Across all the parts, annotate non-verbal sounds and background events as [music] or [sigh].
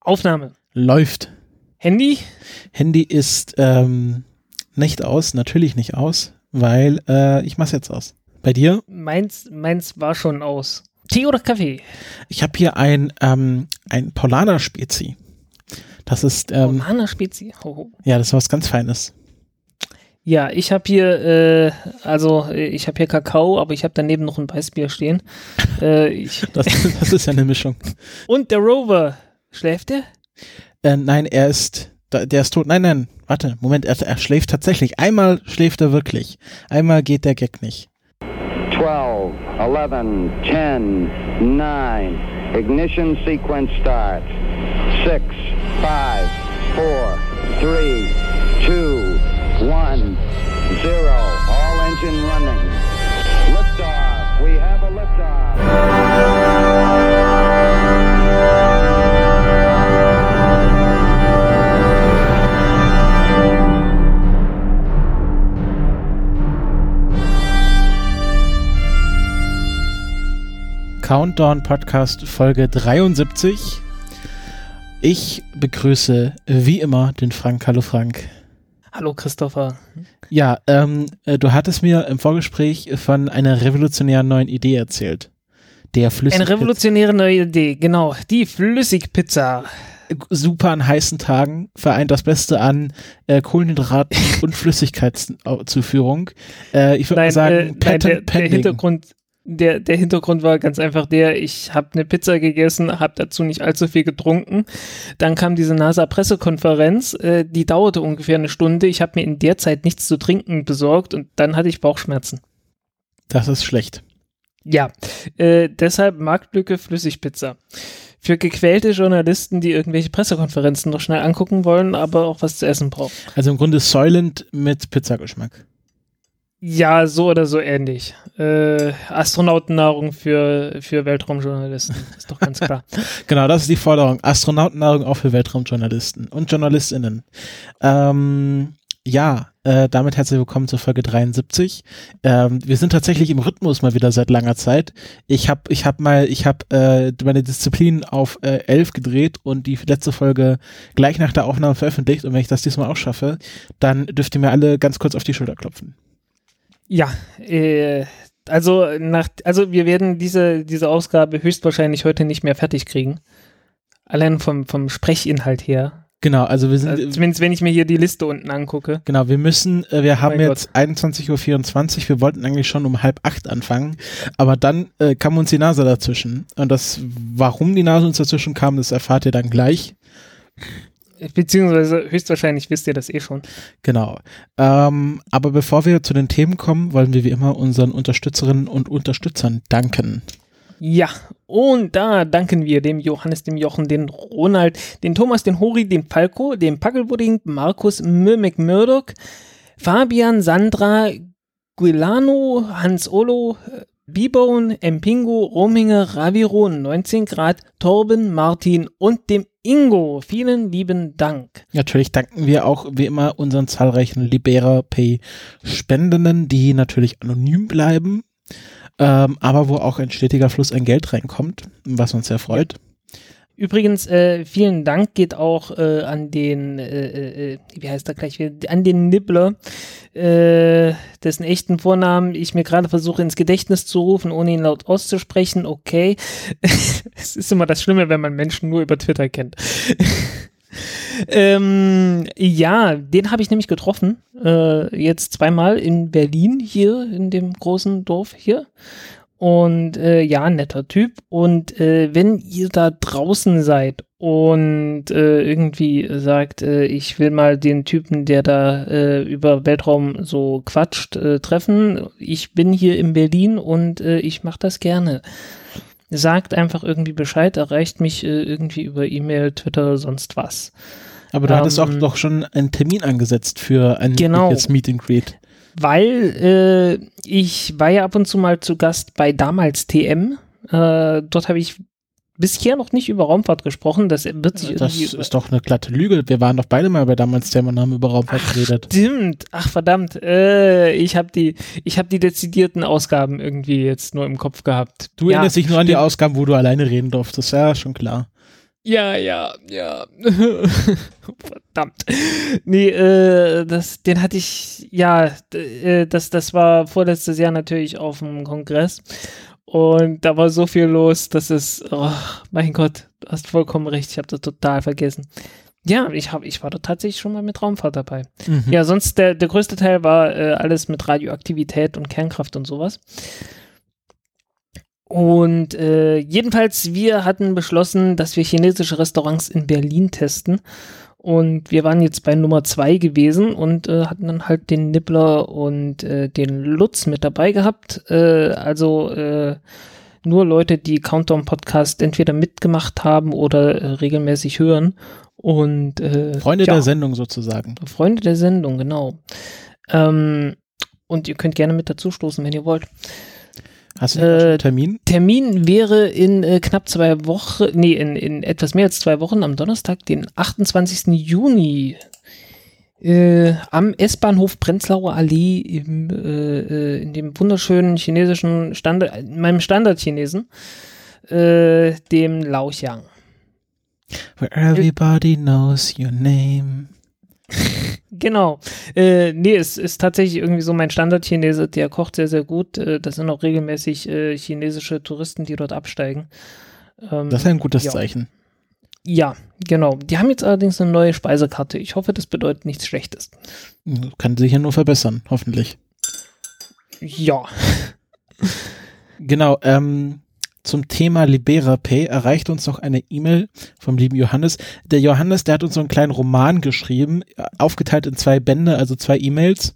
Aufnahme. Läuft. Handy? Handy ist ähm, nicht aus, natürlich nicht aus, weil äh, ich mach's jetzt aus. Bei dir? Meins, meins war schon aus. Tee oder Kaffee? Ich habe hier ein, ähm, ein Paulaner Spezi. Das ist ähm, Paulaner Spezi. Ho, ho. ja, das ist was ganz Feines. Ja, ich habe hier, äh, also ich habe hier Kakao, aber ich habe daneben noch ein Weißbier stehen. äh, ich, [laughs] Das, das ist ja eine Mischung. und der Rover, schläft der? Äh, nein, er ist, der ist tot. Nein, nein, warte, Moment, er, er schläft tatsächlich. Einmal schläft er wirklich. Einmal geht der Gag nicht. 12, 11, 10, 9. Ignition sequence start. 6, 5, 4, 3, 2, 1, 0. All engine running. Liftoff. We have a liftoff. Countdown Podcast Folge 73. Ich begrüße wie immer den Frank. Hallo Frank. Hallo Christopher. Ja, ähm, äh, du hattest mir im Vorgespräch von einer revolutionären neuen Idee erzählt. Der flüssig Eine revolutionäre neue Idee, genau. Die Flüssigpizza. super an heißen Tagen vereint das Beste an äh, Kohlenhydraten [laughs] und Flüssigkeitszuführung. Äh, ich würde mal sagen, äh, nein der, der. Hintergrund, der, der Hintergrund war ganz einfach der, ich habe eine Pizza gegessen, habe dazu nicht allzu viel getrunken. Dann kam diese NASA-Pressekonferenz, äh, die dauerte ungefähr eine Stunde. Ich habe mir in der Zeit nichts zu trinken besorgt und dann hatte ich Bauchschmerzen. Das ist schlecht. Ja, äh, deshalb Marktlücke Flüssigpizza. Für gequälte Journalisten, die irgendwelche Pressekonferenzen noch schnell angucken wollen, aber auch was zu essen brauchen. Also im Grunde Soylent mit Pizzageschmack. Ja, so oder so ähnlich. Äh, Astronautennahrung für, für Weltraumjournalisten, ist doch ganz klar. [laughs] Genau, das ist die Forderung. Astronautennahrung auch für Weltraumjournalisten und JournalistInnen. Ähm, ja, äh, damit herzlich willkommen zur Folge 73. Ähm, wir sind tatsächlich im Rhythmus mal wieder seit langer Zeit. Ich habe ich hab mal, ich habe äh, meine Disziplin auf äh, 11 gedreht und die letzte Folge gleich nach der Aufnahme veröffentlicht. Und wenn ich das diesmal auch schaffe, dann dürft ihr mir alle ganz kurz auf die Schulter klopfen. Ja, äh, also nach, also wir werden diese, diese Ausgabe höchstwahrscheinlich heute nicht mehr fertig kriegen. Allein vom, vom Sprechinhalt her. Genau, also wir sind, Also zumindest wenn ich mir hier die Liste unten angucke. Genau, wir müssen, äh, wir haben Mein jetzt 21.24 Uhr, wir wollten eigentlich schon um halb acht anfangen, aber dann äh, kam uns die Nase dazwischen. Und das, warum die Nase uns dazwischen kam, das erfahrt ihr dann gleich. Beziehungsweise höchstwahrscheinlich wisst ihr das eh schon. Genau. Ähm, aber bevor wir zu den Themen kommen, wollen wir wie immer unseren Unterstützerinnen und Unterstützern danken. Ja, und da danken wir dem Johannes, dem Jochen, den Ronald, den Thomas, den Hori, dem Falco, dem Packelbudding, Markus M. McMurdoch, Fabian, Sandra, Guilano, Hans Olo, äh, Bibone, Mpingo, Rominger, Raviro, 19 Grad, Torben, Martin und dem Ingo. Vielen lieben Dank. Natürlich danken wir auch wie immer unseren zahlreichen Libera Pay Spendenden, die natürlich anonym bleiben, ähm, aber wo auch ein stetiger Fluss an Geld reinkommt, was uns sehr freut. Übrigens, äh, vielen Dank geht auch äh, an den, äh, äh, wie heißt er gleich, an den Nibbler, äh, dessen echten Vornamen ich mir gerade versuche ins Gedächtnis zu rufen, ohne ihn laut auszusprechen. Okay. [laughs] es ist immer das Schlimme, wenn man Menschen nur über Twitter kennt. [laughs] ähm, ja, den habe ich nämlich getroffen, äh, jetzt zweimal in Berlin, hier in dem großen Dorf hier. Und äh, ja, netter Typ. Und äh, wenn ihr da draußen seid und äh, irgendwie sagt, äh, ich will mal den Typen, der da äh, über Weltraum so quatscht, äh, treffen, ich bin hier in Berlin und äh, ich mache das gerne. Sagt einfach irgendwie Bescheid, erreicht mich äh, irgendwie über E-Mail, Twitter, sonst was. Aber du hattest auch Ähm, doch schon einen Termin angesetzt für ein Genau. Meet and Greet. Weil äh, ich war ja ab und zu mal zu Gast bei damals TM. Äh, dort habe ich bisher noch nicht über Raumfahrt gesprochen. Das wird sich Das ist doch eine glatte Lüge. Wir waren doch beide mal bei damals der und haben über Raumfahrt geredet. Stimmt. Ach verdammt. Äh, ich habe die, ich habe die dezidierten Ausgaben irgendwie jetzt nur im Kopf gehabt. Du Ja, erinnerst dich nur an die stimmt. Ausgaben, wo du alleine reden durftest. Ja, schon klar. Ja, ja, ja. [laughs] Verdammt. Nee, äh, das, den hatte ich, ja, äh, das, das war vorletztes Jahr natürlich auf dem Kongress. Und da war so viel los, dass es, oh, mein Gott, du hast vollkommen recht, ich habe das total vergessen. Ja, ich hab, ich war da tatsächlich schon mal mit Raumfahrt dabei. Mhm. Ja, sonst der, der größte Teil war äh, alles mit Radioaktivität und Kernkraft und sowas. Und äh, jedenfalls, wir hatten beschlossen, dass wir chinesische Restaurants in Berlin testen. Und wir waren jetzt bei Nummer zwei gewesen und äh, hatten dann halt den Nibbler und äh, den Lutz mit dabei gehabt. Äh, also äh, nur Leute, die Countdown-Podcast entweder mitgemacht haben oder äh, regelmäßig hören. Und äh, Freunde ja, der Sendung sozusagen. Freunde der Sendung, genau. Ähm, und ihr könnt gerne mit dazu stoßen, wenn ihr wollt. Hast du äh, einen Termin? Termin wäre in äh, knapp zwei Wochen, nee, in, in etwas mehr als zwei Wochen, am Donnerstag, den 28. Juni, äh, am S-Bahnhof Prenzlauer Allee im, äh, äh, in dem wunderschönen chinesischen Standard, in meinem Standard-Chinesen, äh, dem Laoxiang. Where everybody knows your name. [laughs] Genau. Äh, nee, es ist tatsächlich irgendwie so mein Standard-Chinese, der kocht sehr, sehr gut. Äh, das sind auch regelmäßig äh, chinesische Touristen, die dort absteigen. Ähm, Das ist ein gutes ja. Zeichen. Ja, genau. Die haben jetzt allerdings eine neue Speisekarte. Ich hoffe, das bedeutet nichts Schlechtes. Kann sich ja nur verbessern, hoffentlich. Ja. Genau, ähm, zum Thema Libera Pay erreicht uns noch eine E-Mail vom lieben Johannes. Der Johannes, der hat uns so einen kleinen Roman geschrieben, äh, aufgeteilt in zwei Bände, also zwei E-Mails.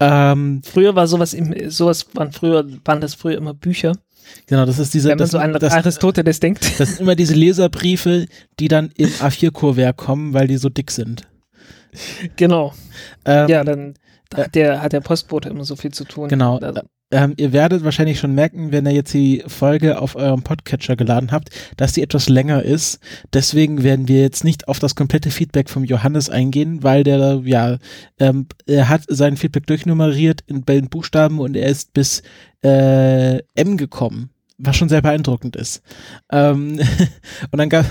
Ähm, Früher war sowas, im, sowas waren früher, waren das früher immer Bücher. genau, das ist diese, Wenn man das, so an das, Aristoteles denkt. das sind immer diese Leserbriefe, die dann im A4-Kurwerk kommen, weil die so dick sind. genau. Ähm, ja, dann da hat der, hat der Postbote immer so viel zu tun. Genau. Also, Ähm, ihr werdet wahrscheinlich schon merken, wenn ihr jetzt die Folge auf eurem Podcatcher geladen habt, dass die etwas länger ist. Deswegen werden wir jetzt nicht auf das komplette Feedback vom Johannes eingehen, weil der, ja, ähm, er hat sein Feedback durchnummeriert in, in Buchstaben und er ist bis äh, M gekommen. Was schon sehr beeindruckend ist. Ähm, [laughs] und dann gab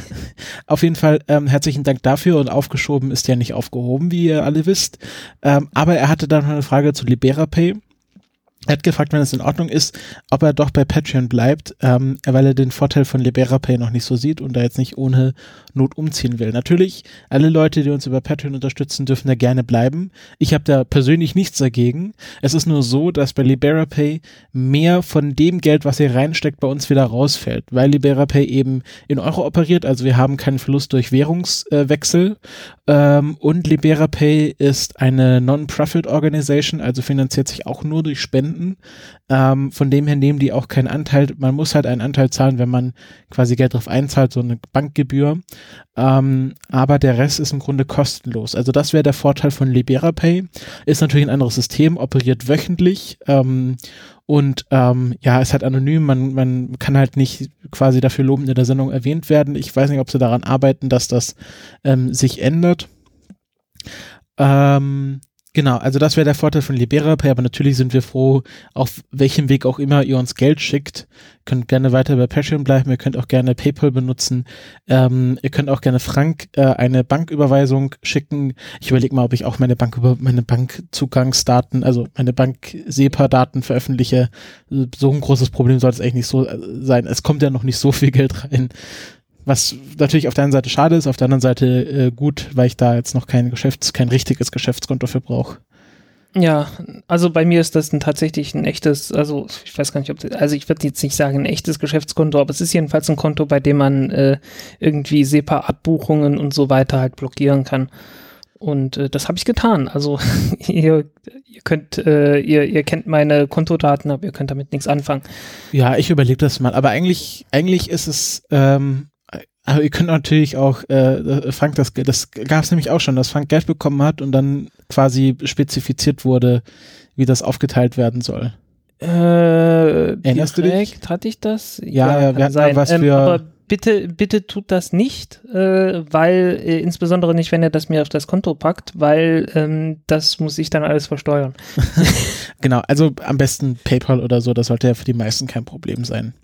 auf jeden Fall ähm, herzlichen Dank dafür und aufgeschoben ist ja nicht aufgehoben, wie ihr alle wisst. Ähm, aber er hatte dann noch eine Frage zu LiberaPay. Er hat gefragt, wenn es in Ordnung ist, ob er doch bei Patreon bleibt, ähm, weil er den Vorteil von LiberaPay noch nicht so sieht und da jetzt nicht ohne Not umziehen will. Natürlich, alle Leute, die uns über Patreon unterstützen, dürfen da gerne bleiben. Ich habe da persönlich nichts dagegen. Es ist nur so, dass bei LiberaPay mehr von dem Geld, was ihr reinsteckt, bei uns wieder rausfällt, weil LiberaPay eben in Euro operiert, also wir haben keinen Verlust durch Währungswechsel ähm, und LiberaPay ist eine Non-Profit-Organisation, also finanziert sich auch nur durch Spenden. Ähm, von dem her nehmen die auch keinen Anteil. Man muss halt einen Anteil zahlen, wenn man quasi Geld drauf einzahlt, so eine Bankgebühr. Ähm, aber der Rest ist im Grunde kostenlos. Also das wäre der Vorteil von LiberaPay. Ist natürlich ein anderes System, operiert wöchentlich. Ähm, und ähm, ja, ist halt anonym, man, man kann halt nicht quasi dafür lobend in der Sendung erwähnt werden. Ich weiß nicht, ob sie daran arbeiten, dass das ähm, sich ändert. Ähm, genau, also das wäre der Vorteil von LiberaPay, aber natürlich sind wir froh, auf welchem Weg auch immer ihr uns Geld schickt. Ihr könnt gerne weiter bei Patreon bleiben, ihr könnt auch gerne PayPal benutzen, ähm, ihr könnt auch gerne Frank äh, eine Banküberweisung schicken. Ich überlege mal, ob ich auch meine Bank meine Bankzugangsdaten, also meine Bank-SEPA-Daten veröffentliche. So ein großes Problem soll es eigentlich nicht so äh, sein. Es kommt ja noch nicht so viel Geld rein. Was natürlich auf der einen Seite schade ist, auf der anderen Seite äh, gut, weil ich da jetzt noch kein Geschäfts-, kein richtiges Geschäftskonto für brauche. Ja, also bei mir ist das ein, tatsächlich ein echtes, also ich weiß gar nicht, ob das, also ich würde jetzt nicht sagen ein echtes Geschäftskonto, aber es ist jedenfalls ein Konto, bei dem man äh, irgendwie SEPA-Abbuchungen und so weiter halt blockieren kann. Und äh, das habe ich getan. Also [laughs] ihr, ihr könnt, äh, ihr, ihr kennt meine Kontodaten, aber ihr könnt damit nichts anfangen. Ja, ich überlege das mal. Aber eigentlich, eigentlich ist es, ähm, aber ihr könnt natürlich auch, äh, Frank, das, das gab es nämlich auch schon, dass Frank Geld bekommen hat und dann quasi spezifiziert wurde, wie das aufgeteilt werden soll. Äh, Erinnerst du dich? hatte ich das? Ja, ja, kann wir hatten sein. was ähm, für- aber bitte, bitte tut das nicht, äh, weil, äh, insbesondere nicht, wenn ihr das mir auf das Konto packt, weil ähm, das muss ich dann alles versteuern. [laughs] Genau, also am besten PayPal oder so, das sollte ja für die meisten kein Problem sein.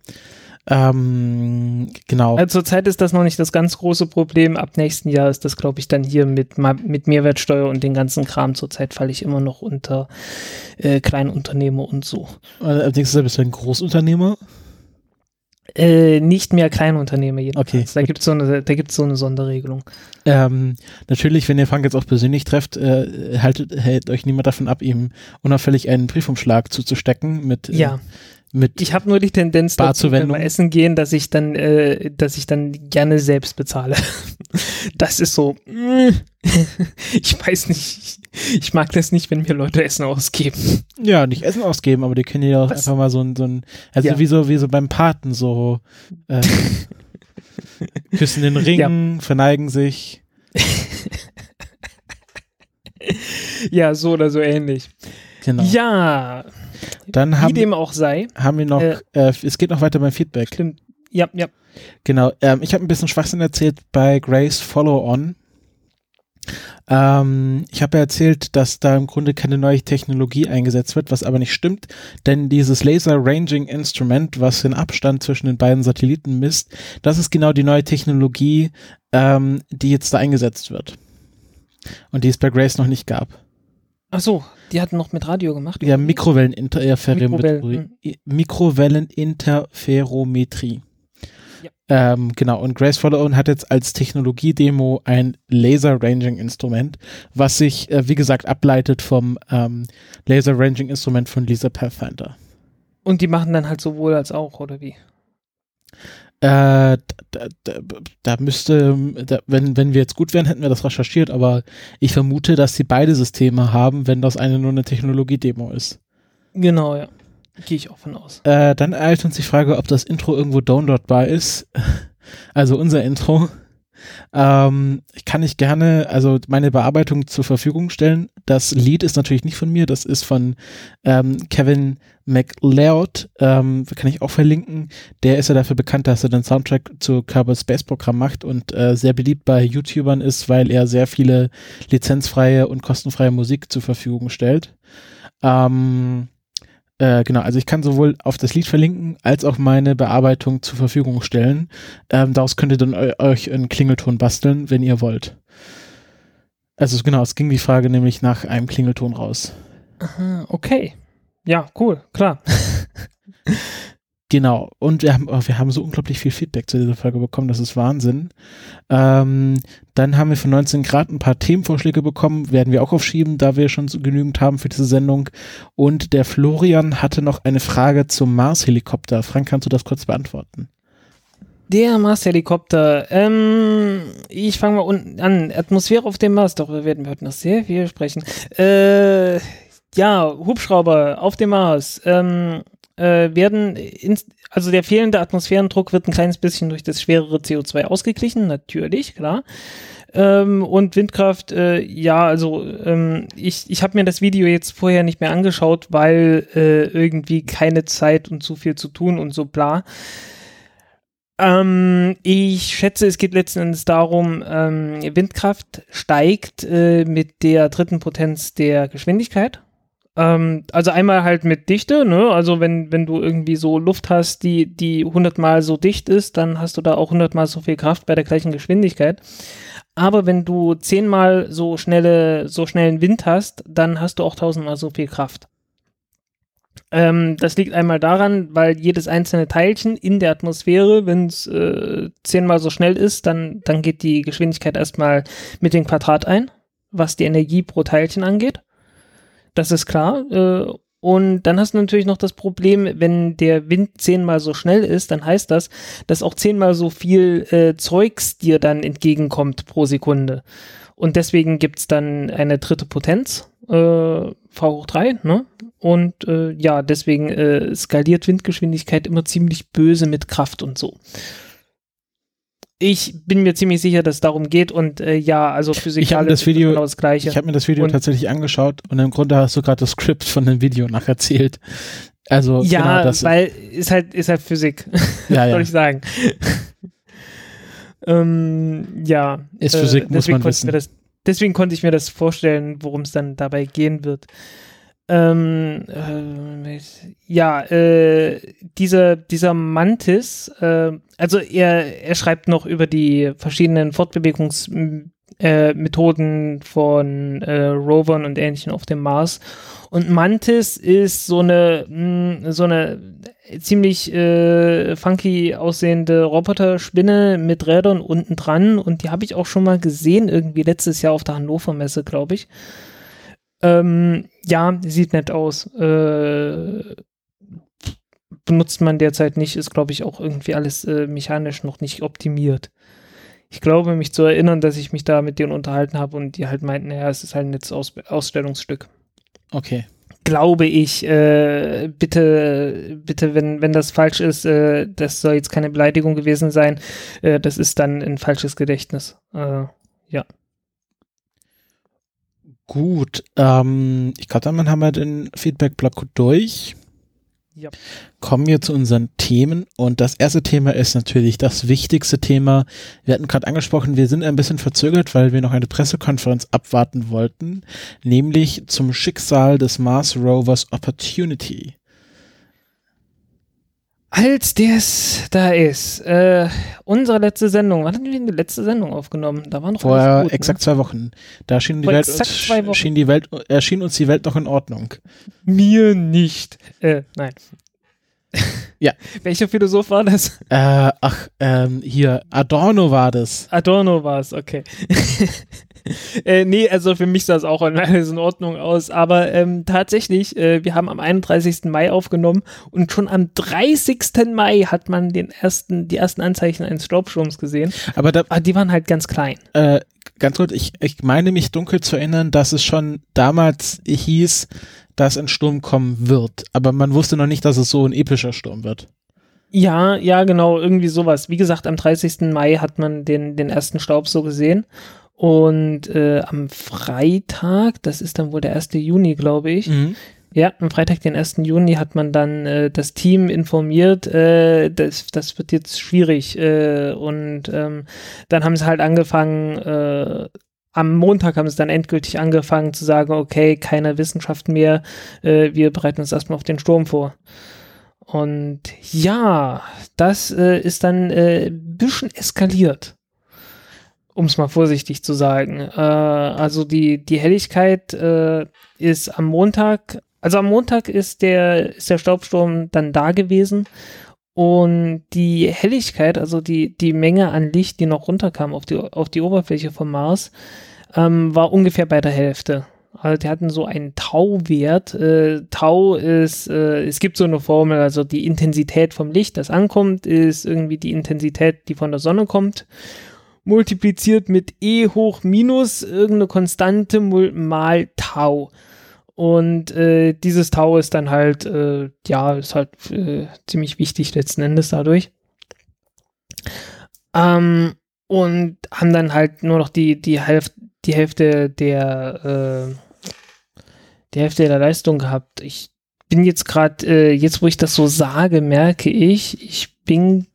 Ähm, genau. Also zurzeit ist das noch nicht das ganz große Problem. Ab nächsten Jahr ist das, glaube ich, dann hier mit, mit Mehrwertsteuer und den ganzen Kram. Zurzeit falle ich immer noch unter äh, Kleinunternehmer und so. Äh, Als nächstes bist du ein Großunternehmer. Äh, nicht mehr Kleinunternehmer jedenfalls. Okay, da gibt es so, eine- da gibt's so eine Sonderregelung. Ähm, natürlich, wenn ihr Frank jetzt auch persönlich trefft, äh, haltet, hält euch niemand davon ab, ihm unauffällig einen Briefumschlag zuzustecken mit, äh, Ja, mit ich habe nur die Tendenz, dazu, wenn wir essen gehen, dass ich dann, äh, dass ich dann gerne selbst bezahle. [laughs] Das ist so. mm, [laughs] Ich weiß nicht. Ich mag das nicht, wenn mir Leute Essen ausgeben. ja, nicht Essen ausgeben, aber die können ja auch Was? einfach mal so ein, so ein also Ja. wie so, wie so beim Paten, so äh, [laughs] küssen den Ring, verneigen sich. Ja, so oder so ähnlich. Genau. Ja, Dann wie haben, dem auch sei. haben wir noch, äh, äh, es geht noch weiter beim Feedback. Stimmt. Ja, ja. Genau, ähm, ich habe ein bisschen Schwachsinn erzählt bei Grace Follow-On. Ähm, ich habe ja erzählt, dass da im Grunde keine neue Technologie eingesetzt wird, was aber nicht stimmt, denn dieses Laser Ranging Instrument, was den Abstand zwischen den beiden Satelliten misst, das ist genau die neue Technologie, ähm, die jetzt da eingesetzt wird. Und die es bei Grace noch nicht gab. Ach so, die hatten noch mit Radio gemacht. Ja, Mikrowelleninterferometrie. Mikrowellen, Mikrowelleninterferometrie. Ja. Ähm, genau, und Grace Follow-On hat jetzt als Technologiedemo ein Laser-Ranging-Instrument, was sich, äh, wie gesagt, ableitet vom ähm, Laser-Ranging-Instrument von Lisa Pathfinder. Und die machen dann halt sowohl als auch, oder wie? Äh, da, da, da müsste, da, wenn, wenn wir jetzt gut wären, hätten wir das recherchiert, aber ich vermute, dass sie beide Systeme haben, wenn das eine nur eine Technologiedemo ist. Genau, ja. Gehe ich auch von aus. Äh, dann eilt uns die Frage, ob das Intro irgendwo downloadbar ist. [laughs] Also unser Intro. Ähm, ich kann ich gerne, also meine Bearbeitung zur Verfügung stellen. Das Lied ist natürlich nicht von mir, das ist von ähm, Kevin McLeod. Ähm, kann ich auch verlinken. Der ist ja dafür bekannt, dass er den Soundtrack zu Kerbal Space Programm macht und äh, sehr beliebt bei YouTubern ist, weil er sehr viele lizenzfreie und kostenfreie Musik zur Verfügung stellt. Ähm, äh, genau, also ich kann sowohl auf das Lied verlinken, als auch meine Bearbeitung zur Verfügung stellen. Ähm, daraus könnt ihr dann eu euch einen Klingelton basteln, wenn ihr wollt. Also genau, es ging die Frage nämlich nach einem Klingelton raus. Aha, okay. Ja, cool, klar. [laughs] Genau, und wir haben, oh, wir haben so unglaublich viel Feedback zu dieser Folge bekommen, das ist Wahnsinn. Ähm, dann haben wir von 19 Grad ein paar Themenvorschläge bekommen, werden wir auch aufschieben, da wir schon so genügend haben für diese Sendung. Und der Florian hatte noch eine Frage zum Mars-Helikopter. Frank, kannst du das kurz beantworten? Der Mars-Helikopter. Ähm, ich fange mal unten an. Atmosphäre auf dem Mars. Darüber werden wir heute noch sehr viel sprechen. Äh, ja, Hubschrauber auf dem Mars. Ähm, äh, werden, ins, also der fehlende Atmosphärendruck wird ein kleines bisschen durch das schwerere CO2 ausgeglichen, natürlich, klar. Ähm, und Windkraft, äh, ja, also ähm, ich, ich habe mir das Video jetzt vorher nicht mehr angeschaut, weil äh, irgendwie keine Zeit und zu viel zu tun und so bla. Ähm, ich schätze, es geht letzten Endes darum, ähm, Windkraft steigt äh, mit der dritten Potenz der Geschwindigkeit. Ähm, also einmal halt mit Dichte, ne? Also wenn, wenn du irgendwie so Luft hast, die, die hundertmal so dicht ist, dann hast du da auch hundertmal so viel Kraft bei der gleichen Geschwindigkeit. Aber wenn du zehnmal so schnelle, so schnellen Wind hast, dann hast du auch tausendmal so viel Kraft. Ähm, das liegt einmal daran, weil jedes einzelne Teilchen in der Atmosphäre, wenn es äh, zehnmal so schnell ist, dann, dann geht die Geschwindigkeit erstmal mit dem Quadrat ein, was die Energie pro Teilchen angeht. Das ist klar. Äh, und dann hast du natürlich noch das Problem, wenn der Wind zehnmal so schnell ist, dann heißt das, dass auch zehnmal so viel äh, Zeugs dir dann entgegenkommt pro Sekunde. Und deswegen gibt's dann eine dritte Potenz, äh, V hoch 3, ne? Und äh, ja, deswegen äh, skaliert Windgeschwindigkeit immer ziemlich böse mit Kraft und so. Ich bin mir ziemlich sicher, dass es darum geht und äh, ja, also physikalisch das ist Video- genau das Gleiche. Ich habe mir das Video Und- tatsächlich angeschaut und im Grunde hast du gerade das Skript von dem Video nacherzählt. Also ja, genau das. weil ist halt ist halt Physik, [laughs] ja, soll ich sagen. [laughs] ähm, ja, Ist deswegen Physik, muss man wissen. Das, deswegen konnte ich mir das vorstellen, worum es dann dabei gehen wird. Ähm, äh, ja, äh, dieser, dieser Mantis, äh, also er, er schreibt noch über die verschiedenen Fortbewegungsmethoden äh, von äh, Rovern und Ähnlichem auf dem Mars. Und Mantis ist so eine, mh, so eine ziemlich äh, funky aussehende Roboterspinne mit Rädern unten dran und die habe ich auch schon mal gesehen, irgendwie letztes Jahr auf der Hannover Messe, glaube ich. Ähm, ja, sieht nett aus. Äh, benutzt man derzeit nicht, ist, glaube ich, auch irgendwie alles äh, mechanisch noch nicht optimiert. Ich glaube, mich zu erinnern, dass ich mich da mit denen unterhalten habe und die halt meinten, ja, es ist halt ein nettes Aus Ausstellungsstück. Okay. Glaube ich, äh, bitte, bitte, wenn, wenn das falsch ist, äh, das soll jetzt keine Beleidigung gewesen sein, äh, das ist dann ein falsches Gedächtnis. Äh, ja. Gut, ähm, ich glaube, dann haben wir den Feedback-Block durch. Ja. Kommen wir zu unseren Themen und das erste Thema ist natürlich das wichtigste Thema. Wir hatten gerade angesprochen, wir sind ein bisschen verzögert, weil wir noch eine Pressekonferenz abwarten wollten, nämlich zum Schicksal des Mars Rovers Opportunity als das da ist, äh, unsere letzte Sendung, wann hatten wir die letzte Sendung aufgenommen? Da war noch Vor gut, exakt ne? zwei Wochen. Da schien die, Welt, schien die Welt, erschien uns die Welt noch in Ordnung. Mir nicht. Äh, nein. [laughs] Ja. Welcher Philosoph war das? Äh, ach, ähm, hier, Adorno war das. Adorno war es, okay. [laughs] äh, nee, also für mich sah es auch alles in Ordnung aus. Aber ähm, tatsächlich, äh, wir haben am 31. Mai aufgenommen und schon am 30. Mai hat man den ersten, die ersten Anzeichen eines Staubsturms gesehen. Aber, da, Aber die waren halt ganz klein. Äh, ganz kurz, ich, ich meine mich dunkel zu erinnern, dass es schon damals hieß, dass ein Sturm kommen wird. Aber man wusste noch nicht, dass es so ein epischer Sturm wird. Ja, ja, genau, irgendwie sowas. Wie gesagt, am 30. Mai hat man den, den ersten Staub so gesehen. Und äh, am Freitag, das ist dann wohl der 1. Juni, glaube ich. Mhm. Ja, am Freitag, den 1. Juni, hat man dann äh, das Team informiert, äh, das, das wird jetzt schwierig. Äh, und ähm, dann haben sie halt angefangen, äh, am Montag haben sie dann endgültig angefangen zu sagen, okay, keine Wissenschaft mehr, äh, wir bereiten uns erstmal auf den Sturm vor. Und ja, das äh, ist dann äh, ein bisschen eskaliert um es mal vorsichtig zu sagen. Äh, also die, die Helligkeit äh, ist am Montag, also am Montag ist der, ist der Staubsturm dann da gewesen und die Helligkeit, also die, die Menge an Licht, die noch runterkam auf die, auf die Oberfläche vom Mars, ähm, war ungefähr bei der Hälfte. Also die hatten so einen Tau-Wert. Äh, Tau ist, äh, es gibt so eine Formel, also die Intensität vom Licht, das ankommt, ist irgendwie die Intensität, die von der Sonne kommt multipliziert mit e hoch minus irgendeine Konstante mal Tau. Und äh, dieses Tau ist dann halt, äh, ja, ist halt äh, ziemlich wichtig letzten Endes dadurch. Ähm, und haben dann halt nur noch die, die, Hälfte, die Hälfte der, äh, die Hälfte der Leistung gehabt. Ich bin jetzt gerade, äh, jetzt wo ich das so sage, merke ich, ich bin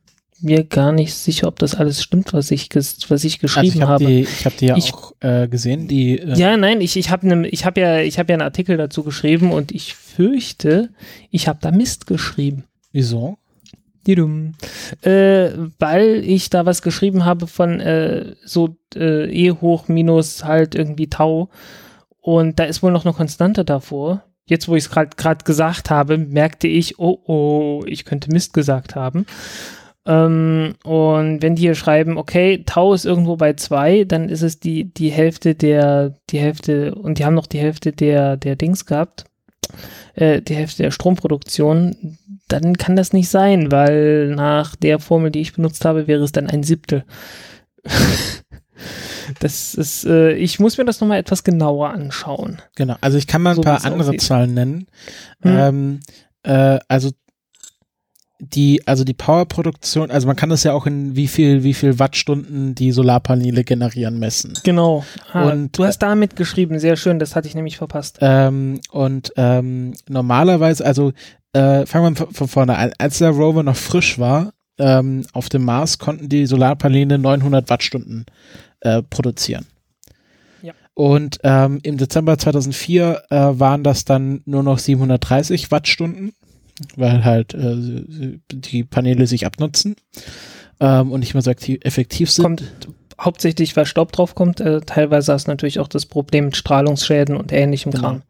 mir gar nicht sicher, ob das alles stimmt, was ich, was ich geschrieben also ich hab habe. Die, ich habe die ja ich, auch äh, gesehen, die. Äh ja, nein, ich, ich habe ne, ich hab ja, ich habe ja einen Artikel dazu geschrieben und ich fürchte, ich habe da Mist geschrieben. Wieso? Äh, weil ich da was geschrieben habe von äh, so äh, E hoch minus halt irgendwie Tau und da ist wohl noch eine Konstante davor. Jetzt, wo ich es gerade gesagt habe, merkte ich, oh oh, ich könnte Mist gesagt haben. Ähm, und wenn die hier schreiben, okay, Tau ist irgendwo bei zwei, dann ist es die, die Hälfte der, die Hälfte, und die haben noch die Hälfte der, der Dings gehabt, äh, die Hälfte der Stromproduktion, dann kann das nicht sein, weil nach der Formel, die ich benutzt habe, wäre es dann ein Siebtel. [laughs] das ist, äh, ich muss mir das nochmal etwas genauer anschauen. Genau, also ich kann mal ein so, paar andere aussieht. Zahlen nennen. Hm. Ähm, äh, also die, also die Powerproduktion, also man kann das ja auch in wie viel, wie viel Wattstunden die Solarpaneele generieren messen. Genau. Ah, und du hast damit geschrieben, sehr schön, das hatte ich nämlich verpasst. Ähm, und ähm, normalerweise, also äh, fangen wir von vorne an, als der Rover noch frisch war, ähm, auf dem Mars konnten die Solarpaneele 900 Wattstunden äh, produzieren. Ja. Und ähm, im Dezember 2004 äh, waren das dann nur noch 730 Wattstunden, weil halt äh, die Paneele sich abnutzen ähm, und nicht mehr so aktiv, effektiv sind. Kommt hauptsächlich, weil Staub drauf kommt. Äh, teilweise hast du natürlich auch das Problem mit Strahlungsschäden und ähnlichem Genau. Kram.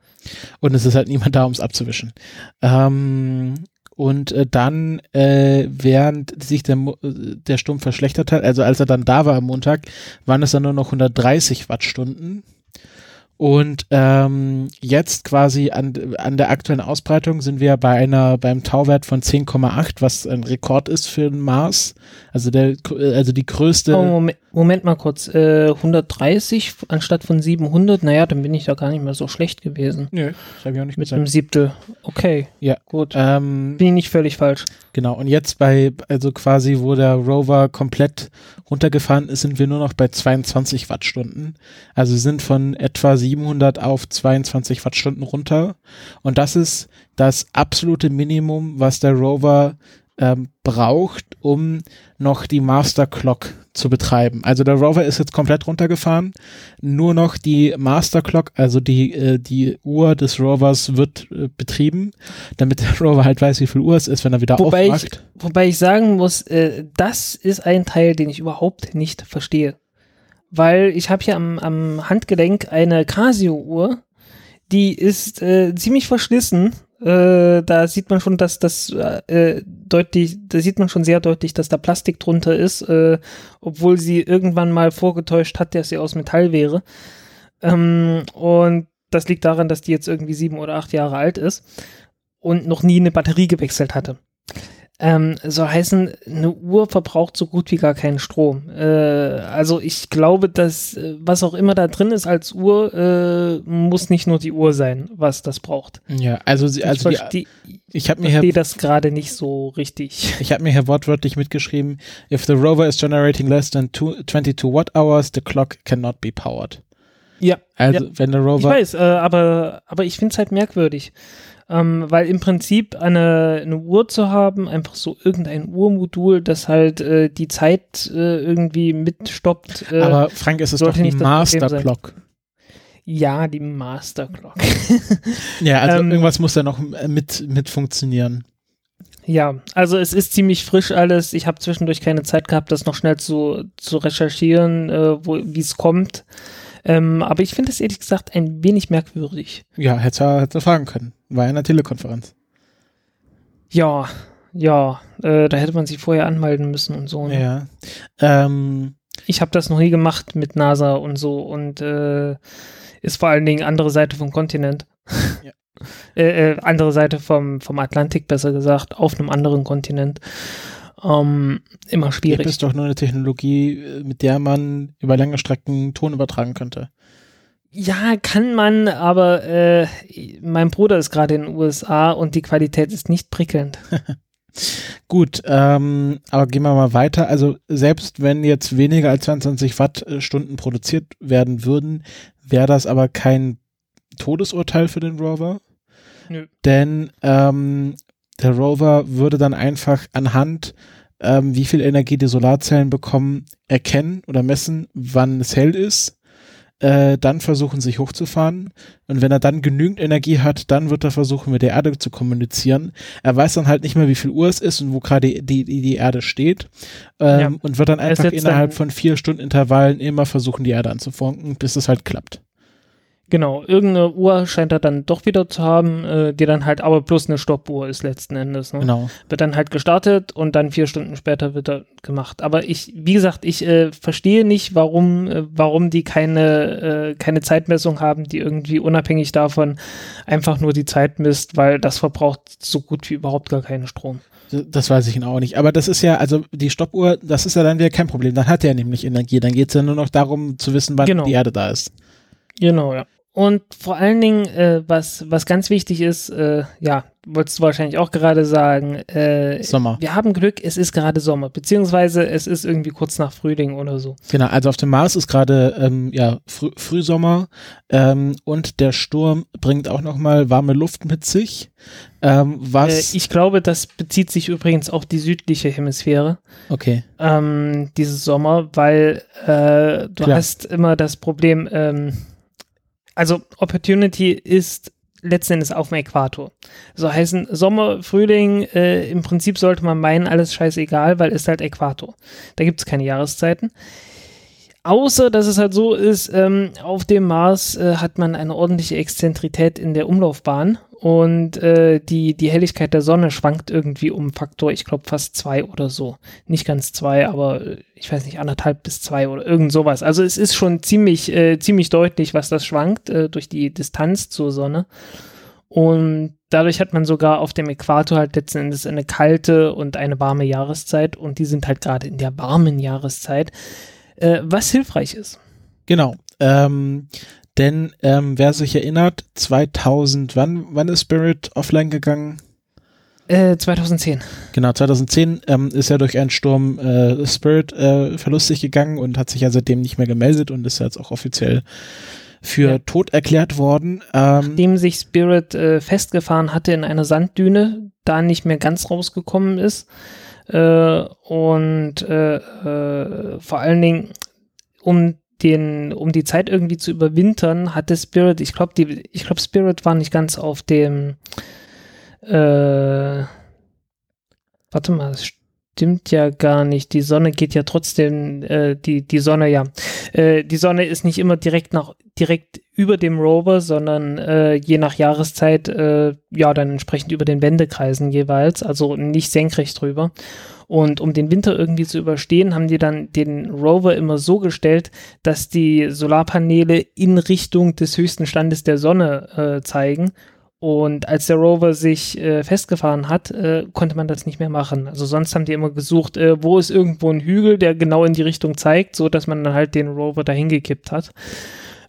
Und es ist halt niemand da, um es abzuwischen. Ähm, und äh, dann, äh, während sich der, äh, der Sturm verschlechtert hat, also als er dann da war am Montag, waren es dann nur noch 130 Wattstunden. Und ähm, jetzt quasi an, an der aktuellen Ausbreitung sind wir bei einer beim Tauwert von 10,8, was ein Rekord ist für den Mars. Also der also die größte Oh, Moment, Moment mal kurz. Äh, 130 anstatt von 700. Naja, dann bin ich da gar nicht mehr so schlecht gewesen. Nö, das habe ich auch nicht Mit gesagt. einem Siebtel. Okay, Ja. gut. Ähm, Bin ich nicht völlig falsch. Genau, und jetzt bei, also quasi, wo der Rover komplett runtergefahren ist, sind wir nur noch bei 22 Wattstunden. Also sind von etwa 700 auf 22 Wattstunden runter. Und das ist das absolute Minimum, was der Rover ähm, braucht, um noch die Master Clock zu betreiben. Also der Rover ist jetzt komplett runtergefahren. Nur noch die Master Clock, also die, äh, die Uhr des Rovers wird äh, betrieben, damit der [laughs] Rover halt weiß, wie viel Uhr es ist, wenn er wieder Wobei ich, aufwacht. wobei ich sagen muss, äh, das ist ein Teil, den ich überhaupt nicht verstehe. Weil ich habe hier am, am Handgelenk eine Casio-Uhr, die ist äh, ziemlich verschlissen. Äh, da sieht man schon, dass das äh, deutlich, da sieht man schon sehr deutlich, dass da Plastik drunter ist, äh, obwohl sie irgendwann mal vorgetäuscht hat, dass sie aus Metall wäre. Ähm, und das liegt daran, dass die jetzt irgendwie sieben oder acht Jahre alt ist und noch nie eine Batterie gewechselt hatte. Ähm, soll heißen, eine Uhr verbraucht so gut wie gar keinen Strom. Äh, also ich glaube, dass äh, was auch immer da drin ist als Uhr, äh, muss nicht nur die Uhr sein, was das braucht. Ja, also, sie, also ich verstehe ich habe mir hier versteh das gerade nicht so richtig. [laughs] Ich habe mir hier wortwörtlich mitgeschrieben, if the rover is generating less than two, 22 watt hours, the clock cannot be powered. Ja, Also wenn der ich Rover, weiß, äh, aber, aber ich finde es halt merkwürdig. Ähm, weil im Prinzip eine, eine Uhr zu haben, einfach so irgendein Uhrmodul, das halt äh, die Zeit äh, irgendwie mitstoppt. Äh, aber Frank, es ist doch sollte die Master. Clock. ja, die Master Clock. [laughs] Ja, also Ähm, irgendwas muss da noch mit, mit funktionieren. Ja, also es ist ziemlich frisch alles. Ich habe zwischendurch keine Zeit gehabt, das noch schnell zu, zu recherchieren, äh, wie es kommt. Ähm, aber ich finde es ehrlich gesagt ein wenig merkwürdig. Ja, hätte er, hätte er fragen können. War ja in der Telekonferenz. Ja, ja, äh, da hätte man sich vorher anmelden müssen und so. Ne? Ja. Ähm, Ich habe das noch nie gemacht mit NASA und so und äh, ist vor allen Dingen andere Seite vom Kontinent. Ja. [laughs] äh, äh, andere Seite vom, vom Atlantik, besser gesagt, auf einem anderen Kontinent. Ähm, immer schwierig. ist doch nur eine Technologie, äh, mit der man über lange Strecken Ton übertragen könnte. Ja, kann man, aber äh, mein Bruder ist gerade in den USA und die Qualität ist nicht prickelnd. [laughs] Gut, ähm, aber gehen wir mal weiter. Also selbst wenn jetzt weniger als 22 Wattstunden produziert werden würden, wäre das aber kein Todesurteil für den Rover. Nö. Denn ähm, der Rover würde dann einfach anhand, ähm, wie viel Energie die Solarzellen bekommen, erkennen oder messen, wann es hell ist. Äh, dann versuchen, sich hochzufahren. Und wenn er dann genügend Energie hat, dann wird er versuchen, mit der Erde zu kommunizieren. Er weiß dann halt nicht mehr, wie viel Uhr es ist und wo gerade die, die, die Erde steht. Ähm, Ja. Und wird dann einfach innerhalb dann- von vier Stunden Intervallen immer versuchen, die Erde anzufunken, bis es halt klappt. Genau, irgendeine Uhr scheint er dann doch wieder zu haben, äh, die dann halt aber bloß eine Stoppuhr ist letzten Endes. Ne? Genau. Wird dann halt gestartet und dann vier Stunden später wird er gemacht. Aber ich, wie gesagt, ich äh, verstehe nicht, warum, äh, warum die keine, äh, keine Zeitmessung haben, die irgendwie unabhängig davon einfach nur die Zeit misst, weil das verbraucht so gut wie überhaupt gar keinen Strom. Das weiß ich auch nicht. Aber das ist ja, also die Stoppuhr, das ist ja dann wieder kein Problem. Dann hat er nämlich Energie. Dann geht es ja nur noch darum zu wissen, wann Genau. die Erde da ist. Genau, ja. Und vor allen Dingen, äh, was, was ganz wichtig ist, äh, ja, wolltest du wahrscheinlich auch gerade sagen, äh, Sommer. wir haben Glück, es ist gerade Sommer, beziehungsweise es ist irgendwie kurz nach Frühling oder so. Genau, also auf dem Mars ist gerade ähm, ja, Früh Frühsommer ähm, und der Sturm bringt auch nochmal warme Luft mit sich. Ähm, was? Äh, ich glaube, das bezieht sich übrigens auf die südliche Hemisphäre, okay. ähm, dieses Sommer, weil äh, du Klar. hast immer das Problem, ähm, also Opportunity ist letzten Endes auf dem Äquator. So heißen Sommer, Frühling, äh, im Prinzip sollte man meinen, alles scheißegal, weil ist halt Äquator. Da gibt es keine Jahreszeiten. Außer, dass es halt so ist, ähm, auf dem Mars äh, hat man eine ordentliche Exzentrität in der Umlaufbahn und äh, die, die Helligkeit der Sonne schwankt irgendwie um Faktor, ich glaube fast zwei oder so. Nicht ganz zwei, aber äh, ich weiß nicht, anderthalb bis zwei oder irgend sowas. Also es ist schon ziemlich, äh, ziemlich deutlich, was das schwankt äh, durch die Distanz zur Sonne. Und dadurch hat man sogar auf dem Äquator halt letzten Endes eine kalte und eine warme Jahreszeit und die sind halt gerade in der warmen Jahreszeit äh, was hilfreich ist. Genau. Ähm, denn ähm, wer sich erinnert, 2000, wann, wann ist Spirit offline gegangen? Äh, 2010. Genau, 2010 ähm, ist er durch einen Sturm äh, Spirit äh, verlustig gegangen und hat sich ja seitdem nicht mehr gemeldet und ist jetzt auch offiziell für ja. tot erklärt worden. Ähm, Nachdem sich Spirit äh, festgefahren hatte in einer Sanddüne, da nicht mehr ganz rausgekommen ist, äh, und äh, äh, vor allen Dingen, um den, um die Zeit irgendwie zu überwintern, hatte Spirit, ich glaube, die, ich glaube, Spirit war nicht ganz auf dem, äh, warte mal, das stimmt ja gar nicht. Die Sonne geht ja trotzdem, äh, die, die Sonne, ja. Äh, die Sonne ist nicht immer direkt nach, direkt über dem Rover, sondern äh, je nach Jahreszeit, äh, ja, dann entsprechend über den Wendekreisen jeweils, also nicht senkrecht drüber. Und um den Winter irgendwie zu überstehen, haben die dann den Rover immer so gestellt, dass die Solarpaneele in Richtung des höchsten Standes der Sonne äh, zeigen und als der Rover sich äh, festgefahren hat, äh, konnte man das nicht mehr machen. Also sonst haben die immer gesucht, äh, wo ist irgendwo ein Hügel, der genau in die Richtung zeigt, so dass man dann halt den Rover dahin gekippt hat.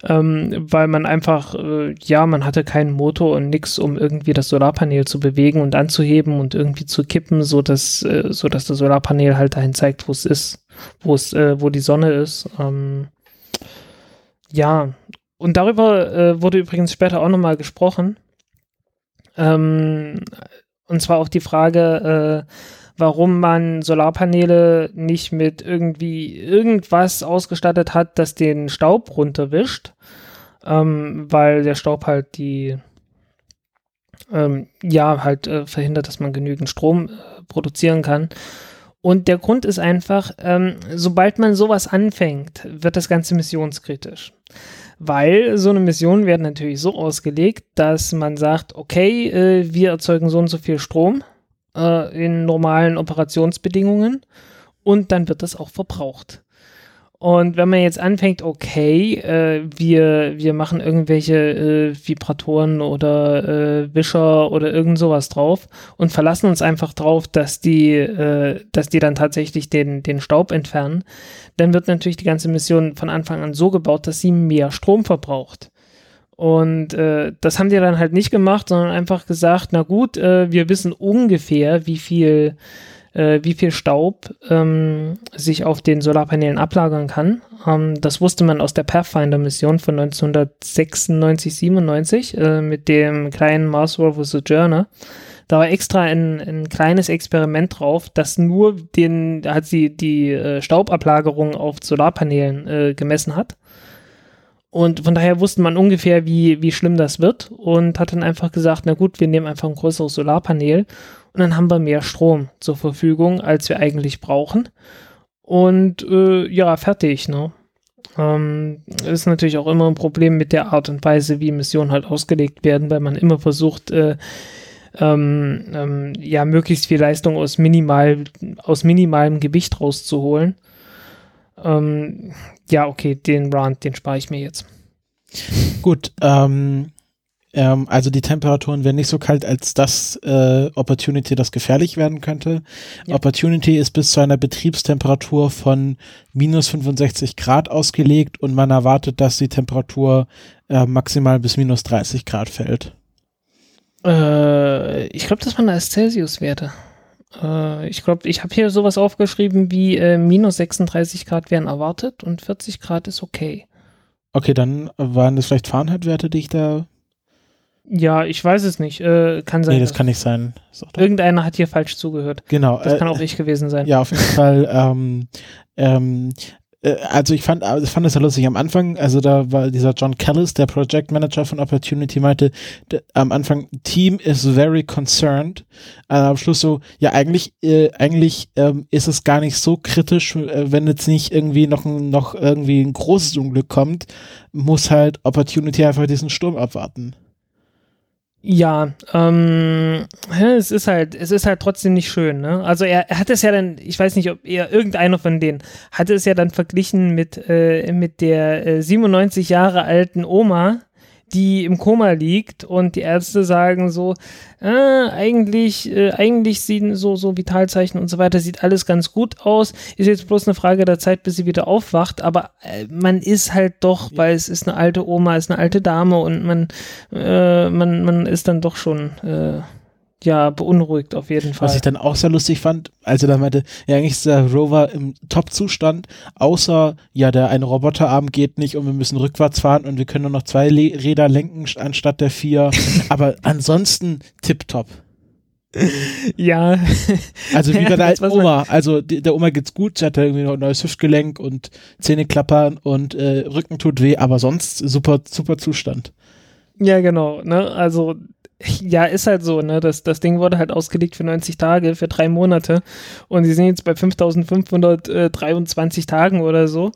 Ähm, weil man einfach, äh, ja, man hatte keinen Motor und nix, um irgendwie das Solarpanel zu bewegen und anzuheben und irgendwie zu kippen, so dass, äh, so dass das Solarpanel halt dahin zeigt, wo es ist, wo es, äh, wo die Sonne ist. Ähm, ja, und darüber wurde übrigens später auch nochmal gesprochen ähm, und zwar auch die Frage, äh, warum man Solarpaneele nicht mit irgendwie irgendwas ausgestattet hat, das den Staub runterwischt, ähm, weil der Staub halt die ähm, ja halt äh, verhindert, dass man genügend Strom äh, produzieren kann. Und der Grund ist einfach, ähm, sobald man sowas anfängt, wird das Ganze missionskritisch weil so eine Mission wird natürlich so ausgelegt, dass man sagt, okay, äh, wir erzeugen so und so viel Strom äh, in normalen Operationsbedingungen und dann wird das auch verbraucht. Und wenn man jetzt anfängt, okay, äh, wir, wir machen irgendwelche äh, Vibratoren oder äh, Wischer oder irgend sowas drauf und verlassen uns einfach drauf, dass die, äh, dass die dann tatsächlich den, den Staub entfernen, dann wird natürlich die ganze Mission von Anfang an so gebaut, dass sie mehr Strom verbraucht. Und äh, das haben die dann halt nicht gemacht, sondern einfach gesagt, na gut, äh, wir wissen ungefähr, wie viel äh, wie viel Staub ähm, sich auf den Solarpanelen ablagern kann. Ähm, das wusste man aus der Pathfinder-Mission von 1996, 97 äh, mit dem kleinen Mars Rover Sojourner. Da war extra ein, ein kleines Experiment drauf, das nur den, hat sie die äh, Staubablagerung auf Solarpanelen äh, gemessen hat. Und von daher wusste man ungefähr, wie, wie schlimm das wird und hat dann einfach gesagt, na gut, wir nehmen einfach ein größeres Solarpanel und dann haben wir mehr Strom zur Verfügung, als wir eigentlich brauchen. Und äh, ja, fertig, ne? Ähm, ist natürlich auch immer ein Problem mit der Art und Weise, wie Missionen halt ausgelegt werden, weil man immer versucht, äh, ähm, ähm, ja, möglichst viel Leistung aus, minimal, aus minimalem Gewicht rauszuholen. Ähm, ja, okay, den Rand, den spare ich mir jetzt. Gut, ähm, ähm, also die Temperaturen werden nicht so kalt, als dass äh, Opportunity das gefährlich werden könnte. Ja. Opportunity ist bis zu einer Betriebstemperatur von minus 65 Grad ausgelegt und man erwartet, dass die Temperatur äh, maximal bis minus 30 Grad fällt. Äh, ich glaube, das waren als Celsius-Werte. Äh, ich glaube, ich habe hier sowas aufgeschrieben wie äh, minus 36 Grad werden erwartet und 40 Grad ist okay. Okay, dann waren das vielleicht Fahrenheit-Werte, die ich da ja, ich weiß es nicht. Äh, kann sein. Nee, das kann nicht sein. Irgendeiner hat hier falsch zugehört. Genau. Das äh, kann auch ich gewesen sein. Ja, auf jeden Fall. Ähm, ähm, äh, also ich fand, ich fand das ja lustig am Anfang, also da war dieser John Callis, der Project Manager von Opportunity, meinte der, am Anfang, Team is very concerned. Äh, am Schluss so, ja eigentlich, äh, eigentlich ähm, ist es gar nicht so kritisch, äh, wenn jetzt nicht irgendwie noch, ein, noch irgendwie ein großes Unglück kommt, muss halt Opportunity einfach diesen Sturm abwarten. Ja, ähm, es ist halt, es ist halt trotzdem nicht schön, ne? Also er, er hat es ja dann, ich weiß nicht, ob er irgendeiner von denen hatte es ja dann verglichen mit äh, mit der äh, 97 Jahre alten Oma, die im Koma liegt und die Ärzte sagen so, äh, eigentlich, äh, eigentlich sehen so, so Vitalzeichen und so weiter, sieht alles ganz gut aus. Ist jetzt bloß eine Frage der Zeit, bis sie wieder aufwacht, aber äh, man ist halt doch, weil es ist eine alte Oma, ist eine alte Dame und man, äh, man, man ist dann doch schon, äh, ja, beunruhigt auf jeden Fall. Was ich dann auch sehr lustig fand, als er dann meinte, ja, eigentlich ist der Rover im Top-Zustand, außer, ja, der eine Roboterarm geht nicht und wir müssen rückwärts fahren und wir können nur noch zwei Le Räder lenken anstatt der vier. [laughs] Aber ansonsten tipptopp. Ja. Also wie [laughs] bei der alten Oma. Also die, der Oma geht's gut, sie hat irgendwie noch ein neues Hüftgelenk und Zähne klappern und äh, Rücken tut weh, aber sonst super, super Zustand. Ja, genau. Ne? Also ja, ist halt so, ne? Das, das Ding wurde halt ausgelegt für 90 Tage, für drei Monate. Und sie sind jetzt bei 5523 Tagen oder so.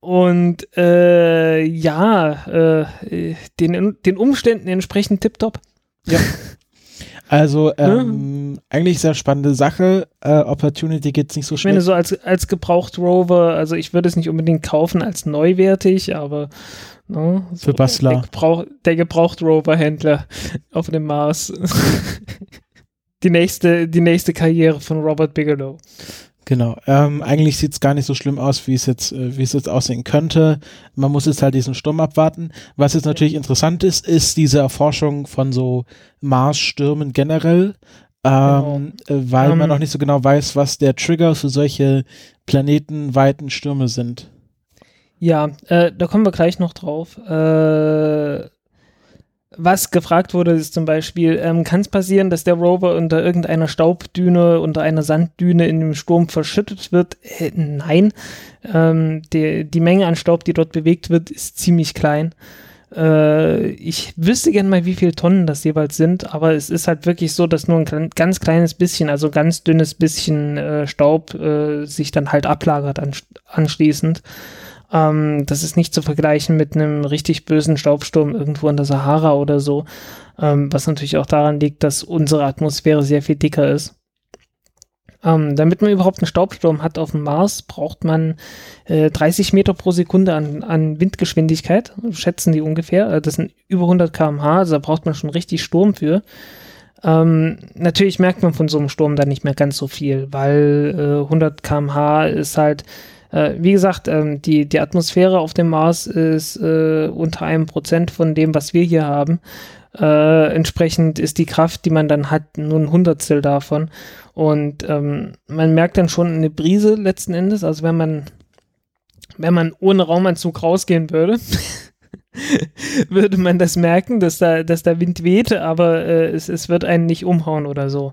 Und äh, ja, äh, den, den Umständen entsprechend tipptopp. Ja. [laughs] Also ähm, ja. eigentlich sehr spannende Sache. Äh, Opportunity geht's nicht so schnell. Ich meine, so als, als gebraucht Rover, also ich würde es nicht unbedingt kaufen als neuwertig, aber Ne? So, Für Bastler. Der, Gebrauch, der Gebraucht-Rover-Händler auf dem Mars. [laughs] die, nächste, die nächste Karriere von Robert Bigelow. Genau. Ähm, eigentlich sieht es gar nicht so schlimm aus, wie es jetzt, äh, wie es jetzt aussehen könnte. Man muss jetzt halt diesen Sturm abwarten. Was jetzt natürlich interessant ist, ist diese Erforschung von so Mars-Stürmen generell. Ähm, genau. äh, weil um, man ähm. noch nicht so genau weiß, was der Trigger für solche planetenweiten Stürme sind. Ja, äh, da kommen wir gleich noch drauf. Äh, was gefragt wurde, ist zum Beispiel, ähm, kann es passieren, dass der Rover unter irgendeiner Staubdüne, unter einer Sanddüne in dem Sturm verschüttet wird? Äh, nein. Ähm, die, die Menge an Staub, die dort bewegt wird, ist ziemlich klein. Äh, ich wüsste gern mal, wie viele Tonnen das jeweils sind, aber es ist halt wirklich so, dass nur ein ganz kleines bisschen, also ganz dünnes bisschen äh, Staub äh, sich dann halt ablagert anschließend. Ähm, das ist nicht zu vergleichen mit einem richtig bösen Staubsturm irgendwo in der Sahara oder so, ähm, was natürlich auch daran liegt, dass unsere Atmosphäre sehr viel dicker ist. Ähm, damit man überhaupt einen Staubsturm hat auf dem Mars, braucht man äh, 30 Meter pro Sekunde an, an Windgeschwindigkeit, schätzen die ungefähr. Äh, das sind über 100 km/h, also da braucht man schon richtig Sturm für. Ähm, natürlich merkt man von so einem Sturm dann nicht mehr ganz so viel, weil äh, 100 km/h ist halt äh, wie gesagt, ähm, die, die Atmosphäre auf dem Mars ist äh, unter einem Prozent von dem, was wir hier haben. Äh, entsprechend ist die Kraft, die man dann hat, nur ein Hundertstel davon. Und ähm, man merkt dann schon eine Brise letzten Endes. Also wenn man, wenn man ohne Raumanzug rausgehen würde, [laughs] würde man das merken, dass da, dass da Wind wehte, aber äh, es, es wird einen nicht umhauen oder so.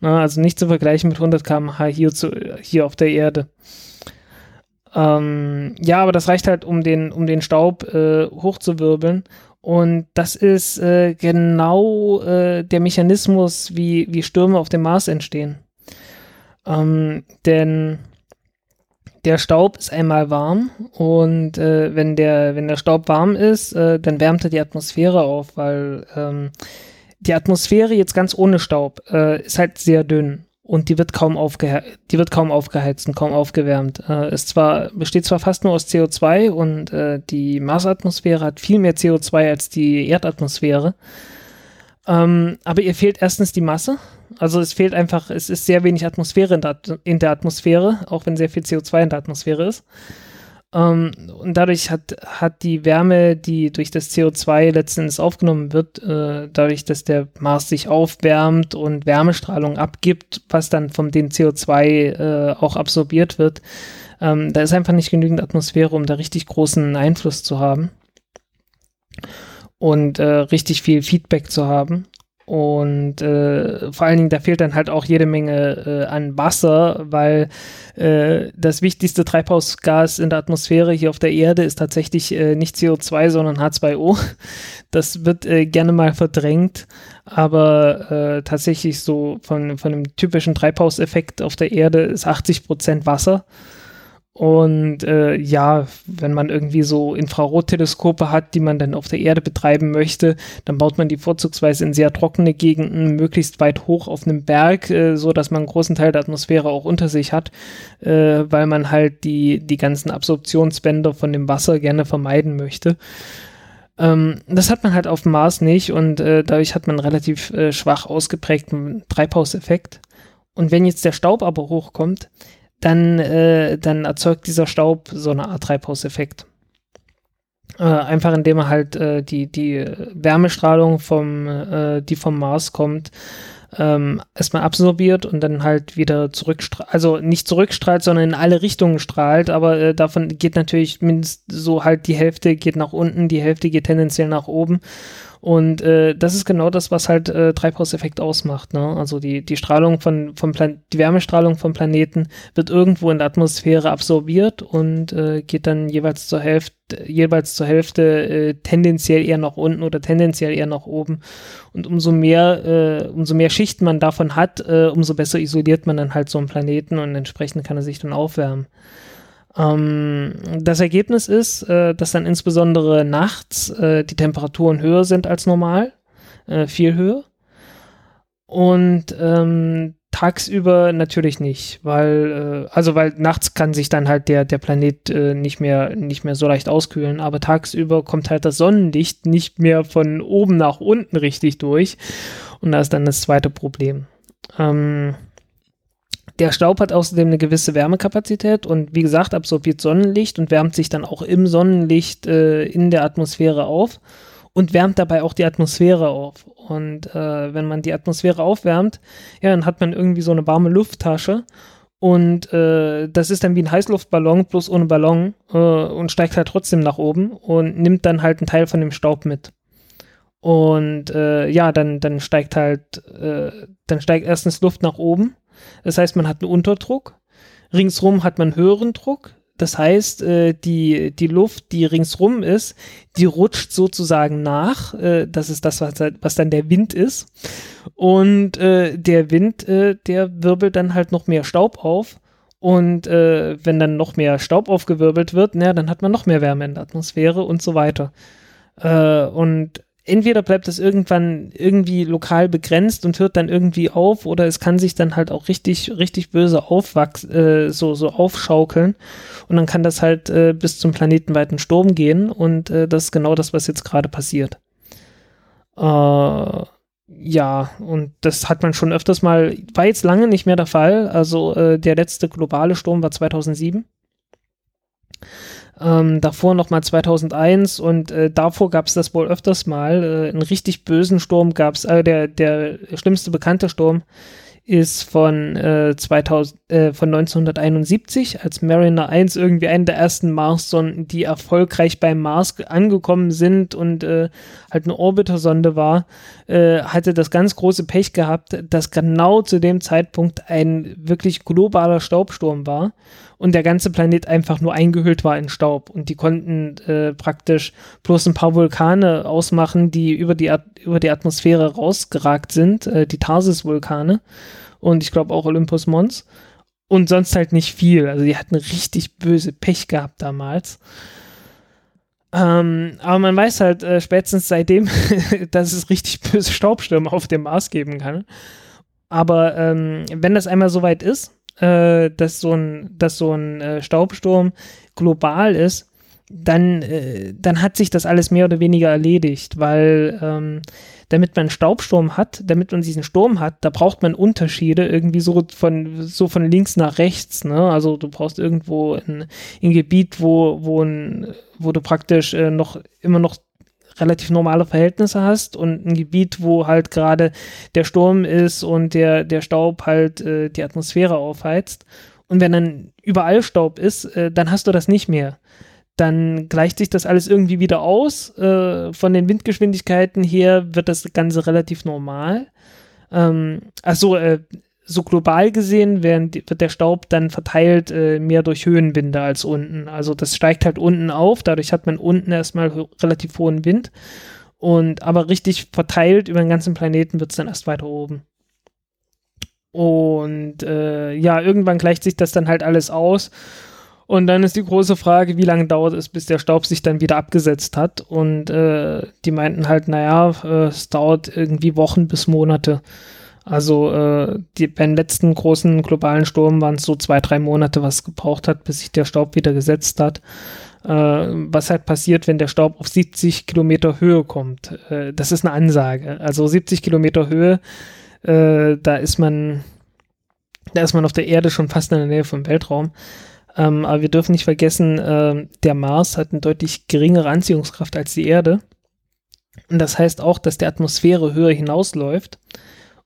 Na, also nicht zu vergleichen mit 100 km/h hier, hier auf der Erde. Ähm, ja, aber das reicht halt, um den, um den Staub äh, hochzuwirbeln. Und das ist äh, genau äh, der Mechanismus, wie, wie Stürme auf dem Mars entstehen. Ähm, denn der Staub ist einmal warm und äh, wenn, der, wenn der Staub warm ist, äh, dann wärmt er die Atmosphäre auf, weil ähm, die Atmosphäre jetzt ganz ohne Staub äh, ist halt sehr dünn und die wird kaum aufgehe die wird kaum aufgeheizt und kaum aufgewärmt. Äh, es zwar besteht zwar fast nur aus CO2 und äh, die Marsatmosphäre hat viel mehr CO2 als die Erdatmosphäre. Ähm, aber ihr fehlt erstens die Masse. Also es fehlt einfach, es ist sehr wenig Atmosphäre in der, in der Atmosphäre, auch wenn sehr viel CO2 in der Atmosphäre ist. Ähm, und dadurch hat, hat die Wärme, die durch das CO2 letzten Endes aufgenommen wird, äh, dadurch, dass der Mars sich aufwärmt und Wärmestrahlung abgibt, was dann von dem CO2 äh, auch absorbiert wird, ähm, da ist einfach nicht genügend Atmosphäre, um da richtig großen Einfluss zu haben und äh, richtig viel Feedback zu haben. Und äh, vor allen Dingen, da fehlt dann halt auch jede Menge äh, an Wasser, weil äh, das wichtigste Treibhausgas in der Atmosphäre hier auf der Erde ist tatsächlich äh, nicht CO2, sondern H2O. Das wird äh, gerne mal verdrängt, aber äh, tatsächlich so von, von einem typischen Treibhauseffekt auf der Erde ist 80 Prozent Wasser. Und äh, ja, wenn man irgendwie so Infrarotteleskope hat, die man dann auf der Erde betreiben möchte, dann baut man die vorzugsweise in sehr trockene Gegenden, möglichst weit hoch auf einem Berg, äh, so dass man einen großen Teil der Atmosphäre auch unter sich hat, äh, weil man halt die, die ganzen Absorptionsbänder von dem Wasser gerne vermeiden möchte. Ähm, das hat man halt auf dem Mars nicht und äh, dadurch hat man relativ äh, schwach ausgeprägten Treibhauseffekt. Und wenn jetzt der Staub aber hochkommt, dann, äh, dann erzeugt dieser Staub so eine Art Treibhauseffekt. Äh, einfach indem er halt äh, die, die Wärmestrahlung vom, äh, die vom Mars kommt, ähm, erstmal absorbiert und dann halt wieder zurückstrahlt, also nicht zurückstrahlt, sondern in alle Richtungen strahlt, aber äh, davon geht natürlich mindestens so halt die Hälfte geht nach unten, die Hälfte geht tendenziell nach oben und äh, das ist genau das, was halt äh, Treibhauseffekt ausmacht. Ne? Also die, die Strahlung von, vom Plan die Wärmestrahlung vom Planeten wird irgendwo in der Atmosphäre absorbiert und äh, geht dann jeweils zur Hälfte, jeweils zur Hälfte äh, tendenziell eher nach unten oder tendenziell eher nach oben. Und umso mehr, äh, umso mehr Schichten man davon hat, äh, umso besser isoliert man dann halt so einen Planeten und entsprechend kann er sich dann aufwärmen. Ähm, das Ergebnis ist, äh, dass dann insbesondere nachts äh, die Temperaturen höher sind als normal, äh, viel höher. Und ähm, tagsüber natürlich nicht, weil, äh, also weil nachts kann sich dann halt der, der Planet äh, nicht mehr, nicht mehr so leicht auskühlen, aber tagsüber kommt halt das Sonnenlicht nicht mehr von oben nach unten richtig durch. Und da ist dann das zweite Problem. Ähm, der Staub hat außerdem eine gewisse Wärmekapazität und wie gesagt, absorbiert Sonnenlicht und wärmt sich dann auch im Sonnenlicht äh, in der Atmosphäre auf und wärmt dabei auch die Atmosphäre auf. Und äh, wenn man die Atmosphäre aufwärmt, ja, dann hat man irgendwie so eine warme Lufttasche und äh, das ist dann wie ein Heißluftballon, bloß ohne Ballon äh, und steigt halt trotzdem nach oben und nimmt dann halt einen Teil von dem Staub mit. Und äh, ja, dann, dann steigt halt, äh, dann steigt erstens Luft nach oben das heißt, man hat einen Unterdruck. Ringsrum hat man höheren Druck. Das heißt, äh, die, die Luft, die ringsrum ist, die rutscht sozusagen nach. Äh, das ist das, was, dann der Wind ist. Und äh, der Wind, der wirbelt dann halt noch mehr Staub auf. Und wenn dann noch mehr Staub aufgewirbelt wird, na, dann hat man noch mehr Wärme in der Atmosphäre und so weiter. Und entweder bleibt es irgendwann irgendwie lokal begrenzt und hört dann irgendwie auf oder es kann sich dann halt auch richtig, richtig böse aufwachsen, äh, so, so aufschaukeln und dann kann das halt äh, bis zum planetenweiten Sturm gehen und äh, das ist genau das, was jetzt gerade passiert. Äh, ja, und das hat man schon öfters mal, war jetzt lange nicht mehr der Fall, also äh, der letzte globale Sturm war 2007 ähm, davor nochmal 2001 und äh, davor gab es das wohl öfters mal. Äh, einen richtig bösen Sturm gab es, äh, der, der schlimmste bekannte Sturm ist von, äh, 2000, äh, von 1971, als Mariner 1 irgendwie eine der ersten Mars-Sonden, die erfolgreich beim Mars angekommen sind und äh, halt eine Orbitersonde war, äh, hatte das ganz große Pech gehabt, dass genau zu dem Zeitpunkt ein wirklich globaler Staubsturm war und der ganze Planet einfach nur eingehüllt war in Staub. Und die konnten äh, praktisch bloß ein paar Vulkane ausmachen, die über die, At über die Atmosphäre rausgeragt sind, äh, die Tarsis-Vulkane und ich glaube auch Olympus Mons. Und sonst halt nicht viel. Also die hatten richtig böse Pech gehabt damals. Ähm, aber man weiß halt äh, spätestens seitdem, [laughs] dass es richtig böse Staubstürme auf dem Mars geben kann. Aber ähm, wenn das einmal soweit ist, äh, dass so ein, dass so ein äh, Staubsturm global ist, dann, äh, dann hat sich das alles mehr oder weniger erledigt, weil ähm, damit man einen Staubsturm hat, damit man diesen Sturm hat, da braucht man Unterschiede irgendwie so von so von links nach rechts. Ne? Also du brauchst irgendwo ein, ein Gebiet, wo wo, ein, wo du praktisch äh, noch immer noch relativ normale Verhältnisse hast und ein Gebiet, wo halt gerade der Sturm ist und der, der Staub halt äh, die Atmosphäre aufheizt. Und wenn dann überall Staub ist, äh, dann hast du das nicht mehr. Dann gleicht sich das alles irgendwie wieder aus. Äh, von den Windgeschwindigkeiten her wird das Ganze relativ normal. Ähm, achso, äh, so global gesehen werden, wird der Staub dann verteilt äh, mehr durch Höhenwinde als unten. Also das steigt halt unten auf, dadurch hat man unten erstmal ho relativ hohen Wind. Und aber richtig verteilt über den ganzen Planeten wird es dann erst weiter oben. Und äh, ja, irgendwann gleicht sich das dann halt alles aus. Und dann ist die große Frage, wie lange dauert es, bis der Staub sich dann wieder abgesetzt hat. Und äh, die meinten halt, naja, äh, es dauert irgendwie Wochen bis Monate. Also äh, die, beim letzten großen globalen Sturm waren es so zwei, drei Monate, was gebraucht hat, bis sich der Staub wieder gesetzt hat. Äh, was halt passiert, wenn der Staub auf 70 Kilometer Höhe kommt. Äh, das ist eine Ansage. Also 70 Kilometer Höhe, äh, da ist man, da ist man auf der Erde schon fast in der Nähe vom Weltraum. Ähm, aber wir dürfen nicht vergessen, äh, der Mars hat eine deutlich geringere Anziehungskraft als die Erde. Und das heißt auch, dass der Atmosphäre höher hinausläuft.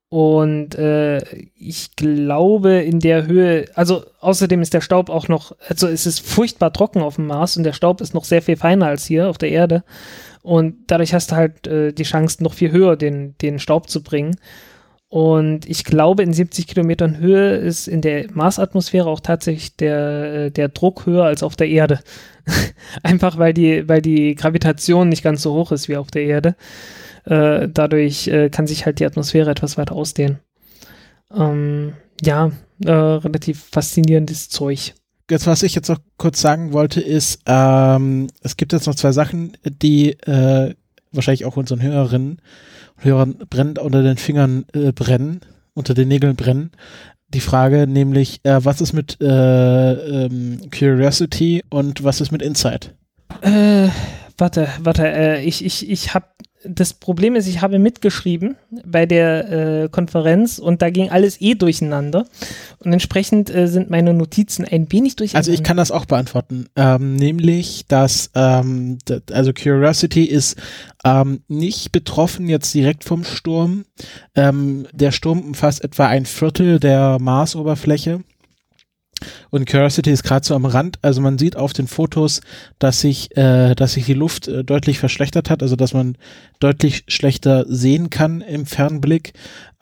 Und äh, ich glaube, in der Höhe, also außerdem ist der Staub auch noch, also es ist furchtbar trocken auf dem Mars und der Staub ist noch sehr viel feiner als hier auf der Erde. Und dadurch hast du halt äh, die Chance, noch viel höher den, den Staub zu bringen. Und ich glaube, in 70 Kilometern Höhe ist in der Marsatmosphäre auch tatsächlich der, äh, der Druck höher als auf der Erde. [laughs] Einfach weil die, weil die Gravitation nicht ganz so hoch ist wie auf der Erde. Äh, dadurch äh, kann sich halt die Atmosphäre etwas weiter ausdehnen. Ähm, ja, äh, relativ faszinierendes Zeug. Jetzt, was ich jetzt noch kurz sagen wollte, ist, ähm, es gibt jetzt noch zwei Sachen, die äh, wahrscheinlich auch unseren Hörerinnen Hörern brennend unter den Fingern äh, brennen, unter den Nägeln brennen. Die Frage nämlich, äh, was ist mit äh, ähm, Curiosity und was ist mit Insight? Äh, warte, warte, äh, ich, ich, ich habe das Problem ist, ich habe mitgeschrieben bei der äh, Konferenz und da ging alles eh durcheinander. Und entsprechend äh, sind meine Notizen ein wenig durcheinander. Also ich kann das auch beantworten. Ähm, nämlich, dass ähm, also Curiosity ist ähm, nicht betroffen jetzt direkt vom Sturm. Ähm, der Sturm umfasst etwa ein Viertel der Marsoberfläche. Und Curiosity ist gerade so am Rand. Also man sieht auf den Fotos, dass sich, äh, dass sich die Luft äh, deutlich verschlechtert hat, also dass man deutlich schlechter sehen kann im Fernblick.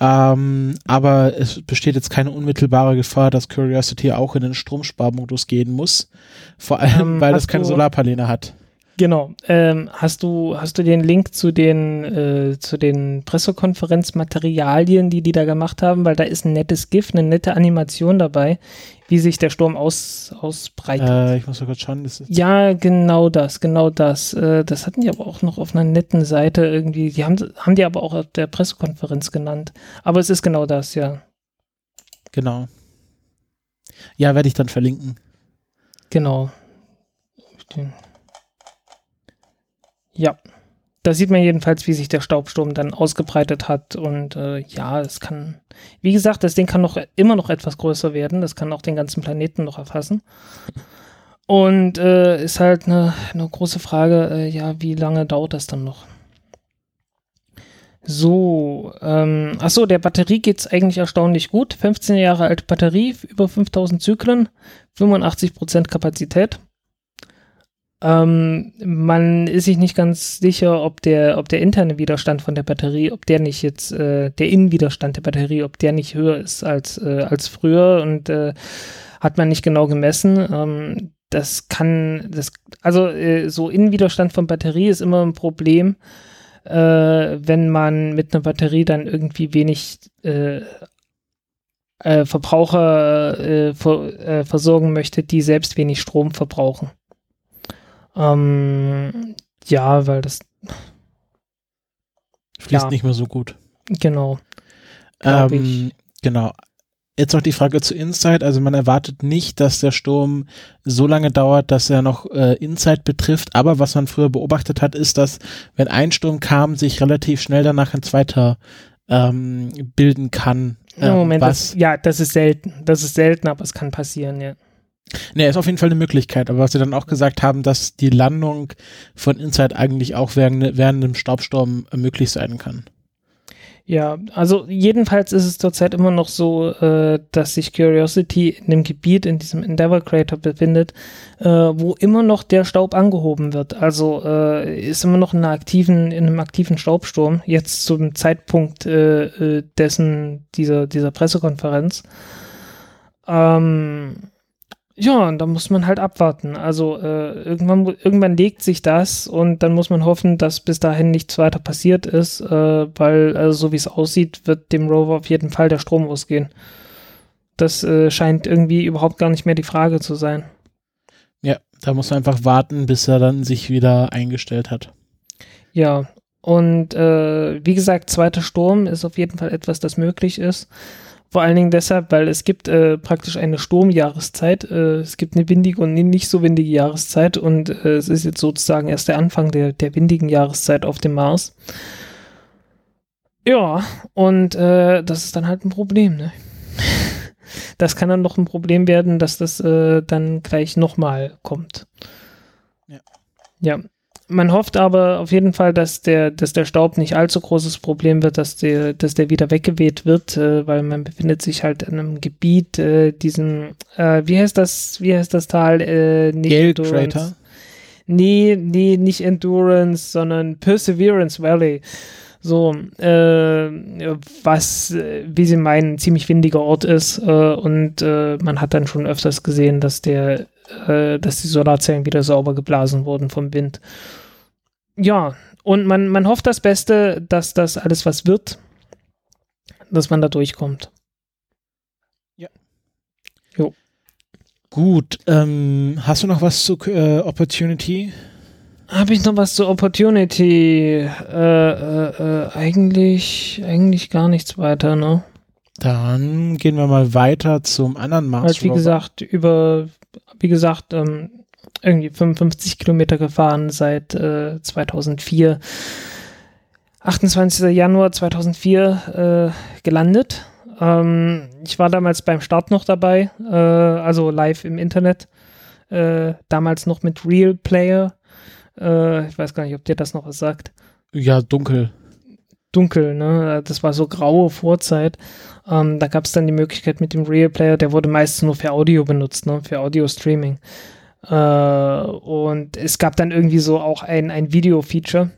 Ähm, aber es besteht jetzt keine unmittelbare Gefahr, dass Curiosity auch in den Stromsparmodus gehen muss. Vor allem, ähm, weil es keine Solarpaneele hat. Genau. Ähm, hast du hast du den Link zu den äh, zu den Pressekonferenzmaterialien, die die da gemacht haben, weil da ist ein nettes GIF, eine nette Animation dabei, wie sich der Sturm aus, ausbreitet. Äh, ich muss mal kurz schauen. ja, genau das, genau das. Äh, das hatten die aber auch noch auf einer netten Seite irgendwie. Die haben haben die aber auch auf der Pressekonferenz genannt. Aber es ist genau das, ja. Genau. Ja, werde ich dann verlinken. Genau. Den ja. Da sieht man jedenfalls, wie sich der Staubsturm dann ausgebreitet hat. Und äh, ja, es kann, wie gesagt, das Ding kann noch immer noch etwas größer werden. Das kann auch den ganzen Planeten noch erfassen. Und äh, ist halt eine, eine große Frage, äh, ja, wie lange dauert das dann noch? So, ähm, achso, der Batterie geht es eigentlich erstaunlich gut. 15 Jahre alte Batterie, über 5000 Zyklen, 85% Kapazität. Ähm, man ist sich nicht ganz sicher, ob der, ob der interne Widerstand von der Batterie, ob der nicht jetzt, äh, der Innenwiderstand der Batterie, ob der nicht höher ist als, äh, als früher und äh, hat man nicht genau gemessen. Ähm, das kann, das, also äh, so Innenwiderstand von Batterie ist immer ein Problem, äh, wenn man mit einer Batterie dann irgendwie wenig äh, Verbraucher ver, versorgen möchte, die selbst wenig Strom verbrauchen. Ähm, ja, weil das fließt ja. nicht mehr so gut. Genau. Ähm, genau. Jetzt noch die Frage zu Inside. Also man erwartet nicht, dass der Sturm so lange dauert, dass er noch äh, Inside betrifft. Aber was man früher beobachtet hat, ist, dass wenn ein Sturm kam, sich relativ schnell danach ein zweiter ähm, bilden kann. Ähm, Moment, das, ja, das ist selten. Das ist selten, aber es kann passieren, ja. Nee, ist auf jeden Fall eine Möglichkeit. Aber was sie dann auch gesagt haben, dass die Landung von Inside eigentlich auch während, während einem Staubsturm möglich sein kann. Ja, also jedenfalls ist es zurzeit immer noch so, äh, dass sich Curiosity in dem Gebiet, in diesem Endeavour Crater befindet, äh, wo immer noch der Staub angehoben wird. Also äh, ist immer noch in, aktiven, in einem aktiven Staubsturm, jetzt zum Zeitpunkt äh, äh, dessen, dieser, dieser Pressekonferenz. Ähm, ja, und da muss man halt abwarten. Also äh, irgendwann, irgendwann legt sich das und dann muss man hoffen, dass bis dahin nichts weiter passiert ist, äh, weil also so wie es aussieht, wird dem Rover auf jeden Fall der Strom ausgehen. Das äh, scheint irgendwie überhaupt gar nicht mehr die Frage zu sein. Ja, da muss man einfach warten, bis er dann sich wieder eingestellt hat. Ja, und äh, wie gesagt, zweiter Sturm ist auf jeden Fall etwas, das möglich ist. Vor allen Dingen deshalb, weil es gibt äh, praktisch eine Sturmjahreszeit. Äh, es gibt eine windige und nicht so windige Jahreszeit und äh, es ist jetzt sozusagen erst der Anfang der, der windigen Jahreszeit auf dem Mars. Ja, und äh, das ist dann halt ein Problem, ne? [laughs] Das kann dann noch ein Problem werden, dass das äh, dann gleich nochmal kommt. Ja. Ja, man hofft aber auf jeden Fall, dass der, dass der Staub nicht allzu großes Problem wird, dass der, dass der wieder weggeweht wird, äh, weil man befindet sich halt in einem Gebiet, äh, diesen, äh, wie heißt das, wie heißt das Tal? Äh, nicht Gale Crater? Nee, nee, nicht Endurance, sondern Perseverance Valley. So, äh, was, äh, wie sie meinen, ein ziemlich windiger Ort ist. Äh, und äh, man hat dann schon öfters gesehen, dass der äh, dass die Solarzellen wieder sauber geblasen wurden vom Wind. Ja, und man, man hofft das Beste, dass das alles was wird, dass man da durchkommt. Ja. Jo. Gut, ähm, hast du noch was zu äh, Opportunity? Habe ich noch was zu Opportunity? Äh, äh, äh, eigentlich, eigentlich gar nichts weiter, ne? Dann gehen wir mal weiter zum anderen Mars. Halt, wie gesagt, über wie gesagt, ähm, irgendwie 55 Kilometer gefahren seit äh, 2004. 28. Januar 2004 äh, gelandet. Ähm, ich war damals beim Start noch dabei, äh, also live im Internet. Äh, damals noch mit Real Player. Äh, ich weiß gar nicht, ob dir das noch was sagt. Ja, dunkel. Dunkel, ne? Das war so graue Vorzeit. Ähm, da gab es dann die Möglichkeit mit dem Real Player, der wurde meistens nur für Audio benutzt, ne? für Audio-Streaming. Äh, und es gab dann irgendwie so auch ein, ein Video-Feature.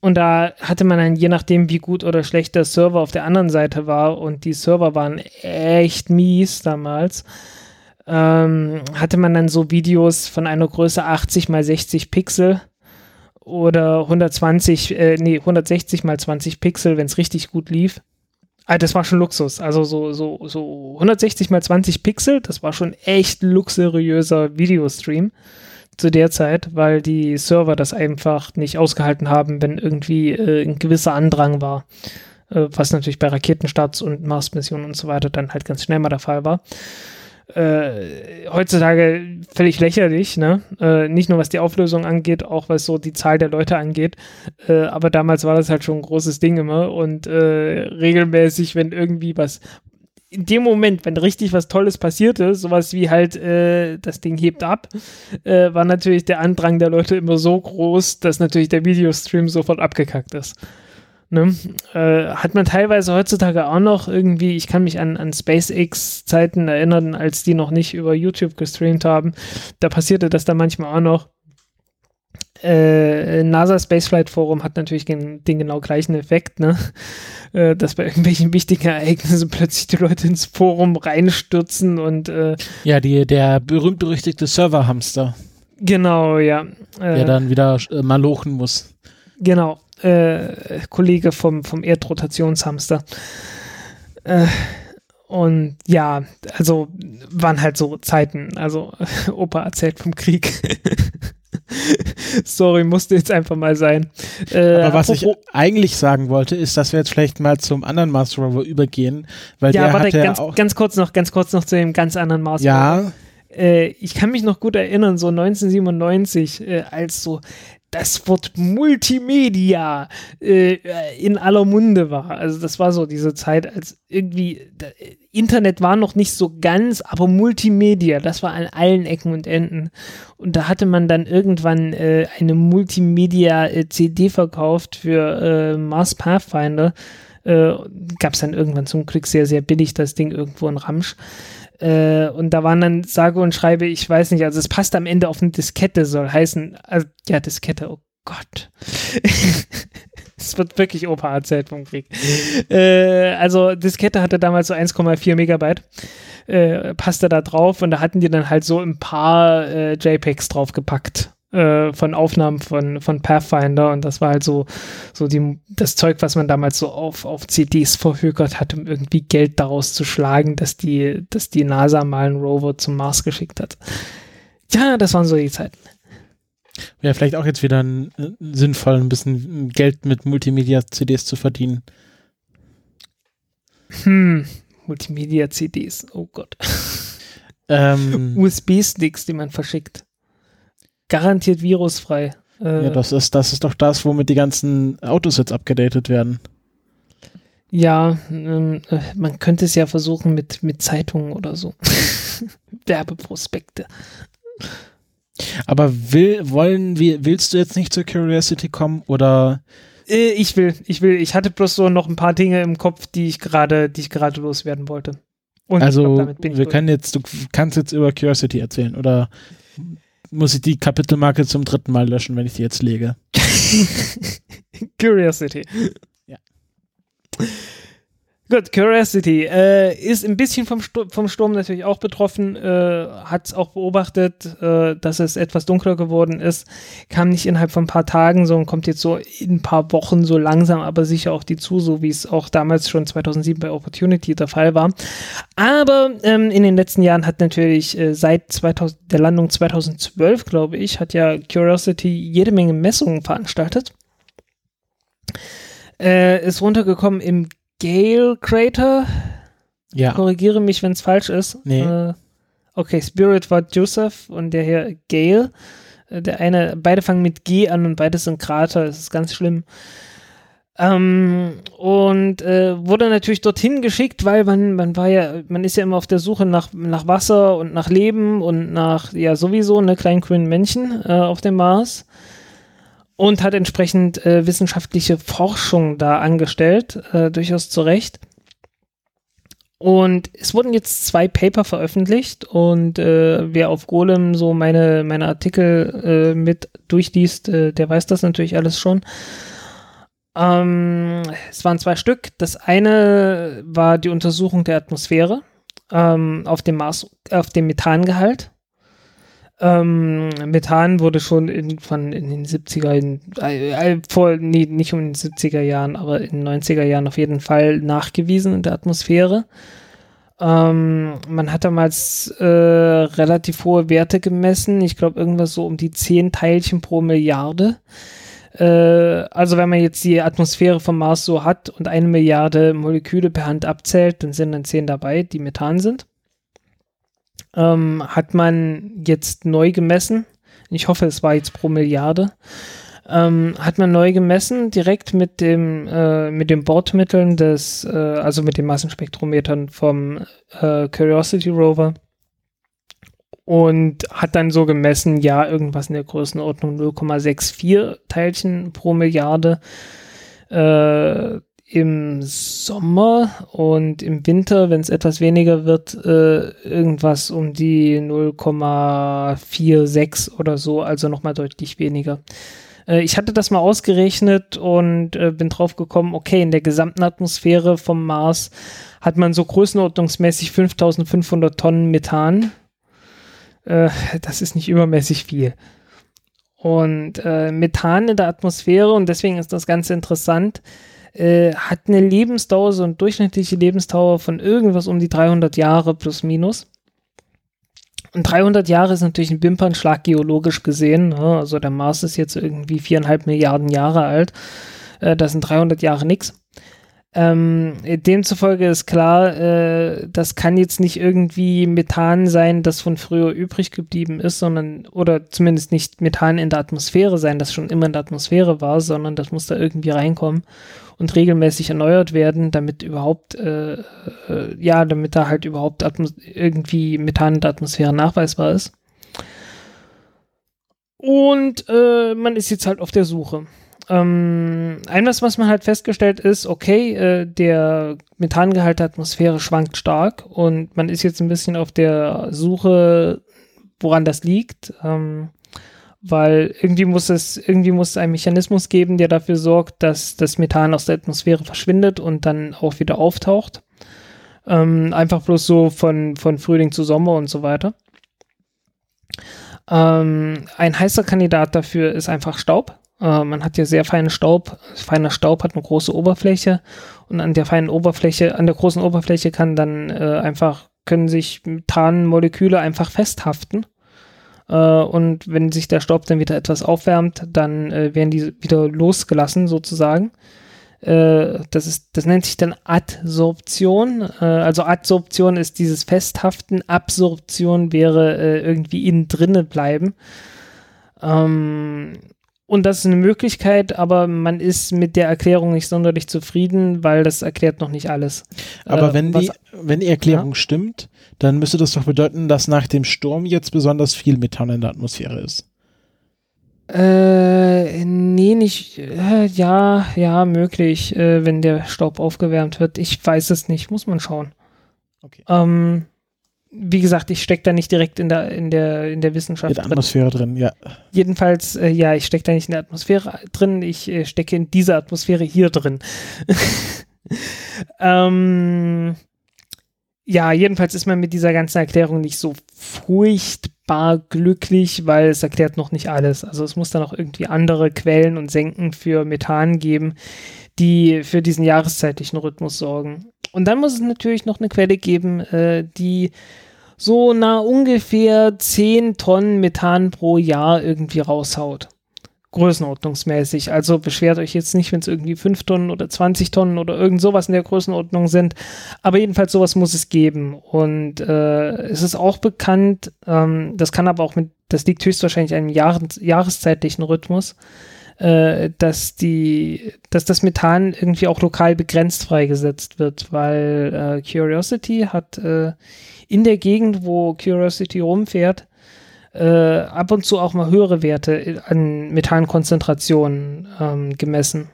Und da hatte man dann, je nachdem, wie gut oder schlecht der Server auf der anderen Seite war, und die Server waren echt mies damals, ähm, hatte man dann so Videos von einer Größe 80 mal 60 Pixel oder 120, äh, nee, 160 mal 20 Pixel, wenn es richtig gut lief. Ah, das war schon Luxus. Also so, so, so 160 mal 20 Pixel, das war schon echt luxuriöser Videostream zu der Zeit, weil die Server das einfach nicht ausgehalten haben, wenn irgendwie äh, ein gewisser Andrang war. Äh, was natürlich bei Raketenstarts und Mars-Missionen und so weiter dann halt ganz schnell mal der Fall war äh, heutzutage völlig lächerlich, ne? Äh, nicht nur was die Auflösung angeht, auch was so die Zahl der Leute angeht. Äh, aber damals war das halt schon ein großes Ding immer und äh, regelmäßig, wenn irgendwie was in dem Moment, wenn richtig was Tolles passierte, sowas wie halt äh, das Ding hebt ab, äh, war natürlich der Andrang der Leute immer so groß, dass natürlich der Videostream sofort abgekackt ist. Ne? Äh, hat man teilweise heutzutage auch noch irgendwie, ich kann mich an, an SpaceX-Zeiten erinnern, als die noch nicht über YouTube gestreamt haben. Da passierte das dann manchmal auch noch. Äh, NASA Spaceflight Forum hat natürlich den, den genau gleichen Effekt, ne? Äh, dass bei irgendwelchen wichtigen Ereignissen [laughs] plötzlich die Leute ins Forum reinstürzen und äh, ja, die, der berühmt-berüchtigte Serverhamster. Genau, ja. der dann wieder äh, malochen muss. Genau äh, Kollege vom, vom Erdrotationshamster. Äh, und ja, also waren halt so Zeiten. Also [laughs] Opa erzählt vom Krieg. [laughs] Sorry, musste jetzt einfach mal sein. Äh, Aber was ich eigentlich sagen wollte, ist, dass wir jetzt vielleicht mal zum anderen Mars Rover übergehen, weil ja, der warte, hatte ganz, auch ganz kurz noch, ganz kurz noch zu dem ganz anderen Mars Rover. Ja. Äh, ich kann mich noch gut erinnern, so 1997, äh, als so das Wort Multimedia äh, in aller Munde war. Also das war so diese Zeit, als irgendwie Internet war noch nicht so ganz, aber Multimedia, das war an allen Ecken und Enden. Und da hatte man dann irgendwann äh, eine Multimedia-CD verkauft für äh, Mars Pathfinder Äh, Gab es dann irgendwann zum Glück sehr, sehr billig das Ding irgendwo in Ramsch. Äh, und da waren dann sage und schreibe, ich weiß nicht, also es passt am Ende auf eine Diskette, soll heißen, also, ja, Diskette, oh Gott. [laughs] es wird wirklich Opa erzählt vom Krieg. Äh, also Diskette hatte damals so 1,4 Megabyte. Äh, passte da drauf und da hatten die dann halt so ein paar äh, JPEGs draufgepackt äh, von Aufnahmen von, von Pathfinder und das war halt so, so die, das Zeug, was man damals so auf, auf CDs verhökert hat, um irgendwie Geld daraus zu schlagen, dass die, dass die NASA mal einen Rover zum Mars geschickt hat. Ja, das waren so die Zeiten. Wäre vielleicht auch jetzt wieder ein, äh, sinnvoll, ein bisschen Geld mit Multimedia-CDs zu verdienen. Hm, Multimedia-CDs, oh Gott. Ähm, [laughs] USB-Sticks, die man verschickt. Garantiert virusfrei. Äh, ja, das ist, das ist doch das, womit die ganzen Autos jetzt abgedatet werden. Ja, ähm, äh, man könnte es ja versuchen mit, mit Zeitungen oder so. [laughs] Werbeprospekte. Aber will, wollen wir, willst du jetzt nicht zur Curiosity kommen oder? Äh, ich will, ich will. Ich hatte bloß so noch ein paar Dinge im Kopf, die ich gerade, die ich gerade loswerden wollte. Und also, glaub, wir durch. können jetzt, du kannst jetzt über Curiosity erzählen oder muss ich die Kapitelmarke zum dritten Mal löschen, wenn ich die jetzt lege? [laughs] Curiosity. Ja. Gut, Curiosity äh, ist ein bisschen vom, Stu vom Sturm natürlich auch betroffen, äh, hat es auch beobachtet, äh, dass es etwas dunkler geworden ist, kam nicht innerhalb von ein paar Tagen, sondern kommt jetzt so in ein paar Wochen so langsam, aber sicher auch die zu, so wie es auch damals schon 2007 bei Opportunity der Fall war. Aber ähm, in den letzten Jahren hat natürlich äh, seit 2000, der Landung 2012, glaube ich, hat ja Curiosity jede Menge Messungen veranstaltet. Äh, ist runtergekommen im Gale Crater. Ja. Korrigiere mich, wenn es falsch ist. Nee. Äh, okay, Spirit war Joseph und der hier Gale. Äh, der eine, beide fangen mit G an und beide sind Krater. Das ist ganz schlimm. Ähm, und äh, wurde natürlich dorthin geschickt, weil man, man war ja, man ist ja immer auf der Suche nach, nach Wasser und nach Leben und nach, ja, sowieso, ne, kleinen grünen Männchen äh, auf dem Mars und hat entsprechend äh, wissenschaftliche Forschung da angestellt, äh, durchaus zu Recht. Und es wurden jetzt zwei Paper veröffentlicht und äh, wer auf Golem so meine, meine Artikel äh, mit durchliest, äh, der weiß das natürlich alles schon. Ähm, es waren zwei Stück. Das eine war die Untersuchung der Atmosphäre ähm, auf dem Mars, auf dem Methangehalt. Ähm, Methan wurde schon in, von in den 70er, in, äh, vor, nee, nicht um den 70er Jahren, aber in den 90er Jahren auf jeden Fall nachgewiesen in der Atmosphäre. Ähm, man hat damals äh, relativ hohe Werte gemessen. Ich glaube, irgendwas so um die 10 Teilchen pro Milliarde. Äh, also, wenn man jetzt die Atmosphäre vom Mars so hat und eine Milliarde Moleküle per Hand abzählt, dann sind dann 10 dabei, die Methan sind ähm, hat man jetzt neu gemessen. Ich hoffe, es war jetzt pro Milliarde. Ähm, hat man neu gemessen, direkt mit dem, äh, mit den Bordmitteln des, äh, also mit den Massenspektrometern vom äh, Curiosity Rover. Und hat dann so gemessen, ja, irgendwas in der Größenordnung 0,64 Teilchen pro Milliarde. Äh, im Sommer und im Winter, wenn es etwas weniger wird, äh, irgendwas um die 0,46 oder so, also nochmal deutlich weniger. Äh, ich hatte das mal ausgerechnet und äh, bin drauf gekommen, okay, in der gesamten Atmosphäre vom Mars hat man so größenordnungsmäßig 5500 Tonnen Methan. Äh, das ist nicht übermäßig viel. Und äh, Methan in der Atmosphäre, und deswegen ist das ganz interessant, äh, hat eine Lebensdauer, so eine durchschnittliche Lebensdauer von irgendwas um die 300 Jahre plus minus. Und 300 Jahre ist natürlich ein Wimpernschlag geologisch gesehen. Ne? Also der Mars ist jetzt irgendwie viereinhalb Milliarden Jahre alt. Äh, das sind 300 Jahre nix. Ähm, demzufolge ist klar, äh, das kann jetzt nicht irgendwie Methan sein, das von früher übrig geblieben ist, sondern, oder zumindest nicht Methan in der Atmosphäre sein, das schon immer in der Atmosphäre war, sondern das muss da irgendwie reinkommen und regelmäßig erneuert werden, damit überhaupt, äh, äh, ja, damit da halt überhaupt Atmos irgendwie Methan in der Atmosphäre nachweisbar ist. Und äh, man ist jetzt halt auf der Suche. Ähm, eines, was man halt festgestellt ist, okay, äh, der Methangehalt der Atmosphäre schwankt stark und man ist jetzt ein bisschen auf der Suche, woran das liegt. Ähm, weil irgendwie muss es, irgendwie muss es einen Mechanismus geben, der dafür sorgt, dass das Methan aus der Atmosphäre verschwindet und dann auch wieder auftaucht. Ähm, einfach bloß so von, von Frühling zu Sommer und so weiter. Ähm, ein heißer Kandidat dafür ist einfach Staub. Äh, man hat ja sehr feinen Staub. Feiner Staub hat eine große Oberfläche und an der feinen Oberfläche, an der großen Oberfläche kann dann äh, einfach, können sich Methanmoleküle einfach festhaften. Äh, und wenn sich der Staub dann wieder etwas aufwärmt, dann äh, werden die wieder losgelassen sozusagen. Äh, das, ist, das nennt sich dann Adsorption. Also Adsorption ist dieses Festhaften, Absorption wäre irgendwie innen drinne bleiben. Ähm, und das ist eine Möglichkeit, aber man ist mit der Erklärung nicht sonderlich zufrieden, weil das erklärt noch nicht alles. Aber äh, wenn, die, wenn die Erklärung ja? stimmt, dann müsste das doch bedeuten, dass nach dem Sturm jetzt besonders viel Methan in der Atmosphäre ist. Äh, nee, nicht. Äh, ja, ja, möglich, äh, wenn der Staub aufgewärmt wird. Ich weiß es nicht, muss man schauen. Okay. Ähm, wie gesagt, ich stecke da nicht direkt in der, in der, in der Wissenschaft. In der Atmosphäre drin, drin ja. Jedenfalls, äh, ja, ich stecke da nicht in der Atmosphäre drin, ich äh, stecke in dieser Atmosphäre hier drin. [laughs] ähm, ja, jedenfalls ist man mit dieser ganzen Erklärung nicht so furchtbar glücklich, weil es erklärt noch nicht alles. Also es muss da noch irgendwie andere Quellen und Senken für Methan geben, die für diesen jahreszeitlichen Rhythmus sorgen. Und dann muss es natürlich noch eine Quelle geben, äh, die so nah ungefähr 10 Tonnen Methan pro Jahr irgendwie raushaut. Größenordnungsmäßig. Also beschwert euch jetzt nicht, wenn es irgendwie 5 Tonnen oder 20 Tonnen oder irgend sowas in der Größenordnung sind. Aber jedenfalls sowas muss es geben. Und äh, es ist auch bekannt, ähm, das kann aber auch mit, das liegt höchstwahrscheinlich einem Jahres, jahreszeitlichen Rhythmus, äh, dass die, dass das Methan irgendwie auch lokal begrenzt freigesetzt wird, weil äh, Curiosity hat äh, in der Gegend, wo Curiosity rumfährt, äh, ab und zu auch mal höhere Werte an Methankonzentrationen ähm, gemessen.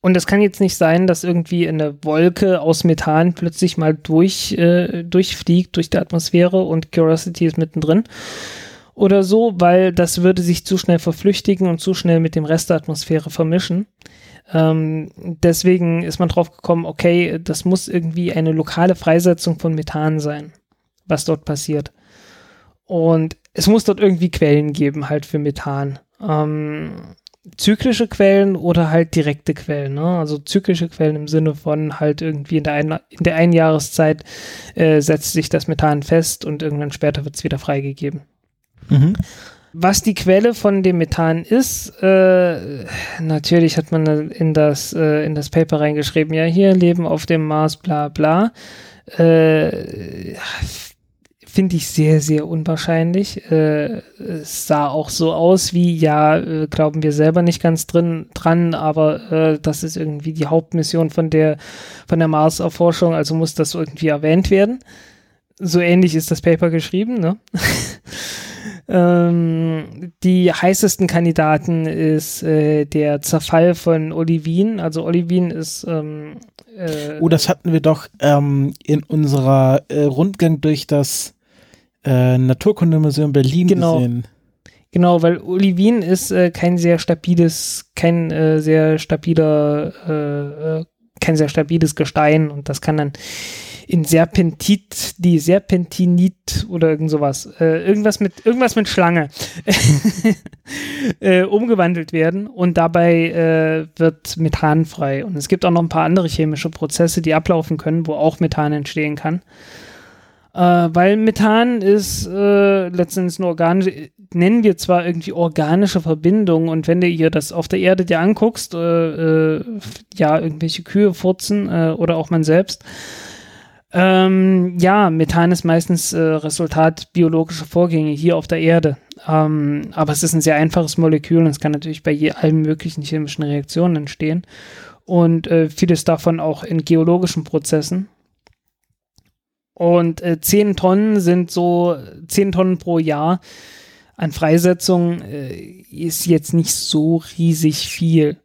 Und es kann jetzt nicht sein, dass irgendwie eine Wolke aus Methan plötzlich mal durch, äh, durchfliegt durch die Atmosphäre und Curiosity ist mittendrin oder so, weil das würde sich zu schnell verflüchtigen und zu schnell mit dem Rest der Atmosphäre vermischen. Ähm, deswegen ist man drauf gekommen, okay, das muss irgendwie eine lokale Freisetzung von Methan sein, was dort passiert. Und es muss dort irgendwie Quellen geben, halt für Methan. Ähm, zyklische Quellen oder halt direkte Quellen. Ne? Also zyklische Quellen im Sinne von halt irgendwie in der, ein, in der einen Jahreszeit äh, setzt sich das Methan fest und irgendwann später wird es wieder freigegeben. Mhm. Was die Quelle von dem Methan ist, äh, natürlich hat man in das, äh, in das Paper reingeschrieben, ja, hier leben auf dem Mars, bla bla. Äh, Finde ich sehr, sehr unwahrscheinlich. Äh, es sah auch so aus wie, ja, äh, glauben wir selber nicht ganz drin dran, aber äh, das ist irgendwie die Hauptmission von der, von der Mars-Erforschung, also muss das irgendwie erwähnt werden. So ähnlich ist das Paper geschrieben, ne? [laughs] Ähm, die heißesten Kandidaten ist äh, der Zerfall von Olivin. Also Olivin ist ähm, äh, Oh, das hatten wir doch ähm, in unserer äh, Rundgang durch das äh, Naturkundemuseum Berlin genau. gesehen. Genau, weil Olivin ist äh, kein sehr stabiles, kein äh, sehr stabiler, kein sehr stabiles Gestein und das kann dann in Serpentit, die Serpentinit oder irgend sowas, äh, irgendwas mit irgendwas mit Schlange [laughs] äh, umgewandelt werden und dabei äh, wird Methan frei. Und es gibt auch noch ein paar andere chemische Prozesse, die ablaufen können, wo auch Methan entstehen kann. Äh, weil Methan ist äh, letztendlich eine organische, nennen wir zwar irgendwie organische Verbindung und wenn du ihr das auf der Erde dir anguckst, äh, ja, irgendwelche Kühe furzen oder auch man selbst, ähm, ja, Methan ist meistens äh, Resultat biologischer Vorgänge hier auf der Erde. Ähm, aber es ist ein sehr einfaches Molekül und es kann natürlich bei je, allen möglichen chemischen Reaktionen entstehen. Und äh, vieles davon auch in geologischen Prozessen. Und äh, 10 Tonnen sind so 10 Tonnen pro Jahr an Freisetzung äh, ist jetzt nicht so riesig viel.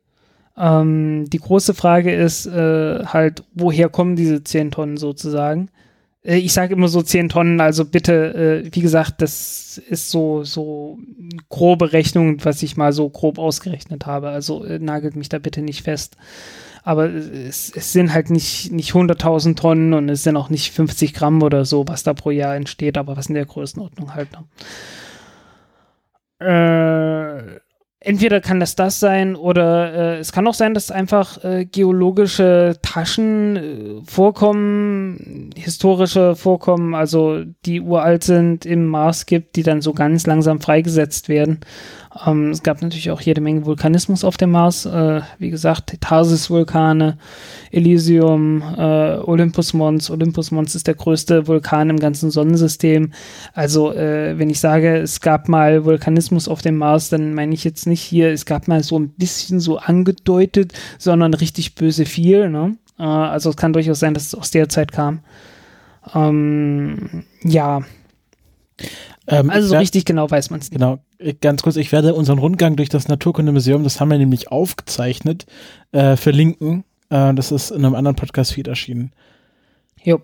Ähm, die große Frage ist äh, halt, woher kommen diese 10 Tonnen sozusagen? Äh, ich sage immer so 10 Tonnen, also bitte, äh, wie gesagt, das ist so, so grobe Rechnung, was ich mal so grob ausgerechnet habe. Also äh, nagelt mich da bitte nicht fest. Aber es, es sind halt nicht, nicht 100.000 Tonnen und es sind auch nicht 50 Gramm oder so, was da pro Jahr entsteht, aber was in der Größenordnung halt. Ne? Äh, entweder kann das das sein oder äh, es kann auch sein, dass einfach äh, geologische Taschen äh, vorkommen, historische Vorkommen, also die uralt sind, im Mars gibt, die dann so ganz langsam freigesetzt werden. Ähm, es gab natürlich auch jede Menge Vulkanismus auf dem Mars. Äh, wie gesagt, Tarsis-Vulkane, Elysium, äh, Olympus Mons. Olympus Mons ist der größte Vulkan im ganzen Sonnensystem. Also, äh, wenn ich sage, es gab mal Vulkanismus auf dem Mars, dann meine ich jetzt nicht hier, es gab mal so ein bisschen so angedeutet, sondern richtig böse viel. Ne? Äh, also, es kann durchaus sein, dass es aus der Zeit kam. Ähm, ja. Ähm, also so richtig genau weiß man es nicht. Genau, ganz kurz, ich werde unseren Rundgang durch das Naturkundemuseum, das haben wir nämlich aufgezeichnet, äh, verlinken. Äh, das ist in einem anderen Podcast-Feed erschienen. Jo.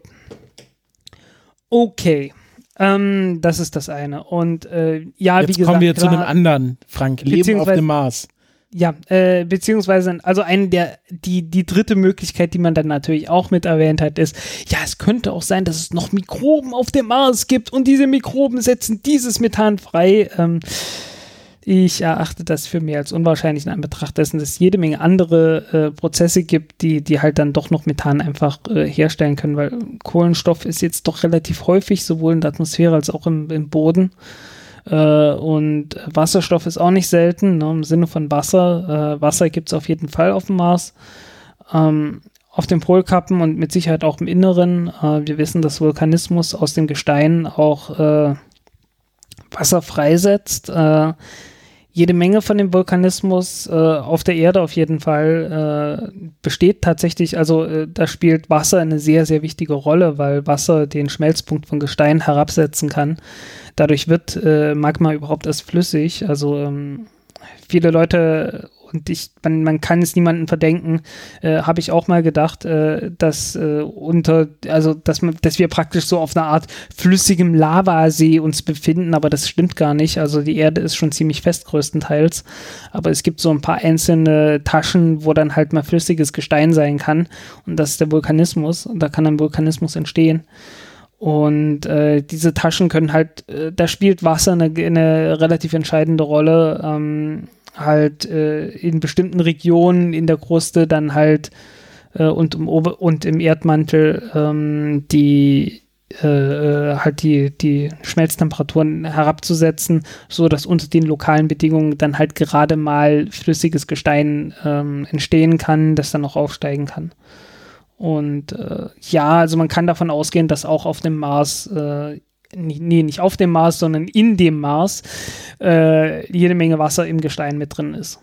Okay. Ähm, das ist das eine. Und äh, ja, Jetzt wie gesagt. kommen wir zu einem anderen, Frank. Leben auf dem Mars. Ja, äh, beziehungsweise, also eine der, die, die dritte Möglichkeit, die man dann natürlich auch mit erwähnt hat, ist, ja, es könnte auch sein, dass es noch Mikroben auf dem Mars gibt und diese Mikroben setzen dieses Methan frei. Ähm, ich erachte das für mehr als unwahrscheinlich in Anbetracht dessen, dass es jede Menge andere äh, Prozesse gibt, die, die halt dann doch noch Methan einfach äh, herstellen können, weil Kohlenstoff ist jetzt doch relativ häufig, sowohl in der Atmosphäre als auch im, im Boden. Äh, und Wasserstoff ist auch nicht selten, ne, im Sinne von Wasser. Äh, Wasser gibt es auf jeden Fall auf dem Mars. Ähm, auf den Polkappen und mit Sicherheit auch im Inneren. Äh, wir wissen, dass Vulkanismus aus dem Gestein auch äh, Wasser freisetzt. Jede Menge von dem Vulkanismus äh, auf der Erde auf jeden Fall äh, besteht tatsächlich, also äh, da spielt Wasser eine sehr, sehr wichtige Rolle, weil Wasser den Schmelzpunkt von Gestein herabsetzen kann. Dadurch wird äh, Magma überhaupt erst flüssig. Also ähm, viele Leute und ich, man, man kann es niemandem verdenken, äh, habe ich auch mal gedacht, äh, dass äh, unter, also dass man, dass wir praktisch so auf einer Art flüssigem Lavasee uns befinden, aber das stimmt gar nicht. Also die Erde ist schon ziemlich fest größtenteils, aber es gibt so ein paar einzelne Taschen, wo dann halt mal flüssiges Gestein sein kann und das ist der Vulkanismus und da kann ein Vulkanismus entstehen. Und äh, diese Taschen können halt, äh, da spielt Wasser eine, eine relativ entscheidende Rolle. Ähm, halt äh, in bestimmten Regionen in der Kruste dann halt äh, und, im Ober und im Erdmantel ähm, die äh, äh, halt die, die Schmelztemperaturen herabzusetzen, so dass unter den lokalen Bedingungen dann halt gerade mal flüssiges Gestein ähm, entstehen kann, das dann auch aufsteigen kann. Und äh, ja, also man kann davon ausgehen, dass auch auf dem Mars äh, nee, nicht auf dem Mars, sondern in dem Mars, äh, jede Menge Wasser im Gestein mit drin ist.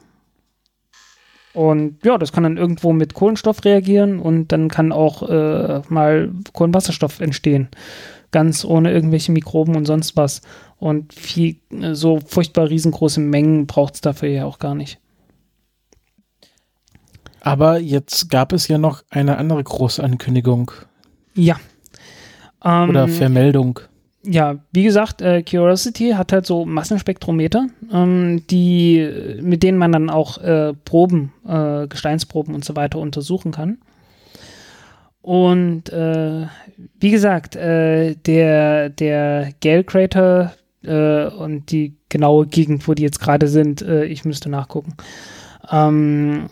Und ja, das kann dann irgendwo mit Kohlenstoff reagieren und dann kann auch äh, mal Kohlenwasserstoff entstehen. Ganz ohne irgendwelche Mikroben und sonst was. Und viel, so furchtbar riesengroße Mengen braucht es dafür ja auch gar nicht. Aber jetzt gab es ja noch eine andere große Ankündigung. Ja. Oder ähm, Vermeldung ja, wie gesagt, äh, Curiosity hat halt so Massenspektrometer, ähm, die, mit denen man dann auch äh, Proben, äh, Gesteinsproben und so weiter untersuchen kann. Und äh, wie gesagt, äh, der, der Gale Crater äh, und die genaue Gegend, wo die jetzt gerade sind, ich müsste nachgucken, ähm,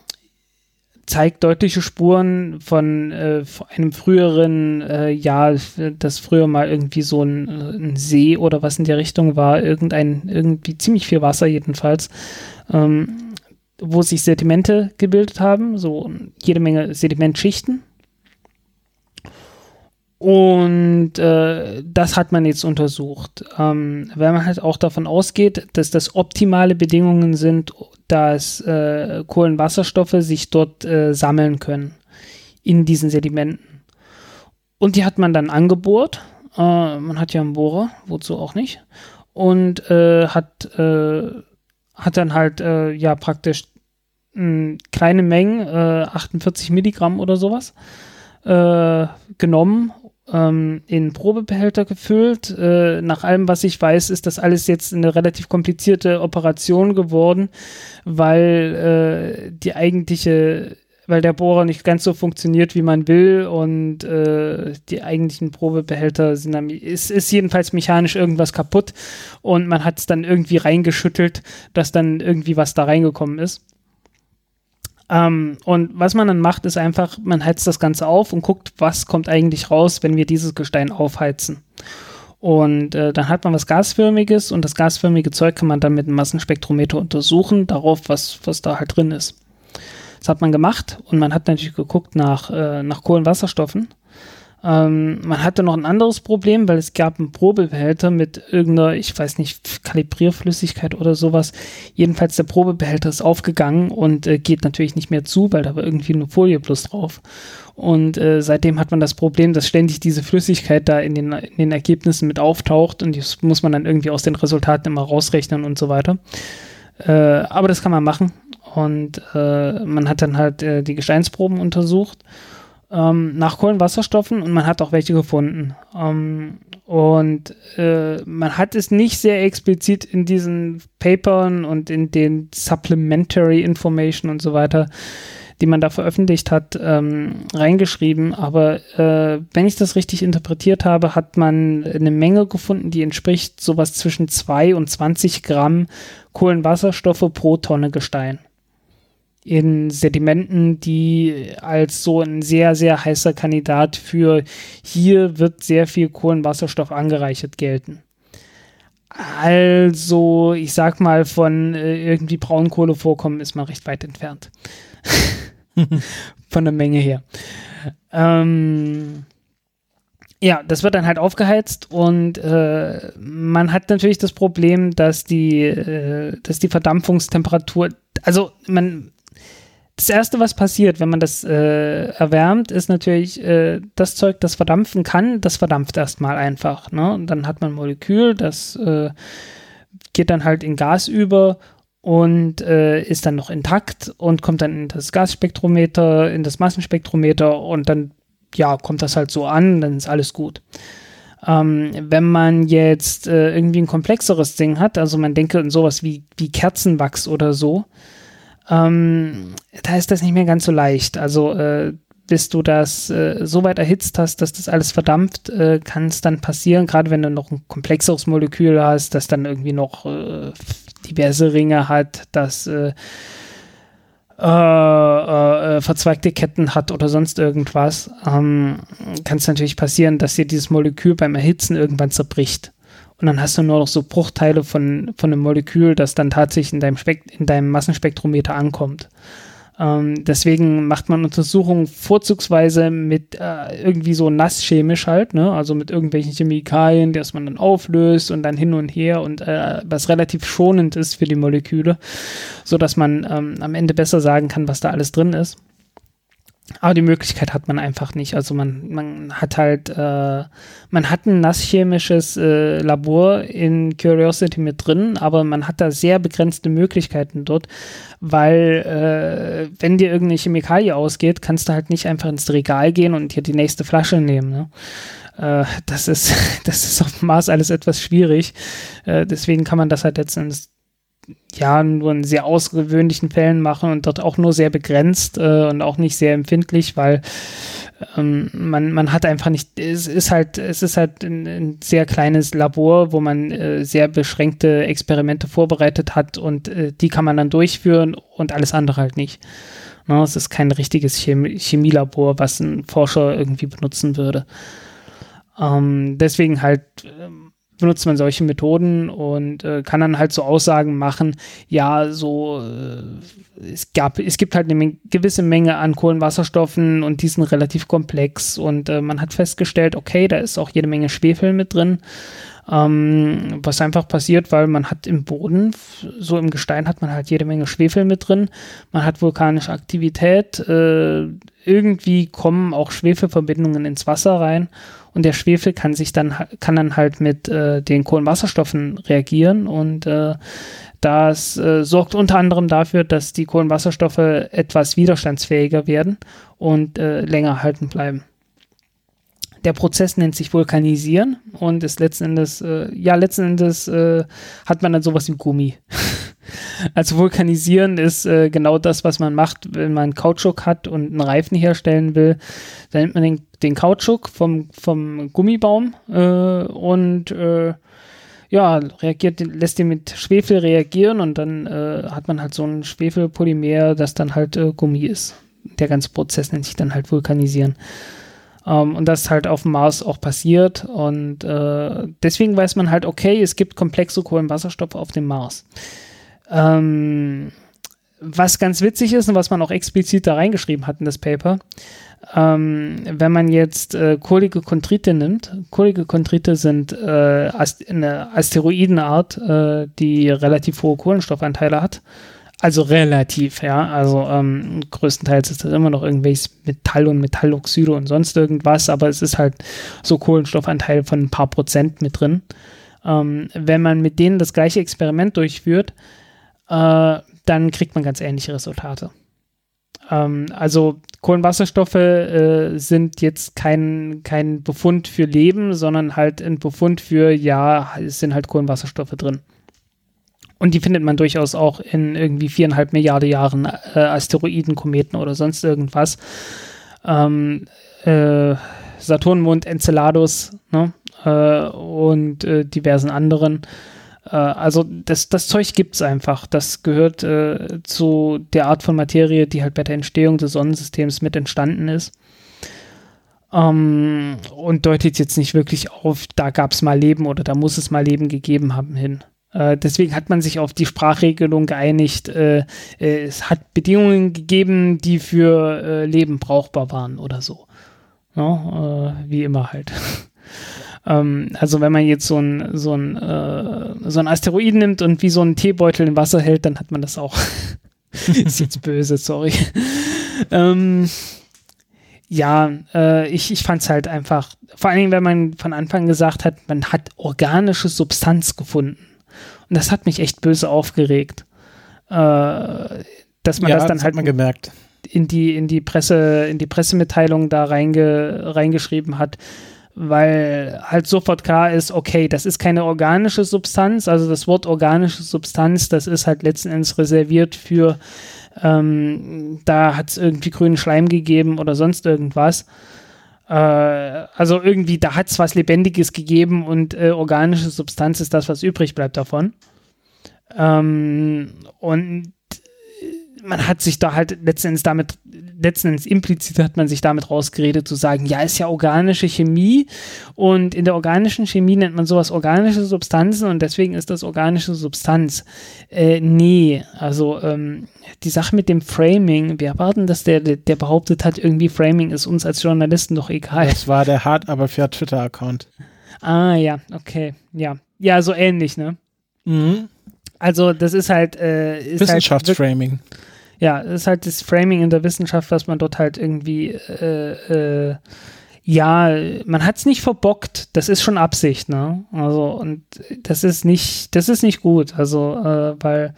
zeigt deutliche Spuren von äh, einem früheren äh, Jahr, das früher mal irgendwie so ein, äh, ein, See oder was in der Richtung war, irgendein, irgendwie ziemlich viel Wasser jedenfalls, ähm, wo sich Sedimente gebildet haben, so jede Menge Sedimentschichten. Und äh, das hat man jetzt untersucht. Ähm, weil man halt auch davon ausgeht, dass das optimale Bedingungen sind, dass äh, Kohlenwasserstoffe sich dort äh, sammeln können in diesen Sedimenten. Und die hat man dann angebohrt. Äh, man hat ja einen Bohrer, wozu auch nicht. und äh, hat, äh, hat dann halt ja praktisch mh, kleine Mengen, 48 Milligramm oder sowas, genommen ähm, in Probebehälter gefüllt. Äh, nach allem, was ich weiß, ist das alles jetzt eine relativ komplizierte Operation geworden, weil äh, die eigentliche weil der Bohrer nicht ganz so funktioniert, wie man will und äh, die eigentlichen Probebehälter sind dann, ist, ist jedenfalls mechanisch irgendwas kaputt und man hat es dann irgendwie reingeschüttelt, dass dann irgendwie was da reingekommen ist. Ähm, und was man dann macht, ist einfach, man heizt das Ganze auf und guckt, was kommt eigentlich raus, wenn wir dieses Gestein aufheizen. Und äh, dann hat man was Gasförmiges und das gasförmige Zeug kann man dann mit einem Massenspektrometer untersuchen, darauf, was, was da halt drin ist. Das hat man gemacht und man hat natürlich geguckt nach, äh, nach Kohlenwasserstoffen. Ähm, man hatte noch ein anderes Problem, weil es gab einen Probebehälter mit irgendeiner, ich weiß nicht, Kalibrierflüssigkeit oder sowas. Jedenfalls der Probebehälter ist aufgegangen und äh, geht natürlich nicht mehr zu, weil da war irgendwie eine Folie plus drauf. Und äh, seitdem hat man das Problem, dass ständig diese Flüssigkeit da in den, in den Ergebnissen mit auftaucht und das muss man dann irgendwie aus den Resultaten immer rausrechnen und so weiter. Äh, aber das kann man machen. Und äh, man hat dann halt äh, die Gesteinsproben untersucht ähm, nach Kohlenwasserstoffen und man hat auch welche gefunden. Ähm, und äh, man hat es nicht sehr explizit in diesen Papern und in den Supplementary Information und so weiter, die man da veröffentlicht hat, ähm, reingeschrieben. Aber äh, wenn ich das richtig interpretiert habe, hat man eine Menge gefunden, die entspricht sowas zwischen 2 und 20 Gramm Kohlenwasserstoffe pro Tonne Gestein in Sedimenten, die als so ein sehr, sehr heißer Kandidat für hier wird sehr viel Kohlenwasserstoff angereichert gelten. Also, ich sag mal, von äh, irgendwie Braunkohlevorkommen ist man recht weit entfernt. [laughs] von der Menge her. Ähm, ja, das wird dann halt aufgeheizt und äh, man hat natürlich das Problem, dass die, äh, dass die Verdampfungstemperatur, also man, das Erste, was passiert, wenn man das äh, erwärmt, ist natürlich äh, das Zeug, das verdampfen kann, das verdampft erstmal einfach. Ne? Und dann hat man ein Molekül, das äh, geht dann halt in Gas über und äh, ist dann noch intakt und kommt dann in das Gasspektrometer, in das Massenspektrometer und dann ja, kommt das halt so an, dann ist alles gut. Ähm, wenn man jetzt äh, irgendwie ein komplexeres Ding hat, also man denke an sowas wie, wie Kerzenwachs oder so, ähm, da ist das nicht mehr ganz so leicht. Also äh, bis du das äh, so weit erhitzt hast, dass das alles verdampft, äh, kann es dann passieren, gerade wenn du noch ein komplexeres Molekül hast, das dann irgendwie noch äh, diverse Ringe hat, das äh, äh, äh, verzweigte Ketten hat oder sonst irgendwas, ähm, kann es natürlich passieren, dass dir dieses Molekül beim Erhitzen irgendwann zerbricht und dann hast du nur noch so Bruchteile von, von einem Molekül, das dann tatsächlich in deinem, Spek in deinem Massenspektrometer ankommt. Ähm, deswegen macht man Untersuchungen vorzugsweise mit äh, irgendwie so nasschemisch halt, ne? also mit irgendwelchen Chemikalien, die man dann auflöst und dann hin und her und äh, was relativ schonend ist für die Moleküle, so dass man ähm, am Ende besser sagen kann, was da alles drin ist. Aber die Möglichkeit hat man einfach nicht. Also man, man hat halt, äh, man hat ein nasschemisches äh, Labor in Curiosity mit drin, aber man hat da sehr begrenzte Möglichkeiten dort, weil äh, wenn dir irgendeine Chemikalie ausgeht, kannst du halt nicht einfach ins Regal gehen und dir die nächste Flasche nehmen. Ne? Äh, das ist, [laughs] das ist auf dem Mars alles etwas schwierig. Äh, deswegen kann man das halt letztendlich ja nur in sehr außergewöhnlichen Fällen machen und dort auch nur sehr begrenzt äh, und auch nicht sehr empfindlich, weil ähm, man, man hat einfach nicht, es ist halt, es ist halt ein, ein sehr kleines Labor, wo man äh, sehr beschränkte Experimente vorbereitet hat und äh, die kann man dann durchführen und alles andere halt nicht. No, ne, es ist kein richtiges Chemie Chemielabor, was ein Forscher irgendwie benutzen würde. Ähm, deswegen halt ähm, benutzt man solche Methoden und äh, kann dann halt so Aussagen machen, ja, so äh, es gab, es gibt halt eine gewisse Menge an Kohlenwasserstoffen und die sind relativ komplex und äh, man hat festgestellt, okay, da ist auch jede Menge Schwefel mit drin. Ähm, was einfach passiert, weil man hat im Boden, so im Gestein hat man halt jede Menge Schwefel mit drin, man hat vulkanische Aktivität, äh, irgendwie kommen auch Schwefelverbindungen ins Wasser rein Und der Schwefel kann sich dann, kann dann halt mit äh, den Kohlenwasserstoffen reagieren und äh, das äh, sorgt unter anderem dafür, dass die Kohlenwasserstoffe etwas widerstandsfähiger werden und äh, länger halten bleiben. Der Prozess nennt sich Vulkanisieren und ist letzten Endes, äh, ja, letzten Endes äh, hat man dann sowas wie Gummi. [laughs] also Vulkanisieren ist äh, genau das, was man macht, wenn man Kautschuk hat und einen Reifen herstellen will. Dann nimmt man den, den Kautschuk vom, vom Gummibaum äh, und äh, ja, reagiert, lässt den mit Schwefel reagieren und dann äh, hat man halt so ein Schwefelpolymer, das dann halt Gummi ist. Der ganze Prozess nennt sich dann halt Vulkanisieren. Um, ähm, und das ist halt auf dem Mars auch passiert. Und äh, deswegen weiß man halt, okay, es gibt komplexe Kohlenwasserstoffe auf dem Mars. Ähm, was ganz witzig ist und was man auch explizit da reingeschrieben hat in das Paper, ähm, wenn man jetzt äh, kohlige Chondrite nimmt, kohlige Chondrite sind äh, eine Asteroidenart, äh, die relativ hohe Kohlenstoffanteile hat also relativ, ja. Also ähm, größtenteils ist das immer noch irgendwelches Metall und Metalloxide und sonst irgendwas, aber es ist halt so Kohlenstoffanteil von ein paar Prozent mit drin. Ähm, wenn man mit denen das gleiche Experiment durchführt, äh, dann kriegt man ganz ähnliche Resultate. Ähm, also Kohlenwasserstoffe äh, sind jetzt kein, kein Befund für Leben, sondern halt ein Befund für, ja, es sind halt Kohlenwasserstoffe drin. Und die findet man durchaus auch in irgendwie viereinhalb Milliarden Jahren äh, Asteroiden, Kometen oder sonst irgendwas. Ähm, äh, Saturnmond, Enceladus ne? äh, und äh, diversen anderen. Äh, also das, das Zeug gibt es einfach. Das gehört äh, zu der Art von Materie, die halt bei der Entstehung des Sonnensystems mit entstanden ist. Ähm, und deutet jetzt nicht wirklich auf, da gab es mal Leben oder da muss es mal Leben gegeben haben hin. Äh, deswegen hat man sich auf die Sprachregelung geeinigt. Äh, es hat Bedingungen gegeben, die für Leben brauchbar waren oder so. Äh, wie immer halt. [laughs] ähm, also wenn man jetzt so ein, so ein, äh, so ein Asteroid nimmt und wie so ein Teebeutel im Wasser hält, dann hat man das auch. [laughs] Ist jetzt böse, sorry. ähm, ja, äh, ich, ich fand es halt einfach, vor allen Dingen, wenn man von Anfang gesagt hat, man hat organische Substanz gefunden. Und das hat mich echt böse aufgeregt. Äh, dass man ja, das dann das halt gemerkt. in die, in die Presse, in die Pressemitteilung da reinge, reingeschrieben hat, weil halt sofort klar ist, okay, das ist keine organische Substanz, also das Wort organische Substanz, das ist halt letzten Endes reserviert für, ähm, da hat es irgendwie grünen Schleim gegeben oder sonst irgendwas. Äh, also irgendwie, da hat es was Lebendiges gegeben und äh, organische Substanz ist das, was übrig bleibt davon. Ähm, und man hat sich da halt letztendlich damit, letztendlich implizit hat man sich damit rausgeredet, zu sagen, ja, ist ja organische Chemie und in der organischen Chemie nennt man sowas organische Substanzen und deswegen ist das organische Substanz. Äh, nee, also ähm, die Sache mit dem Framing, wir erwarten, dass der, der behauptet hat, irgendwie Framing ist uns als Journalisten doch egal. Das war der hart, aber für Twitter-Account. Ah, ja, okay, ja. Ja, so ähnlich, ne? Mhm. Also, das ist halt. Äh, ist halt Wissenschaftsframing. Halt ja, ist halt das Framing in der Wissenschaft, was man dort halt irgendwie, äh, äh, ja, man hat es nicht verbockt, das ist schon Absicht, ne? Also, und das ist nicht, das ist nicht gut, also, äh, weil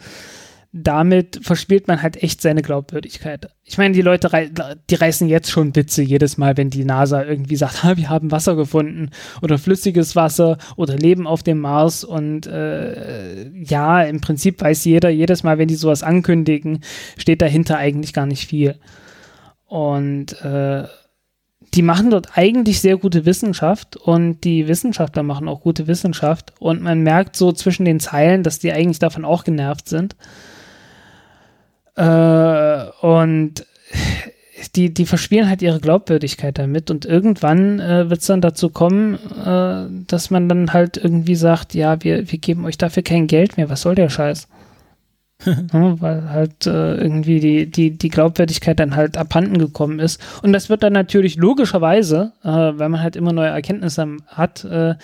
damit verspielt man halt echt seine Glaubwürdigkeit. Ich meine, die Leute, rei die reißen jetzt schon Witze jedes Mal, wenn die NASA irgendwie sagt, [laughs] ha, wir haben Wasser gefunden oder flüssiges Wasser oder Leben auf dem Mars und äh, ja, im Prinzip weiß jeder, jedes Mal, wenn die sowas ankündigen, steht dahinter eigentlich gar nicht viel. Und äh, die machen dort eigentlich sehr gute Wissenschaft und die Wissenschaftler machen auch gute Wissenschaft und man merkt so zwischen den Zeilen, dass die eigentlich davon auch genervt sind. Äh, und die, die verspielen halt ihre Glaubwürdigkeit damit und irgendwann äh, wird es dann dazu kommen, äh, dass man dann halt irgendwie sagt, ja, wir, wir geben euch dafür kein Geld mehr, was soll der Scheiß? ja, [laughs] weil halt äh, irgendwie die, die, die Glaubwürdigkeit dann halt abhanden gekommen ist. Und das wird dann natürlich logischerweise, äh, weil man halt immer neue Erkenntnisse hat, äh,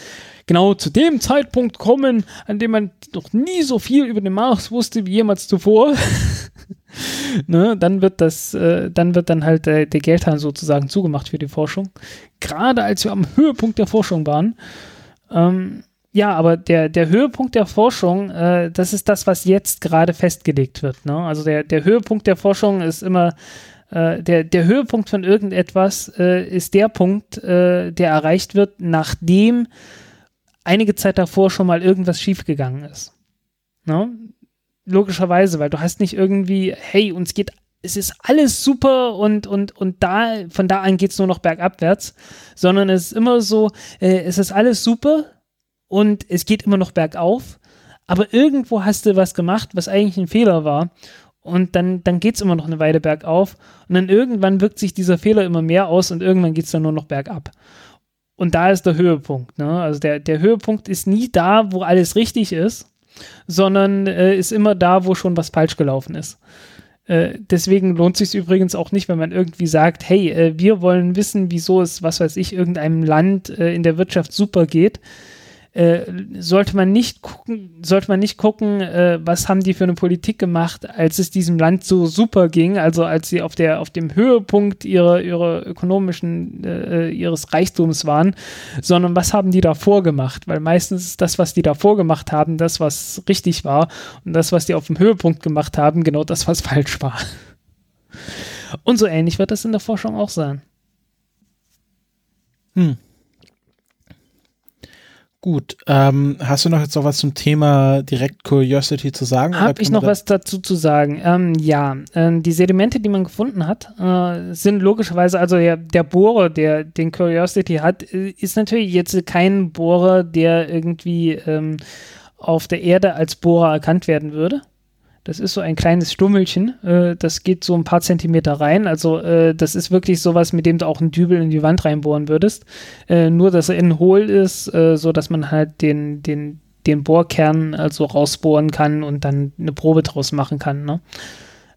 genau zu dem Zeitpunkt kommen, an dem man noch nie so viel über den Mars wusste wie jemals zuvor. [laughs] [laughs] ne, dann wird das, äh, dann wird dann halt äh, der Geldhahn sozusagen zugemacht für die Forschung. Gerade als wir am Höhepunkt der Forschung waren. Ähm, ja, aber der, der Höhepunkt der Forschung, äh, das ist das, was jetzt gerade festgelegt wird. Ne? Also der, der Höhepunkt der Forschung ist immer, äh, der, der Höhepunkt von irgendetwas äh, ist der Punkt, äh, der erreicht wird, nachdem einige Zeit davor schon mal irgendwas schiefgegangen ist. Ne? Logischerweise, weil du hast nicht irgendwie, hey, uns geht, es ist alles super und, und, und da, von da an geht es nur noch bergabwärts, sondern es ist immer so, äh, es ist alles super und es geht immer noch bergauf, aber irgendwo hast du was gemacht, was eigentlich ein Fehler war und dann, dann geht es immer noch eine Weile bergauf und dann irgendwann wirkt sich dieser Fehler immer mehr aus und irgendwann geht es dann nur noch bergab. Und da ist der Höhepunkt. Ne? Also der, der Höhepunkt ist nie da, wo alles richtig ist, sondern äh, ist immer da, wo schon was falsch gelaufen ist. Äh, deswegen lohnt sich übrigens auch nicht, wenn man irgendwie sagt, hey, äh, wir wollen wissen, wieso es, was weiß ich, irgendeinem Land äh, in der Wirtschaft super geht äh, sollte man nicht gucken, sollte man nicht gucken, äh, was haben die für eine Politik gemacht, als es diesem Land so super ging, also als sie auf der auf dem Höhepunkt ihrer ihrer ökonomischen äh, ihres Reichtums waren, sondern was haben die davor gemacht, weil meistens ist das, was die davor gemacht haben, das was richtig war und das, was die auf dem Höhepunkt gemacht haben, genau das, was [laughs] falsch war. Und so ähnlich wird das in der Forschung auch sein. Hm. Gut, ähm, hast du noch jetzt noch was zum Thema Direct Curiosity zu sagen? Habe ich noch was dazu zu sagen? Ähm, ja, äh, die Sedimente, die man gefunden hat, äh, sind logischerweise, also der, der Bohrer, der den Curiosity hat, äh, ist natürlich jetzt kein Bohrer, der irgendwie ähm, auf der Erde als Bohrer erkannt werden würde. Das ist so ein kleines Stummelchen. Äh, das geht so ein paar Zentimeter rein. Also äh, das ist wirklich sowas, mit dem du auch einen Dübel in die Wand reinbohren würdest. Äh, nur, dass er innen hohl ist, äh, so dass man halt den, den, den Bohrkern also rausbohren kann und dann eine Probe draus machen kann. Ne?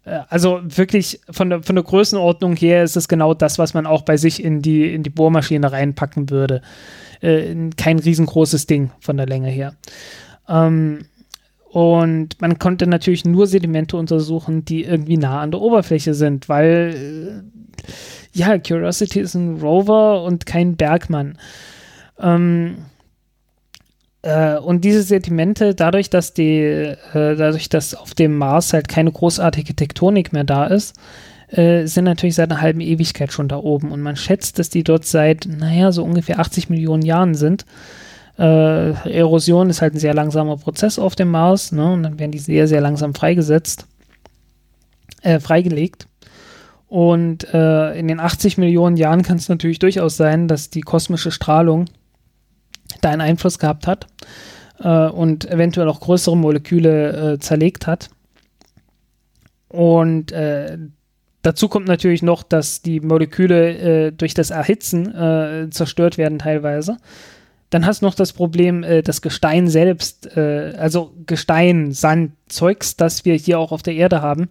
Äh, also wirklich von der, von der Größenordnung her ist es genau das, was man auch bei sich in die, in die Bohrmaschine reinpacken würde. Äh, kein riesengroßes Ding von der Länge her. Ähm, und man konnte natürlich nur Sedimente untersuchen, die irgendwie nah an der Oberfläche sind, weil, äh, ja, Curiosity ist ein Rover und kein Bergmann. Ähm, äh, und diese Sedimente, dadurch, dass die, äh, dadurch, dass auf dem Mars halt keine großartige Tektonik mehr da ist, äh, sind natürlich seit einer halben Ewigkeit schon da oben. Und man schätzt, dass die dort seit, naja, so ungefähr 80 Millionen Jahren sind. Äh, Erosion ist halt ein sehr langsamer Prozess auf dem Mars, ne? Und dann werden die sehr, sehr langsam freigesetzt, äh, freigelegt. Und äh, in den 80 Millionen Jahren kann es natürlich durchaus sein, dass die kosmische Strahlung da einen Einfluss gehabt hat äh, und eventuell auch größere Moleküle äh, zerlegt hat. Und äh, dazu kommt natürlich noch, dass die Moleküle durch das Erhitzen zerstört werden teilweise. Dann hast du noch das Problem, äh, das Gestein selbst, äh, also Gestein, Sand, Zeugs, das wir hier auch auf der Erde haben,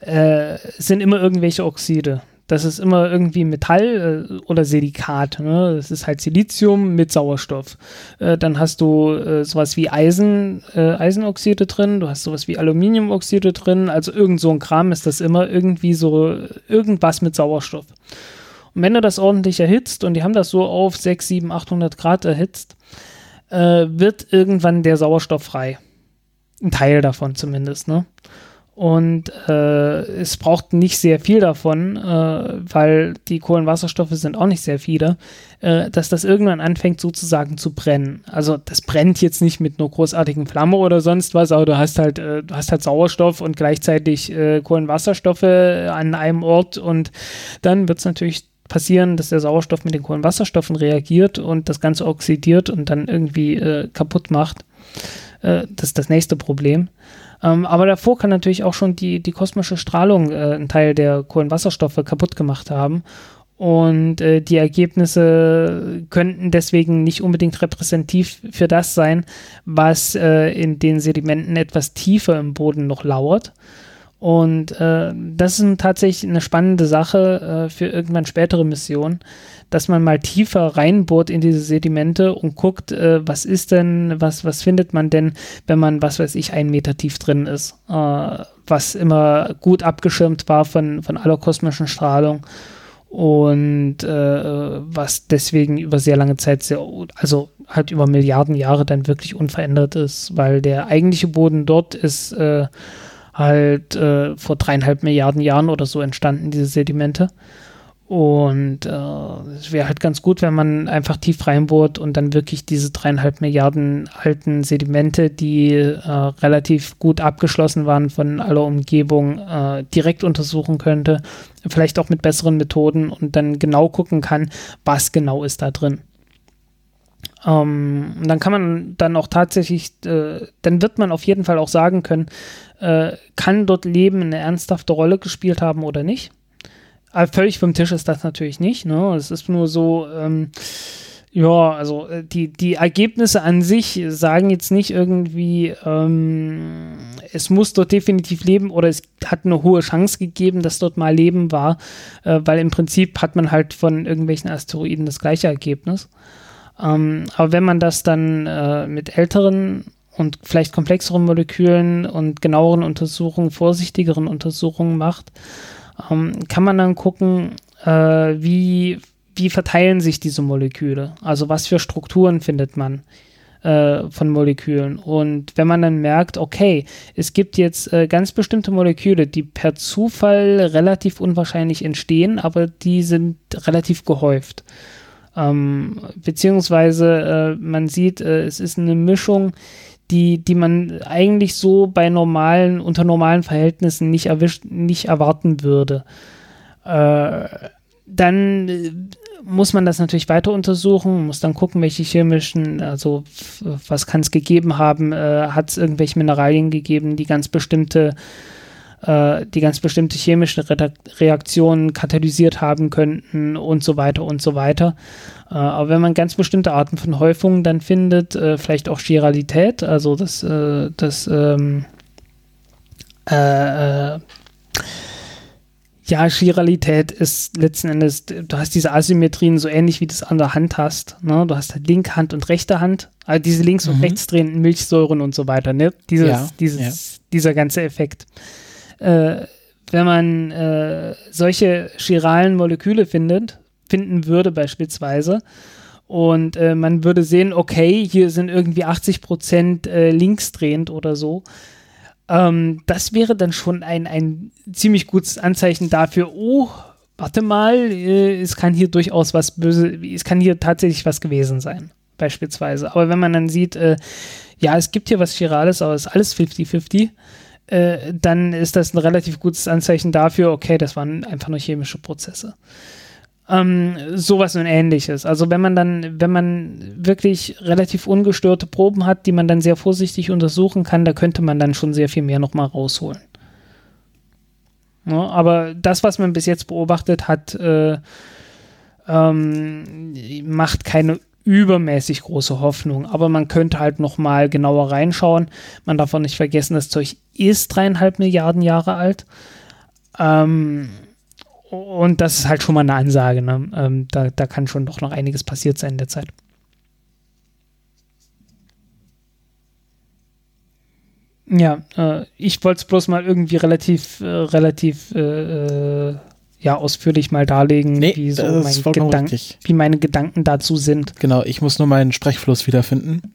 äh, sind immer irgendwelche Oxide. Das ist immer irgendwie Metall äh, oder Silikat. Ne? Das ist halt Silizium mit Sauerstoff. Äh, dann hast du äh, sowas wie Eisen, Eisenoxide drin, du hast sowas wie Aluminiumoxide drin. Also irgend so ein Kram ist das immer irgendwie so irgendwas mit Sauerstoff. Und wenn du das ordentlich erhitzt, und die haben das so auf 6, 7, 800 Grad erhitzt, äh, wird irgendwann der Sauerstoff frei. Ein Teil davon zumindest, ne? Und äh, es braucht nicht sehr viel davon, äh, weil die Kohlenwasserstoffe sind auch nicht sehr viele, äh, dass das irgendwann anfängt sozusagen zu brennen. Also das brennt jetzt nicht mit einer großartigen Flamme oder sonst was, aber du hast halt, äh, du hast halt Sauerstoff und gleichzeitig äh, Kohlenwasserstoffe an einem Ort und dann wird es natürlich passieren, dass der Sauerstoff mit den Kohlenwasserstoffen reagiert und das Ganze oxidiert und dann irgendwie äh, kaputt macht. Äh, das ist das nächste Problem. Ähm, aber davor kann natürlich auch schon die, die kosmische Strahlung äh, einen Teil der Kohlenwasserstoffe kaputt gemacht haben. Und äh, die Ergebnisse könnten deswegen nicht unbedingt repräsentativ für das sein, was äh, in den Sedimenten etwas tiefer im Boden noch lauert. Und äh, das ist tatsächlich eine spannende Sache äh, für irgendwann spätere Missionen, dass man mal tiefer reinbohrt in diese Sedimente und guckt, äh, was ist denn, was, was findet man denn, wenn man, was weiß ich, einen Meter tief drin ist, äh, was immer gut abgeschirmt war von, von aller kosmischen Strahlung und äh, was deswegen über sehr lange Zeit sehr, also halt über Milliarden Jahre dann wirklich unverändert ist, weil der eigentliche Boden dort ist äh, halt äh, vor dreieinhalb Milliarden Jahren oder so entstanden, diese Sedimente. Und äh, es wäre halt ganz gut, wenn man einfach tief reinbohrt und dann wirklich diese dreieinhalb Milliarden alten Sedimente, die äh, relativ gut abgeschlossen waren von aller Umgebung, äh, direkt untersuchen könnte. Vielleicht auch mit besseren Methoden und dann genau gucken kann, was genau ist da drin. Ähm, dann kann man dann auch tatsächlich, äh, dann wird man auf jeden Fall auch sagen können, äh, kann dort Leben eine ernsthafte Rolle gespielt haben oder nicht. Aber völlig vom Tisch ist das natürlich nicht. Ne? Es ist nur so, ähm, ja, also äh, die, die Ergebnisse an sich sagen jetzt nicht irgendwie, ähm, es muss dort definitiv leben oder es hat eine hohe Chance gegeben, dass dort mal Leben war, äh, weil im Prinzip hat man halt von irgendwelchen Asteroiden das gleiche Ergebnis. Ähm, aber wenn man das dann äh, mit älteren und vielleicht komplexeren Molekülen und genaueren Untersuchungen, vorsichtigeren Untersuchungen macht, ähm, kann man dann gucken, äh, wie, wie verteilen sich diese Moleküle? Also was für Strukturen findet man äh, von Molekülen? Und wenn man dann merkt, okay, es gibt jetzt äh, ganz bestimmte Moleküle, die per Zufall relativ unwahrscheinlich entstehen, aber die sind relativ gehäuft. Ähm, beziehungsweise äh, man sieht, äh, es ist eine Mischung, die, die man eigentlich so bei normalen, unter normalen Verhältnissen nicht erwischt, nicht erwarten würde. Äh, dann äh, muss man das natürlich weiter untersuchen, muss dann gucken, welche chemischen, also was kann es gegeben haben, äh, hat es irgendwelche Mineralien gegeben, die ganz bestimmte äh, die ganz bestimmte chemische Re Reaktionen katalysiert haben könnten und so weiter und so weiter. Äh, aber wenn man ganz bestimmte Arten von Häufungen dann findet, äh, vielleicht auch Chiralität, also das, äh, das ähm, äh, ja, Chiralität ist letzten Endes, du hast diese Asymmetrien so ähnlich wie du es an der Hand hast. Ne? Du hast halt linke Hand und rechte Hand, also diese links- und mhm. rechts drehenden Milchsäuren und so weiter. Ne? Dieses, ja, dieses, ja. Dieser ganze Effekt äh, wenn man äh, solche chiralen Moleküle findet, finden würde beispielsweise, und äh, man würde sehen, okay, hier sind irgendwie 80 Prozent äh, linksdrehend oder so. Ähm, das wäre dann schon ein, ein ziemlich gutes Anzeichen dafür, oh, warte mal, äh, es kann hier durchaus was böse, es kann hier tatsächlich was gewesen sein, beispielsweise. Aber wenn man dann sieht, äh, ja, es gibt hier was Chirales, aber es ist alles 50-50, äh, dann ist das ein relativ gutes Anzeichen dafür, okay, das waren einfach nur chemische Prozesse. Ähm, sowas und ähnliches. Also wenn man dann, wenn man wirklich relativ ungestörte Proben hat, die man dann sehr vorsichtig untersuchen kann, da könnte man dann schon sehr viel mehr nochmal rausholen. Ja, aber das, was man bis jetzt beobachtet hat, äh, ähm, macht keine übermäßig große Hoffnung, aber man könnte halt noch mal genauer reinschauen. Man darf auch nicht vergessen, das Zeug ist dreieinhalb Milliarden Jahre alt. Ähm, und das ist halt schon mal eine Ansage. Ne? Ähm, da, da kann schon doch noch einiges passiert sein in der Zeit. Ja, äh, ich wollte es bloß mal irgendwie relativ, äh, relativ äh, äh ja ausführlich mal darlegen, nee, wie, so mein Gedank wie meine Gedanken dazu sind. Genau, ich muss nur meinen Sprechfluss wiederfinden.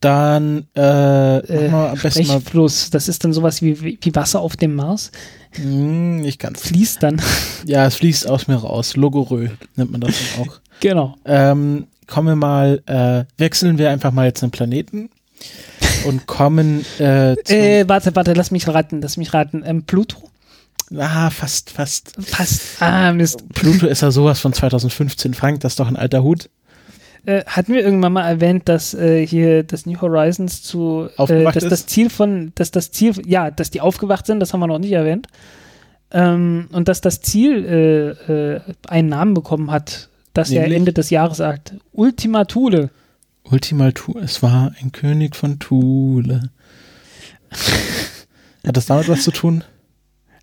Dann äh, äh am besten Sprechfluss, das ist dann sowas wie, wie Wasser auf dem Mars. Hm, nicht ganz. Fließt dann. Ja, es fließt aus mir raus. Logorö nennt man das dann auch. [laughs] genau. Ähm, kommen wir mal, äh, wechseln wir einfach mal jetzt einen Planeten und kommen äh, äh, warte, warte, lass mich raten, lass mich raten. Ähm, Pluto? Ah, fast, fast. Fast. Ah, Mist. Pluto ist ja sowas von 2015. Frank, das ist doch ein alter Hut. Äh, hatten wir irgendwann mal erwähnt, dass äh, hier das New Horizons zu äh, dass ist? das Ziel von, dass das Ziel, ja, dass die aufgewacht sind, das haben wir noch nicht erwähnt. Ähm, und dass das Ziel äh, äh, einen Namen bekommen hat, das er Ende des Jahres sagt. Ultima Thule. Ultima Thule, es war ein König von Thule. [laughs] Hat das damit was zu tun?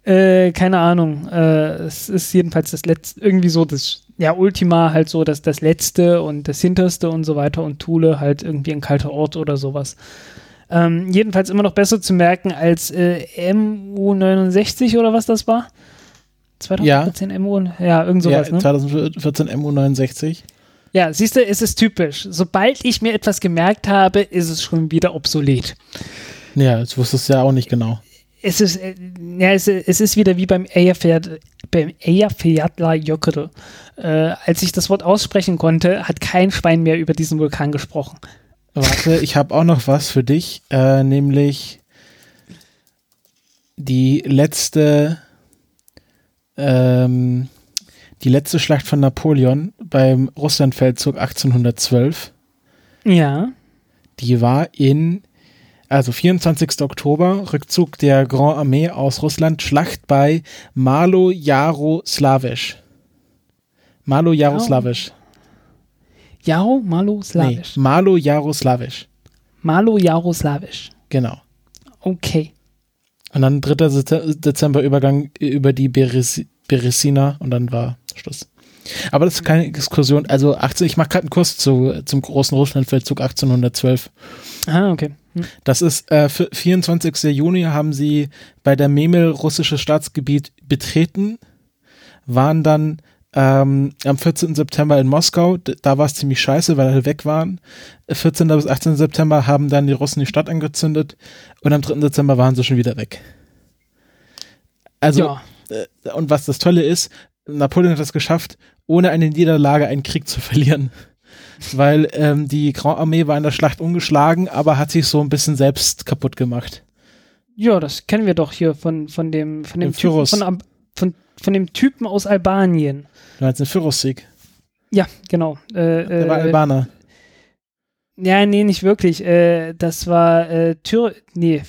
Äh, keine Ahnung. Äh, es ist jedenfalls das letzte, irgendwie so das, ja, Ultima halt so das, das letzte und das hinterste und so weiter und Thule halt irgendwie ein kalter Ort oder sowas. Ähm, jedenfalls immer noch besser zu merken als äh, MU69 oder was das war. 2014 ja. MU, ja, irgend sowas, ja, ne? 2014 MU69. Ja, siehst du, es ist typisch. Sobald ich mir etwas gemerkt habe, ist es schon wieder obsolet. Ja, das wusstest du ja auch nicht genau. Es ist, äh, ja, es, es ist wieder wie beim Eyjafjord, beim Eyjafjallajökull. Äh, als ich das Wort aussprechen konnte, hat kein Schwein mehr über diesen Vulkan gesprochen. Warte, ich habe auch noch was für dich, äh, nämlich die letzte ähm, die letzte Schlacht von Napoleon beim Russlandfeldzug 1812. Ja. Die war in, also 24. Oktober, Rückzug der Grand Armee aus Russland, Schlacht bei Malo Jaroslawisch. Malo Jaroslawisch. Jaro Malo Slawisch. Nee, Malo Jaroslawisch. Malo Jaroslawisch. Genau. Okay. Und dann 3. Dezember Übergang über die Beres Beresina und dann war Schluss. Aber das ist keine Exkursion. Also 18, ich mache gerade einen Kurs zu, zum großen Russlandfeldzug 1812. Ah, okay. Hm. Das ist äh, 24. Juni haben sie bei der Memel russisches Staatsgebiet betreten, waren dann ähm, am 14. September in Moskau. Da war es ziemlich scheiße, weil alle weg waren. 14. bis 18. September haben dann die Russen die Stadt angezündet und am 3. Dezember waren sie schon wieder weg. Also, ja. äh, und was das Tolle ist, Napoleon hat es geschafft, ohne eine Niederlage einen Krieg zu verlieren. Weil ähm, die Grand Armee war in der Schlacht ungeschlagen, aber hat sich so ein bisschen selbst kaputt gemacht. Ja, das kennen wir doch hier von, von dem, von dem Typen, von, von, von, dem Typen aus Albanien. Du meinst den Pyrrhus-Sieg? Ja, genau. Äh, Der war äh, Albaner. Ja, nee, nicht wirklich. Äh, das war äh, Tyr, nee,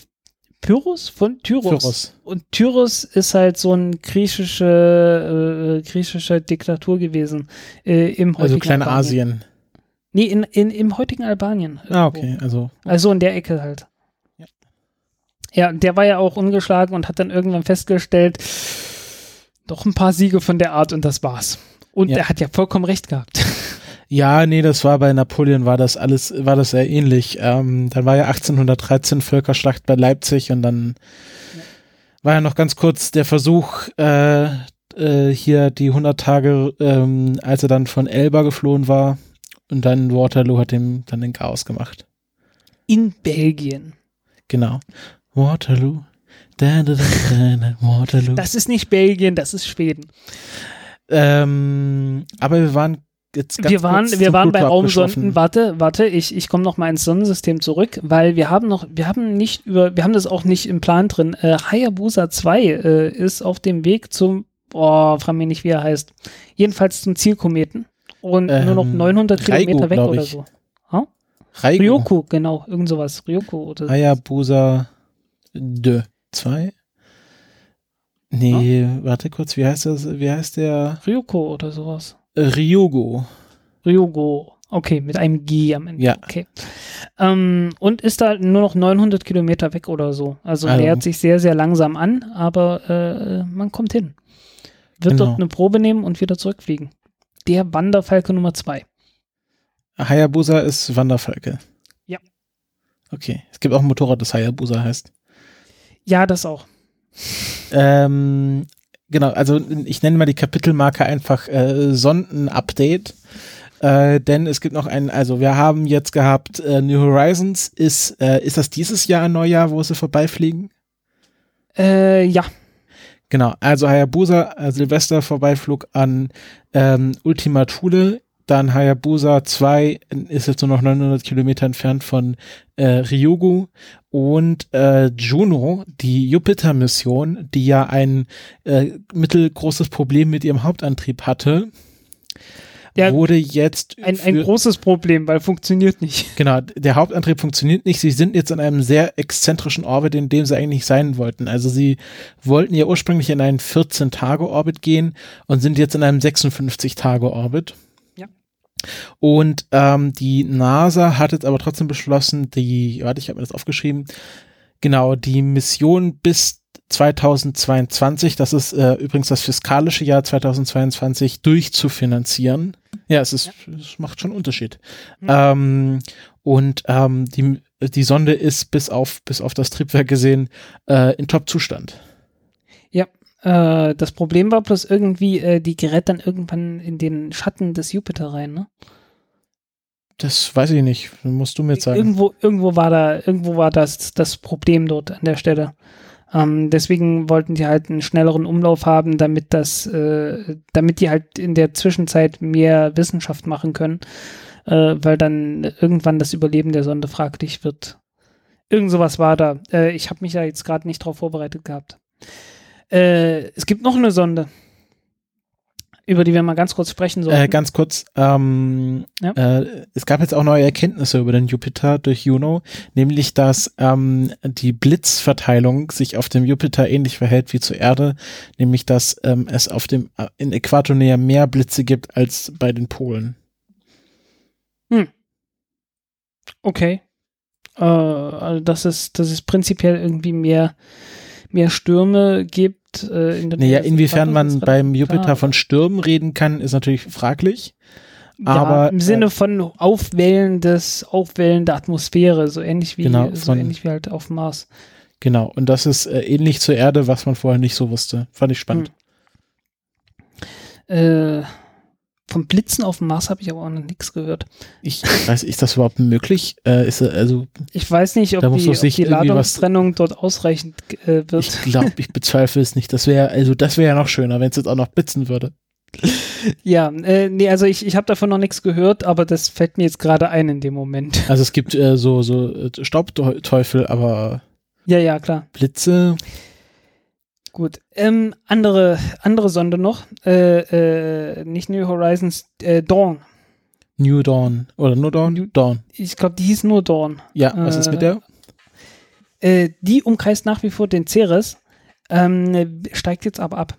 Pyrrhus von Tyros. Pyrrhus. Und Tyros ist halt so eine griechische, äh, griechische Diktatur gewesen äh, im heutigen Also kleine Asien. Nee, in, in, im heutigen Albanien. Ah, okay, also. Also in der Ecke halt. Ja. ja, der war ja auch ungeschlagen und hat dann irgendwann festgestellt, doch ein paar Siege von der Art und das war's. Und ja. er hat ja vollkommen recht gehabt. Ja, nee, das war bei Napoleon war das alles, war das sehr ähnlich. Ähm, dann war ja 1813 Völkerschlacht bei Leipzig und dann ja. war ja noch ganz kurz der Versuch, äh, äh, hier die 100 Tage, ähm, als er dann von Elba geflohen war und dann Waterloo hat ihm dann den Chaos gemacht. In Belgien. Genau. Waterloo. Da, da, da, Waterloo. Das ist nicht Belgien, das ist Schweden. Ähm, aber wir waren jetzt ganz wir waren, wir waren bei Raumsonden. Warte, warte, ich, ich komme noch mal ins Sonnensystem zurück, weil wir haben noch, wir haben nicht über, wir haben das auch nicht im Plan drin. Äh, Hayabusa 2 äh, ist auf dem Weg zum, boah, frag mich nicht, wie er heißt. Jedenfalls zum Zielkometen und ähm, nur noch 900 Raigo, Kilometer weg oder so. Ha? Ryoko, genau, irgend sowas. Ryoko oder Hayabusa 2? Nee, ja? warte kurz, wie heißt das? Wie heißt der? Ryoko oder sowas. Ryogo. Ryogo. Okay, mit einem G am Ende. Ja. Okay. Ähm, und ist da nur noch 900 Kilometer weg oder so. Also, also. nähert sich sehr, sehr langsam an, aber äh, man kommt hin. Wird genau. dort eine Probe nehmen und wieder zurückfliegen. Der Wanderfalke Nummer 2. Hayabusa ist Wanderfalke. Ja. Okay. Es gibt auch ein Motorrad, das Hayabusa heißt. Ja, das auch. Ähm, genau, also ich nenne mal die Kapitelmarke einfach äh, Sonden-Update. Äh, denn es gibt noch einen, also wir haben jetzt gehabt, äh, New Horizons, ist, äh, ist das dieses Jahr ein Neujahr, wo sie vorbeifliegen? Äh, ja. Genau, also Hayabusa, äh, Silvester Vorbeiflug an ähm, Ultima Thule, dann Hayabusa 2 ist jetzt nur noch 900 Kilometer entfernt von äh, Ryugu und äh, Juno, die Jupiter-Mission, die ja ein äh, mittelgroßes Problem mit ihrem Hauptantrieb hatte, der wurde jetzt ein, ein großes Problem, weil funktioniert nicht. [laughs] Genau, der Hauptantrieb funktioniert nicht. Sie sind jetzt in einem sehr exzentrischen Orbit, in dem sie eigentlich sein wollten. Also sie wollten ja ursprünglich in einen 14-Tage-Orbit gehen und sind jetzt in einem 56-Tage-Orbit. Und ähm, die NASA hat jetzt aber trotzdem beschlossen, die, warte, ich habe mir das aufgeschrieben, Genau, die Mission bis 2022, das ist äh, übrigens das fiskalische Jahr 2022, durchzufinanzieren. Ja, es ist, es macht schon Unterschied. Mhm. Ähm, und ähm, die, die Sonde ist bis auf, bis auf das Triebwerk gesehen äh, in Top-Zustand. Äh, das Problem war bloß irgendwie, äh, die gerät dann irgendwann in den Schatten des Jupiter rein, ne? Das weiß ich nicht, musst du mir sagen. Irgendwo, irgendwo war da, irgendwo war das das Problem dort an der Stelle. Ähm, deswegen wollten die halt einen schnelleren Umlauf haben, damit das, äh, damit die halt in der Zwischenzeit mehr Wissenschaft machen können, äh, weil dann irgendwann das Überleben der Sonde fraglich wird. Irgend sowas war da. Äh, ich habe mich da jetzt gerade nicht drauf vorbereitet gehabt. Äh, es gibt noch eine Sonde, über die wir mal ganz kurz sprechen sollten. Äh, ganz kurz, ähm, Ja. äh, es gab jetzt auch neue Erkenntnisse über den Jupiter durch Juno, nämlich dass ähm, die Blitzverteilung sich auf dem Jupiter ähnlich verhält wie zur Erde, nämlich dass ähm, es auf dem äh, in Äquatornähe mehr Blitze gibt als bei den Polen. Okay. Äh, also dass es, dass es prinzipiell irgendwie mehr, mehr Stürme gibt. Äh, in der Naja, inwiefern man beim Jupiter klar. von Stürmen reden kann, ist natürlich fraglich. ja, aber, im Sinne äh, von Aufwellen des Aufwellen der Atmosphäre, so ähnlich wie Genau, so von- ähnlich wie halt auf Mars. Genau, und das ist äh, ähnlich zur Erde, was man vorher nicht so wusste. Fand ich spannend. Äh, vom Blitzen auf dem Mars habe ich aber auch noch nichts gehört. Ich weiß, ist das überhaupt möglich? Äh, ist, äh, also, Ich weiß nicht, ob die, ob die Ladungstrennung dort ausreichend äh, wird. ich glaube, ich bezweifle es nicht. Das wäre, also das wäre ja noch schöner, wenn es jetzt auch noch blitzen würde. [laughs] Ja, äh, nee, also ich, ich habe davon noch nichts gehört, aber das fällt mir jetzt gerade ein in dem Moment. [laughs] Also es gibt äh, so, so äh, Staubteufel, aber Ja, ja, klar. Blitze, Gut. Ähm, andere, andere Sonde noch. Äh, äh, nicht New Horizons, äh, Dawn. New Dawn. Oder nur Dawn? New- Dawn. Ich glaube, die hieß nur Dawn. Ja, was ist mit der? Äh, die umkreist nach wie vor den Ceres, ähm, steigt jetzt aber ab.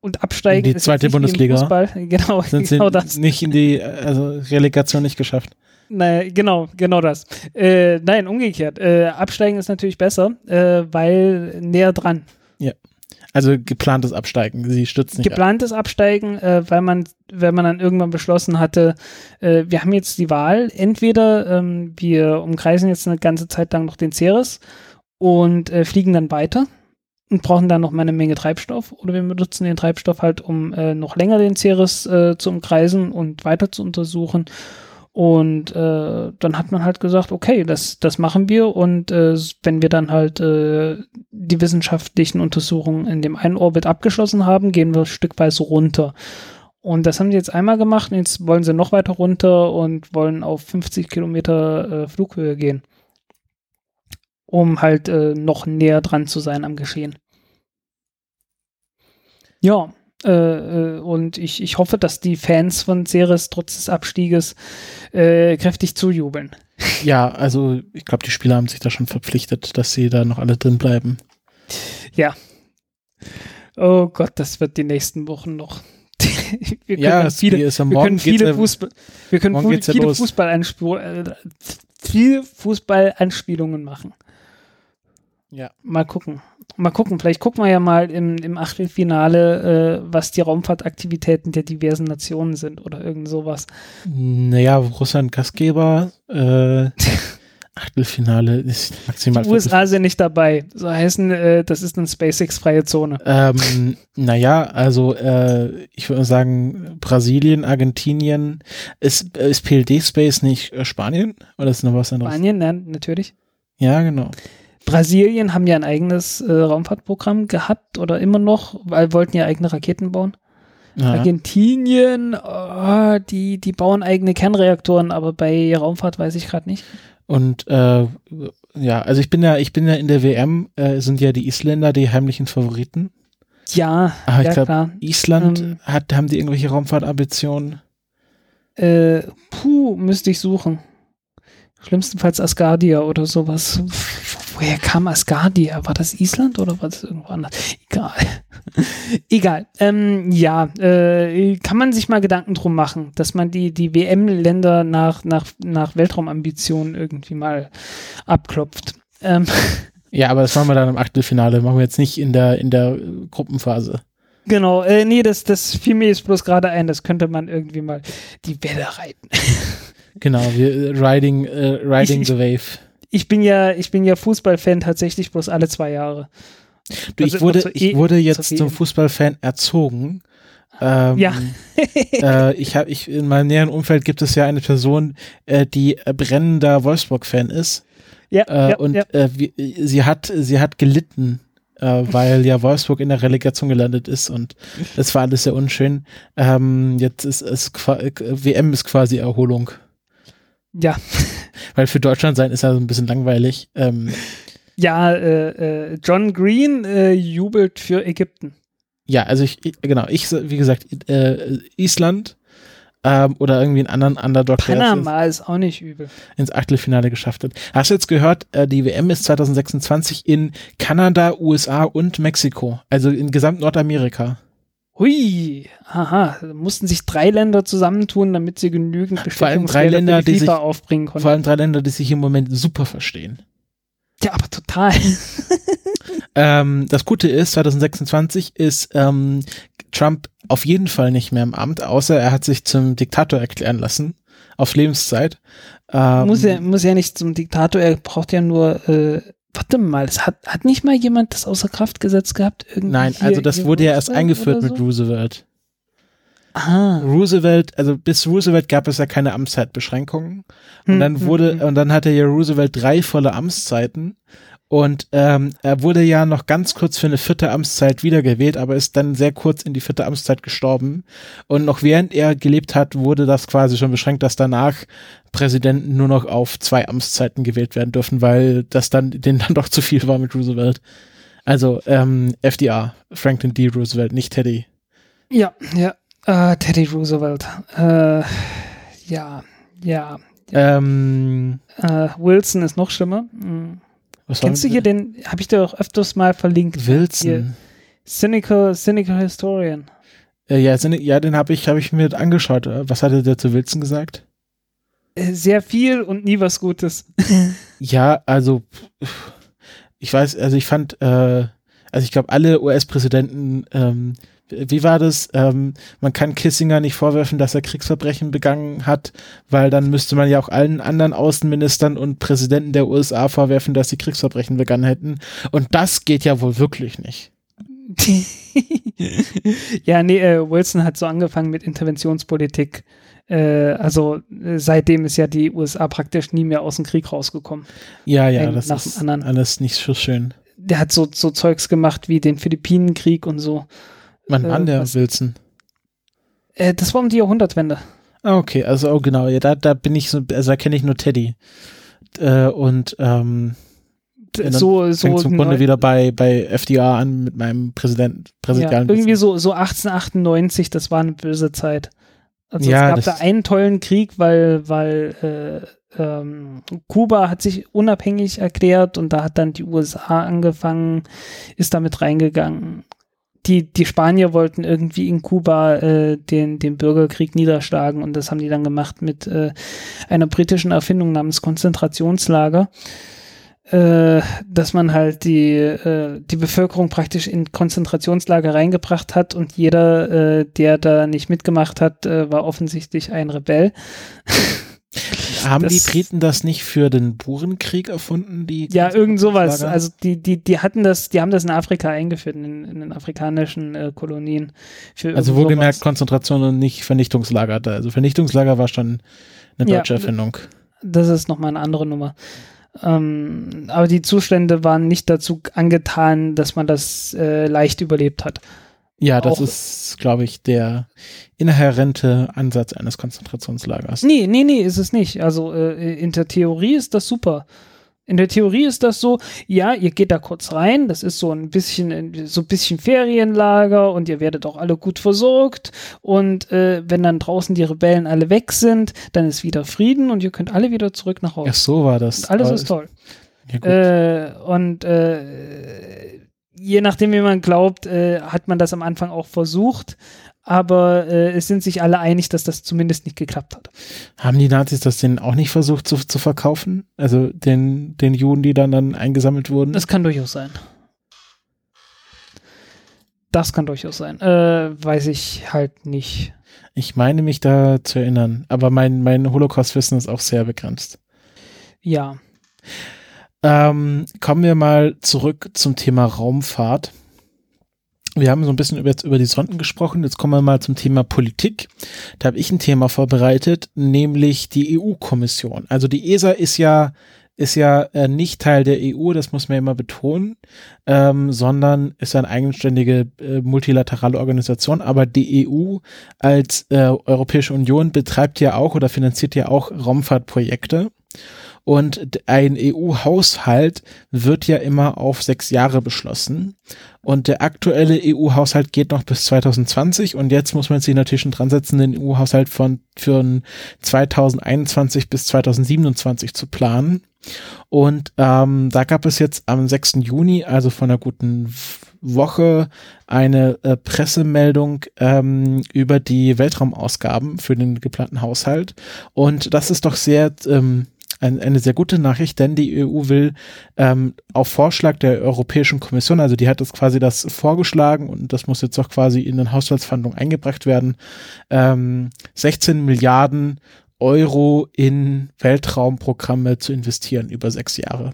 Und absteigen Die ist zweite Bundesliga. Fußball. [laughs] Genau, Sind sie genau das. nicht in die, äh, also Relegation nicht geschafft. Nein, genau, genau das. Äh, nein, umgekehrt. Äh, absteigen ist natürlich besser, äh, weil näher dran. Also geplantes Absteigen. Sie stützt nicht ab. Geplantes Absteigen, äh, weil man, weil man dann irgendwann beschlossen hatte, äh, wir haben jetzt die Wahl, entweder ähm, wir umkreisen jetzt eine ganze Zeit lang noch den Ceres und äh, fliegen dann weiter und brauchen dann noch mal eine Menge Treibstoff oder wir benutzen den Treibstoff halt, um äh, noch länger den Ceres äh, zu umkreisen und weiter zu untersuchen. Und äh, dann hat man halt gesagt, okay, das, das machen wir und äh, wenn wir dann halt äh, die wissenschaftlichen Untersuchungen in dem einen Orbit abgeschlossen haben, gehen wir stückweise runter. Und das haben sie jetzt einmal gemacht und jetzt wollen sie noch weiter runter und wollen auf 50 Kilometer äh, Flughöhe gehen, um halt äh, noch näher dran zu sein am Geschehen. Ja, äh, äh, und ich, ich hoffe, dass die Fans von Ceres trotz des Abstieges äh, kräftig zujubeln. Ja, also ich glaube, die Spieler haben sich da schon verpflichtet, dass sie da noch alle drin bleiben. Oh Gott, das wird die nächsten Wochen noch. [laughs] wir können Ja, viele, ist ja wir können viele, ja- Fußball, wir können geht's ja viele. Fußballanspiel äh, viele Fußballanspielungen machen. Ja. Mal gucken. Mal gucken. Vielleicht gucken wir ja mal im, im Achtelfinale, äh, was die Raumfahrtaktivitäten der diversen Nationen sind oder irgend sowas. Naja, Russland Gastgeber, äh, [laughs] Achtelfinale ist maximal. Die USA sind nicht dabei. So heißen, äh, das ist eine SpaceX-freie Zone. Ähm, naja, also äh, ich würde sagen, Brasilien, Argentinien, ist, ist PLD Space nicht äh, Spanien? Oder ist noch was anderes? Spanien, ne, natürlich. Ja, genau. Brasilien haben ja ein eigenes äh, Raumfahrtprogramm gehabt oder immer noch, weil wollten ja eigene Raketen bauen. Ja. Argentinien, oh, die, die bauen eigene Kernreaktoren, aber bei Raumfahrt weiß ich gerade nicht. Und äh, ja, also ich bin ja, ich bin ja in der WM, äh, sind ja die Isländer die heimlichen Favoriten. Ja, Aber ich ja glaub, klar. Island Ähm. hat, haben die irgendwelche Raumfahrtambitionen? Äh, puh, müsste ich suchen. Schlimmstenfalls Asgardia oder sowas. Woher kam Asgardia? War das Island oder war das irgendwo anders? Egal. [laughs] Egal. Ähm, ja, äh, kann man sich mal Gedanken drum machen, dass man die, die WM-Länder nach, nach, nach Weltraumambitionen irgendwie mal abklopft. Ähm, Ja, aber das machen wir dann im Achtelfinale. Machen wir jetzt nicht in der, in der Gruppenphase. genau, äh, nee, das, das fiel mir jetzt bloß gerade ein, das könnte man irgendwie mal die Welle reiten. [laughs] Genau, wir äh, riding, äh, riding Ich- the wave. Ich bin ja, ich bin ja Fußballfan tatsächlich bloß alle zwei Jahre. Du, ich Also wurde, zur ich E- wurde jetzt zum. Fußballfan erzogen. Ähm, Ja. [laughs] äh, ich habe, ich in meinem näheren Umfeld gibt es ja eine Person, äh, die brennender Wolfsburg-Fan ist. Ja, Äh, ja, und ja. Äh, wie, sie hat, sie hat gelitten, äh, weil ja Wolfsburg in der Relegation gelandet ist und das war alles sehr unschön. Ähm, jetzt ist es äh, WM ist quasi Erholung, ja. Weil für Deutschland sein ist ja so ein bisschen langweilig. Ähm, Ja, äh, äh, John Green äh, jubelt für Ägypten. ja, also ich, genau, ich wie gesagt äh, Island ähm, oder irgendwie einen anderen Underdog, Panama ist auch nicht übel. ins Achtelfinale geschafft hat. Hast du jetzt gehört, äh, die WM ist 2026 in Kanada, USA und Mexiko, also in gesamt Nordamerika. Hui, aha, mussten sich drei Länder zusammentun, damit sie genügend Länder, für die die sich- aufbringen konnten. Vor allem drei Länder, die sich im Moment super verstehen. ja, aber total. [laughs] Ähm, das Gute ist, 2026 ist ähm, Trump auf jeden Fall nicht mehr im Amt, außer er hat sich zum Diktator erklären lassen, auf Lebenszeit. Ähm, muss, ja, muss ja nicht zum Diktator, er braucht ja nur, äh, warte mal, es hat, hat nicht mal jemand das außer Kraft gesetzt gehabt? Irgendwie Nein, also das wurde ja erst eingeführt oder mit so? Roosevelt. Ah. Roosevelt, also bis Roosevelt gab es ja keine Amtszeitbeschränkungen. Und Hm, dann hm, wurde, hm. und dann hatte ja Roosevelt drei volle Amtszeiten. Und ähm, er wurde ja noch ganz kurz für eine vierte Amtszeit wiedergewählt, aber ist dann sehr kurz in die vierte Amtszeit gestorben. Und noch während er gelebt hat, wurde das quasi schon beschränkt, dass danach Präsidenten nur noch auf zwei Amtszeiten gewählt werden dürfen, weil das dann denen dann doch zu viel war mit Roosevelt. Also ähm, FDR, Franklin D. Roosevelt, nicht Teddy. Ja, ja. Äh, Teddy Roosevelt. Äh, ja, ja. Ähm, Äh, Wilson ist noch schlimmer. Hm. Was Kennst du hier den, habe ich dir auch öfters mal verlinkt. Wilson? Hier, Cynical, Cynical Historian. Äh, ja, ja, den habe ich, hab ich mir angeschaut. Äh, Was hatte der zu Wilson gesagt? Äh, Sehr viel und nie was Gutes. [laughs] Ja, also ich weiß, also ich fand, äh, also ich glaube, alle US-Präsidenten, ähm, wie war das? Ähm, man kann Kissinger nicht vorwerfen, dass er Kriegsverbrechen begangen hat, weil dann müsste man ja auch allen anderen Außenministern und Präsidenten der USA vorwerfen, dass sie Kriegsverbrechen begangen hätten. Und das geht ja wohl wirklich nicht. [laughs] ja, nee, äh, Wilson hat so angefangen mit Interventionspolitik. Äh, also äh, seitdem ist ja die USA praktisch nie mehr aus dem Krieg rausgekommen. Ja, ja, Ein das ist anderen. alles nicht so schön. Der hat so, so Zeugs gemacht wie den Philippinenkrieg und so. Wann Äh, war der was- Wilson? Äh, das war um die Jahrhundertwende. Ah, okay, also oh, genau, ja, da, da bin ich so, also da kenne ich nur Teddy. Äh, und ähm, so, so fängt im Grunde wieder bei, bei FDR an mit meinem Präsident, ja, präsidialen irgendwie so, so 1898, das war eine böse Zeit. Also Ja, es gab da einen tollen Krieg, weil, weil äh, ähm, Kuba hat sich unabhängig erklärt und da hat dann die USA angefangen, ist damit reingegangen. Die, die Spanier wollten irgendwie in Kuba äh, den, den Bürgerkrieg niederschlagen und das haben die dann gemacht mit äh, einer britischen Erfindung namens Konzentrationslager äh, dass man halt die, äh, die Bevölkerung praktisch in Konzentrationslager reingebracht hat und jeder, äh, der da nicht mitgemacht hat, äh, war offensichtlich ein Rebell. [laughs] Haben das- die Briten das nicht für den Burenkrieg erfunden? Die Ja, irgend sowas. Also die, die, die hatten das, die haben das in Afrika eingeführt, in, in den afrikanischen äh, Kolonien. Für also wohlgemerkt. Konzentration und nicht Vernichtungslager. Also Vernichtungslager war schon eine Ja, deutsche Erfindung. Das ist nochmal eine andere Nummer. Ähm, aber die Zustände waren nicht dazu angetan, dass man das äh, leicht überlebt hat. Ja, das auch- ist, glaube ich, der inhärente Ansatz eines Konzentrationslagers. Nee, nee, nee, ist es nicht. Also äh, in der Theorie ist das super. In der Theorie ist das so, ja, ihr geht da kurz rein, das ist so ein bisschen, so ein bisschen Ferienlager und ihr werdet auch alle gut versorgt und äh, wenn dann draußen die Rebellen alle weg sind, dann ist wieder Frieden und ihr könnt alle wieder zurück nach Hause. Ach so war das. Und alles ist toll. Ja, gut. Äh, und äh, je nachdem, wie man glaubt, äh, hat man das am Anfang auch versucht. Aber äh, es sind sich alle einig, dass das zumindest nicht geklappt hat. Haben die Nazis das denn auch nicht versucht zu, zu verkaufen? Also den, den Juden, die dann, dann eingesammelt wurden? Das kann durchaus sein. Das kann durchaus sein. Äh, weiß ich halt nicht. Ich meine mich da zu erinnern, aber mein, mein Holocaust-Wissen ist auch sehr begrenzt. Ja. Ähm, kommen wir mal zurück zum Thema Raumfahrt. Wir haben so ein bisschen über, über die Sonden gesprochen. Jetzt kommen wir mal zum Thema Politik. Da habe ich ein Thema vorbereitet, nämlich die EU-Kommission. Also die ESA ist ja ist ja äh, nicht Teil der EU, das muss man immer betonen, ähm, sondern ist eine eigenständige äh, multilaterale Organisation. Aber die EU als äh, Europäische Union betreibt ja auch oder finanziert ja auch Raumfahrtprojekte. Und ein EU-Haushalt wird ja immer auf sechs Jahre beschlossen. Und der aktuelle EU-Haushalt geht noch bis 2020. Und jetzt muss man sich natürlich schon dran setzen, den EU-Haushalt von für 2021 bis 2027 zu planen. Und ähm, da gab es jetzt am 6. Juni, also von einer guten Woche, eine äh, Pressemeldung ähm, über die Weltraumausgaben für den geplanten Haushalt. Und das ist doch sehr ähm, ein, eine sehr gute Nachricht, denn die EU will ähm, auf Vorschlag der Europäischen Kommission, also die hat das quasi das vorgeschlagen und das muss jetzt auch quasi in den Haushaltsverhandlungen eingebracht werden, ähm, 16 Milliarden Euro in Weltraumprogramme zu investieren über sechs Jahre.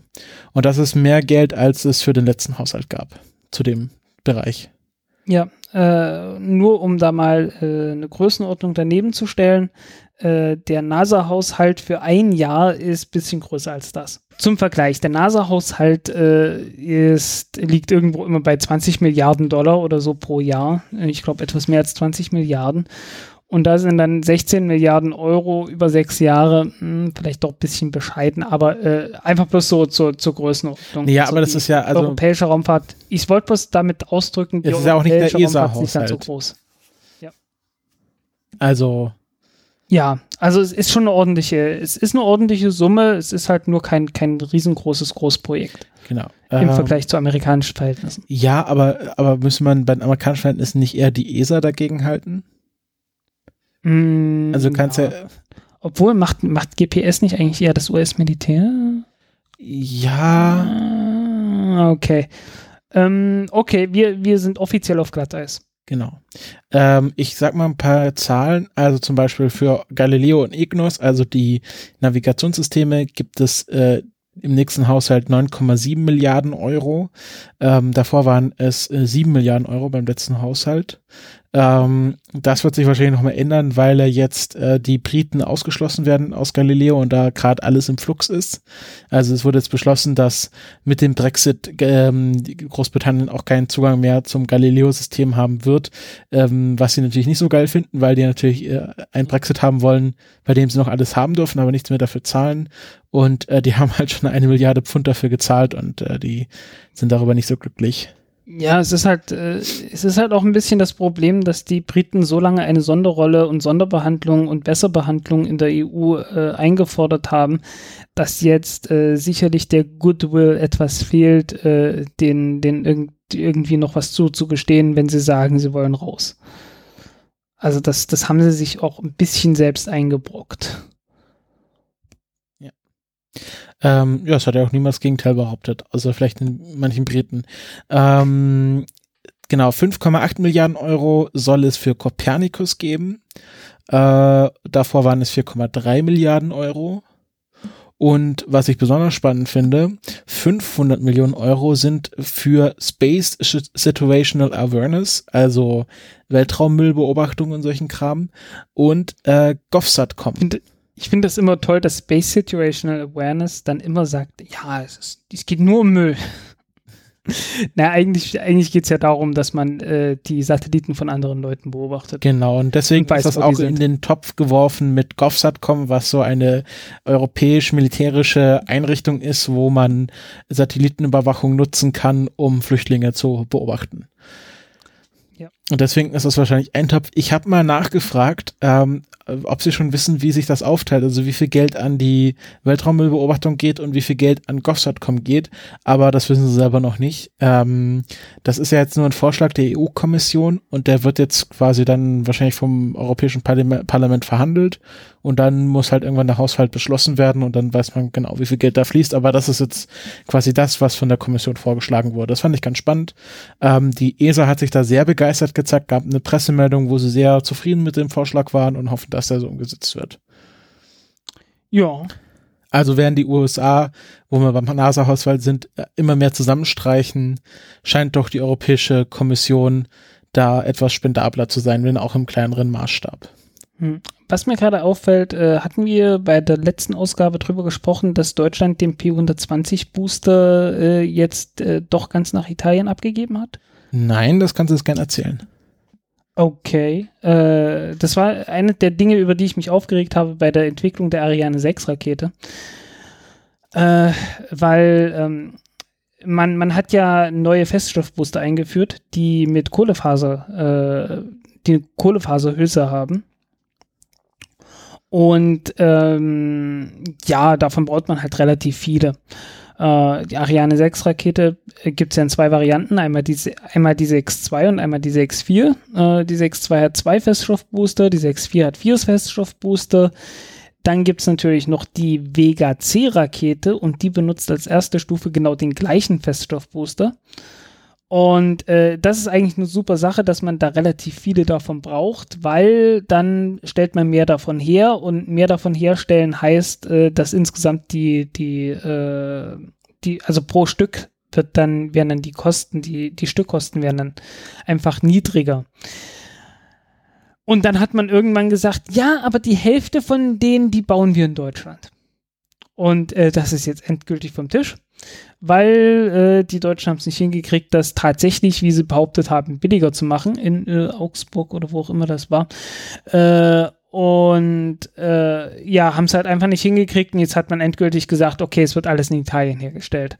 Und das ist mehr Geld, als es für den letzten Haushalt gab zu dem Bereich. Ja, äh, nur um da mal äh, eine Größenordnung daneben zu stellen, äh, der NASA-Haushalt für ein Jahr ist ein bisschen größer als das. Zum Vergleich, der NASA-Haushalt äh, ist, liegt irgendwo immer bei 20 Milliarden Dollar oder so pro Jahr. Ich glaube etwas mehr als 20 Milliarden. Und da sind dann 16 Milliarden Euro über sechs Jahre, hm, vielleicht doch ein bisschen bescheiden, aber äh, einfach bloß so zur, zur Größenordnung. Ja, also aber das ist ja also europäische Raumfahrt. Ich wollte bloß damit ausdrücken, die ist ja auch nicht der ESA-Haushalt. so groß. Ja. Also ja, also es ist schon eine ordentliche, es ist eine ordentliche Summe, es ist halt nur kein, kein riesengroßes Großprojekt. Genau. Im ähm, Vergleich zu amerikanischen Verhältnissen. Ja, aber, aber müsste man bei den amerikanischen Verhältnissen nicht eher die ESA dagegen halten? Mm, also kannst ja. ja. Obwohl, macht, macht GPS nicht eigentlich eher das US-Militär? Ja. Ah, okay. Ähm, okay, wir, wir sind offiziell auf Glatteis. Genau. Ähm, ich sag mal ein paar Zahlen. Also zum Beispiel für Galileo und Ignos, also die Navigationssysteme, gibt es äh, im nächsten Haushalt 9,7 Milliarden Euro. Ähm, davor waren es äh, 7 Milliarden Euro beim letzten Haushalt. Ähm, das wird sich wahrscheinlich nochmal ändern, weil er jetzt äh, die Briten ausgeschlossen werden aus Galileo und da gerade alles im Flux ist. Also es wurde jetzt beschlossen, dass mit dem Brexit ähm, Großbritannien auch keinen Zugang mehr zum Galileo-System haben wird, ähm, was sie natürlich nicht so geil finden, weil die natürlich äh, einen Brexit haben wollen, bei dem sie noch alles haben dürfen, aber nichts mehr dafür zahlen. Und äh, die [laughs] haben halt schon eine Milliarde Pfund dafür gezahlt und äh, die sind darüber nicht so glücklich. Ja, es ist halt, äh, es ist halt auch ein bisschen das Problem, dass die Briten so lange eine Sonderrolle und Sonderbehandlung und Besserbehandlung in der EU äh, eingefordert haben, dass jetzt äh, sicherlich der Goodwill etwas fehlt, äh, den, den irg irgendwie noch was zuzugestehen, wenn sie sagen, sie wollen raus. Also das, das haben sie sich auch ein bisschen selbst eingebrockt. Ähm, ja, es hat ja auch niemals Gegenteil behauptet, also vielleicht in manchen Briten. Ähm, genau, 5,8 Milliarden Euro soll es für Copernicus geben. Äh, davor waren es 4,3 Milliarden Euro. Und was ich besonders spannend finde, 500 Millionen Euro sind für Space Situational Awareness, also Weltraummüllbeobachtung und solchen Kram und äh, GovSatcom ich finde das immer toll, dass Space Situational Awareness dann immer sagt, ja, es, ist, es geht nur um Müll. [laughs] Na, eigentlich, eigentlich geht es ja darum, dass man äh, die Satelliten von anderen Leuten beobachtet. Genau, und deswegen und weiß, ist das auch in den Topf geworfen mit GovSatcom, was so eine europäisch-militärische Einrichtung ist, wo man Satellitenüberwachung nutzen kann, um Flüchtlinge zu beobachten. Ja. Und deswegen ist das wahrscheinlich ein Topf. Ich habe mal nachgefragt, ähm, äh, ob sie schon wissen, wie sich das aufteilt, also wie viel Geld an die Weltraummüllbeobachtung geht und wie viel Geld an Govsatcom geht, aber das wissen sie selber noch nicht. Ähm, das ist ja jetzt nur ein Vorschlag der EU-Kommission und der wird jetzt quasi dann wahrscheinlich vom Europäischen Parlament, Parlament verhandelt und dann muss halt irgendwann der Haushalt beschlossen werden und dann weiß man genau, wie viel Geld da fließt, aber das ist jetzt quasi das, was von der Kommission vorgeschlagen wurde. Das fand ich ganz spannend. Ähm, die ESA hat sich da sehr begeistert gezeigt, gab eine Pressemeldung, wo sie sehr zufrieden mit dem Vorschlag waren und hoffen, dass der so umgesetzt wird. Ja. Also werden die USA, wo wir beim NASA-Haushalt sind, immer mehr zusammenstreichen, scheint doch die Europäische Kommission da etwas spendabler zu sein, wenn auch im kleineren Maßstab. Hm. Was mir gerade auffällt, äh, hatten wir bei der letzten Ausgabe drüber gesprochen, dass Deutschland den P120 Booster äh, jetzt äh, doch ganz nach Italien abgegeben hat? Nein, das kannst du jetzt gerne erzählen. Okay, äh, das war eine der Dinge, über die ich mich aufgeregt habe bei der Entwicklung der Ariane 6 Rakete, äh, weil ähm, man, man hat ja neue Feststoffbooster eingeführt, die mit Kohlefaser, äh, die Kohlefaserhülse haben. Und ähm, ja, davon braucht man halt relativ viele. Äh, die Ariane 6 Rakete äh, gibt es ja in zwei Varianten, einmal die, einmal die 6.2 und einmal die 6.4. Äh, die 6.2 hat zwei Feststoffbooster, die 6.4 hat vier Feststoffbooster. Dann gibt es natürlich noch die Vega C Rakete und die benutzt als erste Stufe genau den gleichen Feststoffbooster. Und äh, das ist eigentlich eine super Sache, dass man da relativ viele davon braucht, weil dann stellt man mehr davon her und mehr davon herstellen heißt, äh, dass insgesamt die, die, äh, die, also pro Stück wird dann, werden dann die Kosten, die, die Stückkosten werden dann einfach niedriger. Und dann hat man irgendwann gesagt, ja, aber die Hälfte von denen, die bauen wir in Deutschland. Und äh, das ist jetzt endgültig vom Tisch weil äh, die Deutschen haben es nicht hingekriegt, das tatsächlich, wie sie behauptet haben, billiger zu machen in äh, Augsburg oder wo auch immer das war. Äh, und äh, ja, haben es halt einfach nicht hingekriegt und jetzt hat man endgültig gesagt, okay, es wird alles in Italien hergestellt.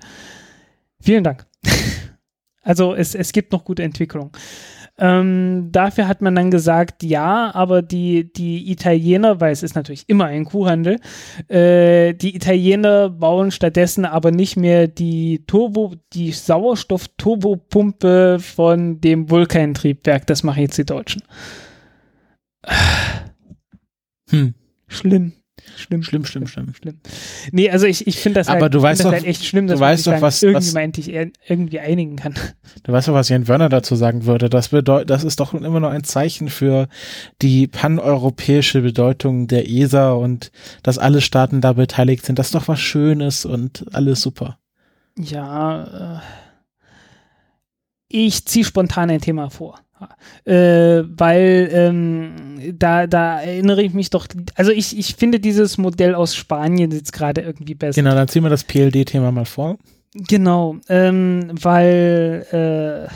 Vielen Dank. [laughs] also es, es gibt noch gute Entwicklung. Ähm, dafür hat man dann gesagt, ja, aber die, die Italiener, weil es ist natürlich immer ein Kuhhandel, äh, die Italiener bauen stattdessen aber nicht mehr die Turbo, die Sauerstoff-Turbopumpe von dem Vulkantriebwerk. Das machen jetzt die Deutschen. Hm. Schlimm. Schlimm, schlimm, schlimm, schlimm. schlimm. Nee, also ich, ich finde das, Aber halt, du weißt doch, halt echt schlimm, dass du weißt man doch, was, irgendwie was, meinte ich irgendwie einigen kann. Du weißt doch, was Jan Wörner dazu sagen würde. Das bedeutet, das ist doch immer noch ein Zeichen für die paneuropäische Bedeutung der ESA und dass alle Staaten da beteiligt sind. Das ist doch was Schönes und alles super. Ja, äh, ich ziehe spontan ein Thema vor. Äh, weil ähm, da, da erinnere ich mich doch, also ich, ich finde dieses Modell aus Spanien jetzt gerade irgendwie besser. Genau, dann ziehen wir das PLD-Thema mal vor. Genau, ähm, weil äh,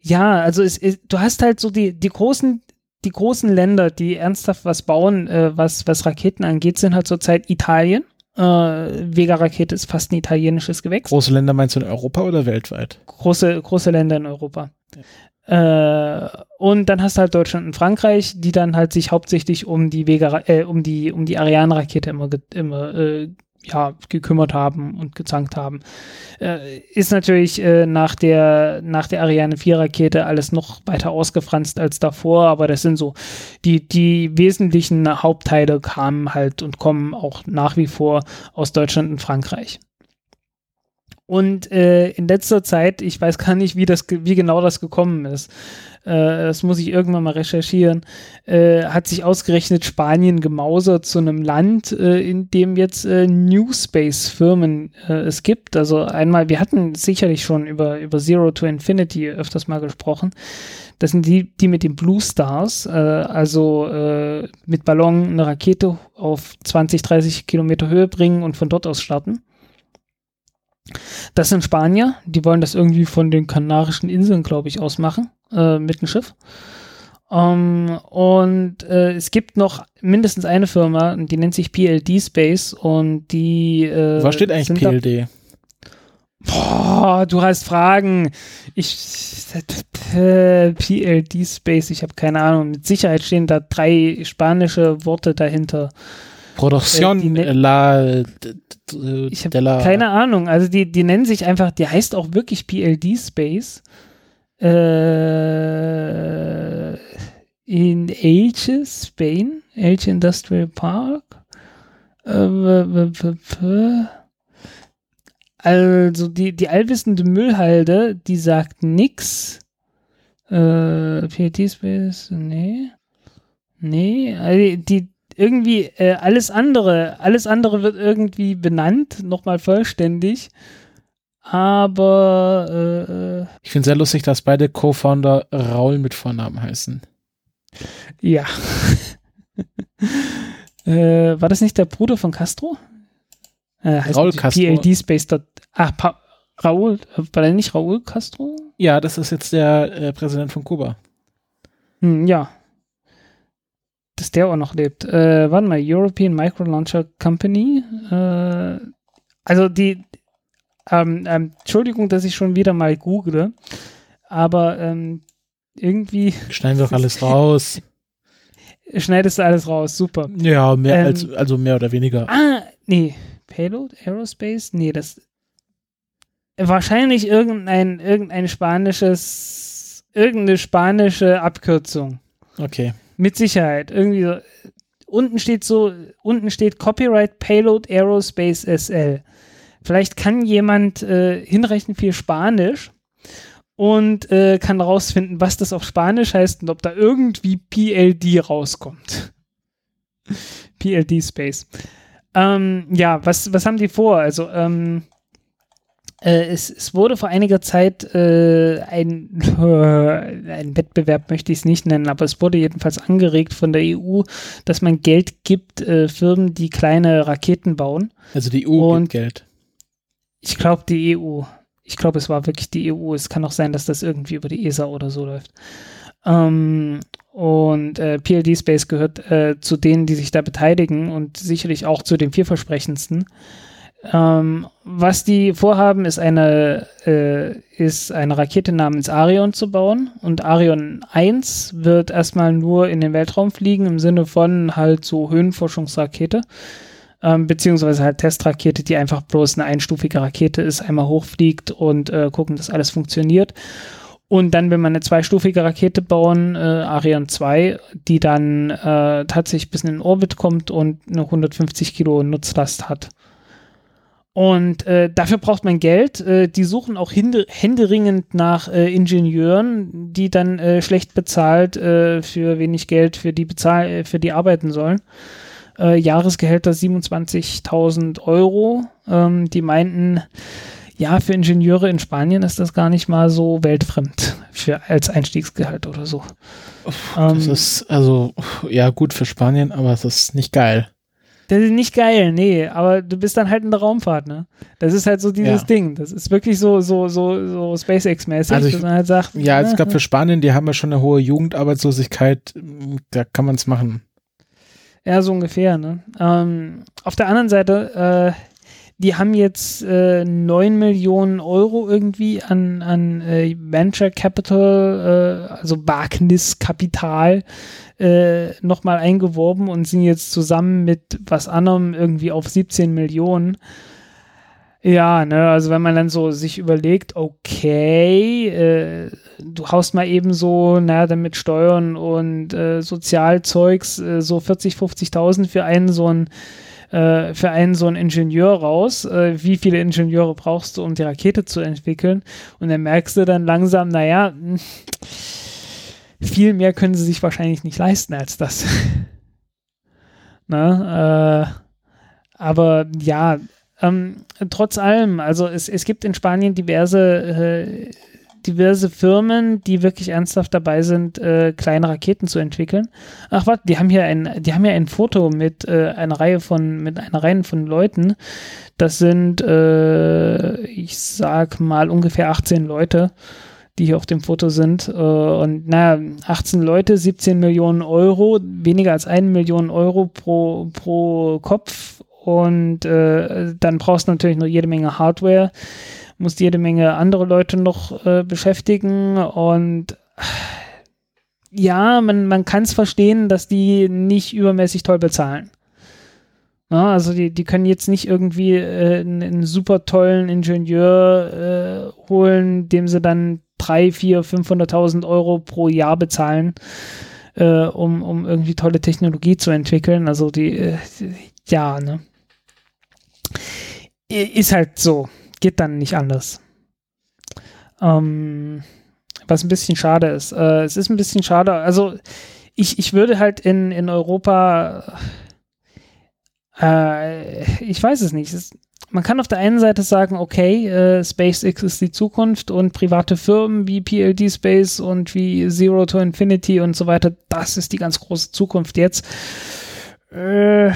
ja, also es, es, du hast halt so die, die großen, die großen Länder, die ernsthaft was bauen, äh, was, was Raketen angeht, sind halt zurzeit Italien. Äh, Vega-Rakete ist fast ein italienisches Gewächs. Große Länder meinst du in Europa oder weltweit? Große, große Länder in Europa. Äh, und dann hast du halt Deutschland und Frankreich, die dann halt sich hauptsächlich um die Vega, äh, um die, um die Ariane-Rakete immer, immer äh, ja, gekümmert haben und gezankt haben. Äh, ist natürlich äh, nach der, nach der Ariane 4 Rakete alles noch weiter ausgefranst als davor, aber das sind so, die, die wesentlichen Hauptteile kamen halt und kommen auch nach wie vor aus Deutschland und Frankreich. Und äh, in letzter Zeit, ich weiß gar nicht, wie, das, wie genau das gekommen ist, äh, das muss ich irgendwann mal recherchieren, äh, hat sich ausgerechnet Spanien gemausert zu einem Land, äh, in dem jetzt äh, New Space-Firmen äh, es gibt. Also einmal, wir hatten sicherlich schon über, über Zero to Infinity öfters mal gesprochen. Das sind die, die mit den Blue Stars, äh, also äh, mit Ballon eine Rakete auf 20, 30 Kilometer Höhe bringen und von dort aus starten. Das sind Spanier, die wollen das irgendwie von den Kanarischen Inseln, glaube ich, ausmachen, äh, mit dem Schiff. Um, ähm, und äh, es gibt noch mindestens eine Firma, die nennt sich PLD Space und die. Äh, Was steht eigentlich PLD? Boah, du hast Fragen. Ich äh, PLD Space, ich habe keine Ahnung. Mit Sicherheit stehen da drei spanische Worte dahinter. Produktion Äh, ne- la, Ich habe keine Ahnung. Also die, die nennen sich einfach, die heißt auch wirklich PLD Space. Äh, in Elche, Spain, Elche Industrial Park. Äh, Also die, die allwissende Müllhalde, die sagt nix. Äh, PLD Space, nee. Nee, also die irgendwie äh, alles andere, alles andere wird irgendwie benannt, nochmal vollständig. Aber Ich finde sehr lustig, dass beide Co-Founder Raul mit Vornamen heißen. äh, ja. [laughs] äh, war das nicht der Bruder von Castro? Äh, heißt Raul Castro. PLD Space. Ah, pa Raul, äh, war der nicht Raul Castro? Ja, das ist jetzt der äh, Präsident von Kuba. Hm, ja. Dass der auch noch lebt. Äh, warte mal, European Micro Launcher Company. Äh, also die, ähm, ähm, Entschuldigung, dass ich schon wieder mal google, aber ähm, irgendwie Schneiden wir doch alles raus. [laughs] schneidest du alles raus, super. Ja, mehr Ähm, als, also mehr oder weniger. Ah, nee, Payload, Aerospace, nee, das wahrscheinlich irgendein, irgendein spanisches, irgendeine spanische Abkürzung. Okay. Mit Sicherheit. Irgendwie so. Unten steht so, unten steht Copyright Payload Aerospace SL. Vielleicht kann jemand äh, hinrechnen viel Spanisch und äh, kann rausfinden, was das auf Spanisch heißt und ob da irgendwie PLD rauskommt. [laughs] PLD Space. Ähm, ja, was, was haben die vor? Also, ähm, äh, es, es wurde vor einiger Zeit äh, ein, [laughs] ein Wettbewerb, möchte ich es nicht nennen, aber es wurde jedenfalls angeregt von der EU, dass man Geld gibt, äh, Firmen, die kleine Raketen bauen. Also die EU Und- gibt Geld. Ich glaube, die EU. Ich glaube, es war wirklich die EU. Es kann auch sein, dass das irgendwie über die ESA oder so läuft. Ähm, und äh, PLD Space gehört äh, zu denen, die sich da beteiligen und sicherlich auch zu den vielversprechendsten. Ähm, was die vorhaben, ist eine, äh, ist eine Rakete namens Arion zu bauen. Und Arion 1 wird erstmal nur in den Weltraum fliegen, im Sinne von halt so Höhenforschungsrakete. Ähm, beziehungsweise halt Testrakete, die einfach bloß eine einstufige Rakete ist, einmal hochfliegt und äh, gucken, dass alles funktioniert. Und dann, wenn man eine zweistufige Rakete bauen, äh, Ariane 2, die dann äh, tatsächlich bis in den Orbit kommt und eine 150 Kilo Nutzlast hat. Und äh, dafür braucht man Geld. Äh, die suchen auch hinde- händeringend nach äh, Ingenieuren, die dann äh, schlecht bezahlt äh, für wenig Geld für die bezahl äh, für die arbeiten sollen. Äh, Jahresgehälter 27.000 Euro. Ähm, die meinten, ja, für Ingenieure in Spanien ist das gar nicht mal so weltfremd für, als Einstiegsgehalt oder so. Das Ähm, ist also, ja, gut für Spanien, aber es ist nicht geil. Das ist nicht geil, nee, aber du bist dann halt in der Raumfahrt, ne? Das ist halt so dieses Ja. Ding. Das ist wirklich so, so, so, so SpaceX-mäßig, Also ich- dass man halt sagt, Ja, also ich äh, glaube, für Spanien, die haben ja schon eine hohe Jugendarbeitslosigkeit, da kann man es machen. Ja, so ungefähr, ne? Ähm, auf der anderen Seite, äh, die haben jetzt äh, 9 Millionen Euro irgendwie an, an äh, Venture Capital, äh, also Wagniskapital, äh, nochmal eingeworben und sind jetzt zusammen mit was anderem irgendwie auf 17 Millionen. Ja, ne, also wenn man dann so sich überlegt, okay, äh, du haust mal eben so, naja, dann mit Steuern und äh, Sozialzeugs äh, so 40, 50.000 für einen so ein äh, für einen so einen Ingenieur raus. Äh, wie viele Ingenieure brauchst du, um die Rakete zu entwickeln? Und dann merkst du dann langsam, naja, viel mehr können sie sich wahrscheinlich nicht leisten als das. [laughs] ne? Äh, aber ja, ähm, trotz allem, also es, es gibt in Spanien diverse, äh, diverse Firmen, die wirklich ernsthaft dabei sind, äh, kleine Raketen zu entwickeln. Ach warte, die haben hier ein, die haben hier ein Foto mit äh, einer Reihe von, mit einer Reihe von Leuten. Das sind, äh, ich sag mal, ungefähr 18 Leute, die hier auf dem Foto sind. Äh, und naja, 18 Leute, 17 Millionen Euro, weniger als 1 Million Euro pro, pro Kopf. Und äh, dann brauchst du natürlich noch jede Menge Hardware. Musst jede Menge andere Leute noch äh, beschäftigen und ja, man, man kann es verstehen, dass die nicht übermäßig toll bezahlen. Ja, also die, die können jetzt nicht irgendwie äh, einen, einen, super tollen Ingenieur äh, holen, dem sie dann 3, 4, 500.000 Euro pro Jahr bezahlen, äh, um, um irgendwie tolle Technologie zu entwickeln. Also die, äh, ja, ne. Ist halt so. Geht dann nicht anders. Ähm, was ein bisschen schade ist. Äh, es ist ein bisschen schade. Also ich, ich würde halt in, in Europa äh, ich weiß es nicht. Es, man kann auf der einen Seite sagen, okay, äh, SpaceX ist die Zukunft und private Firmen wie PLD Space und wie Zero to Infinity und so weiter, das ist die ganz große Zukunft jetzt. Äh,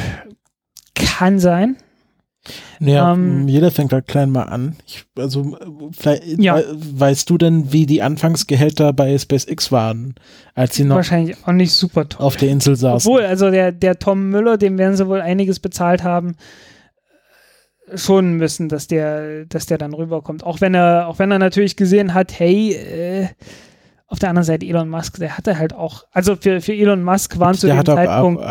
kann sein. Naja, ähm, jeder fängt halt klein mal an. Ich, also, ja. weißt du denn, wie die Anfangsgehälter bei SpaceX waren, als sie noch wahrscheinlich auch nicht super toll. auf der Insel saßen? Obwohl, also der, der Tom Müller, dem werden sie wohl einiges bezahlt haben, schon müssen, dass der, dass der dann rüberkommt. Auch wenn er, auch wenn er natürlich gesehen hat, hey, äh, auf der anderen Seite Elon Musk, der hatte halt auch, also für, für Elon Musk waren zu dem Zeitpunkt,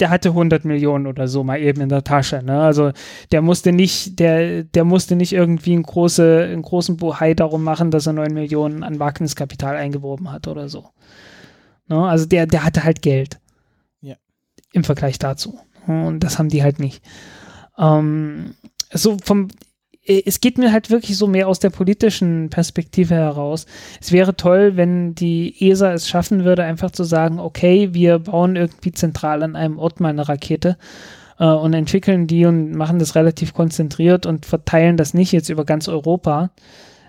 der hatte 100 Millionen oder so mal eben in der Tasche. Ne? Also der musste nicht, der, der musste nicht irgendwie einen, große, einen großen Buhai darum machen, dass er 9 Millionen an Wagniskapital eingeworben hat oder so. Ne? Also der, der hatte halt Geld. Ja. Im Vergleich dazu. Und das haben die halt nicht. Ähm, so vom, es geht mir halt wirklich so mehr aus der politischen Perspektive heraus. Es wäre toll, wenn die ESA es schaffen würde, einfach zu sagen, okay, wir bauen irgendwie zentral an einem Ort mal eine Rakete äh, und entwickeln die und machen das relativ konzentriert und verteilen das nicht jetzt über ganz Europa,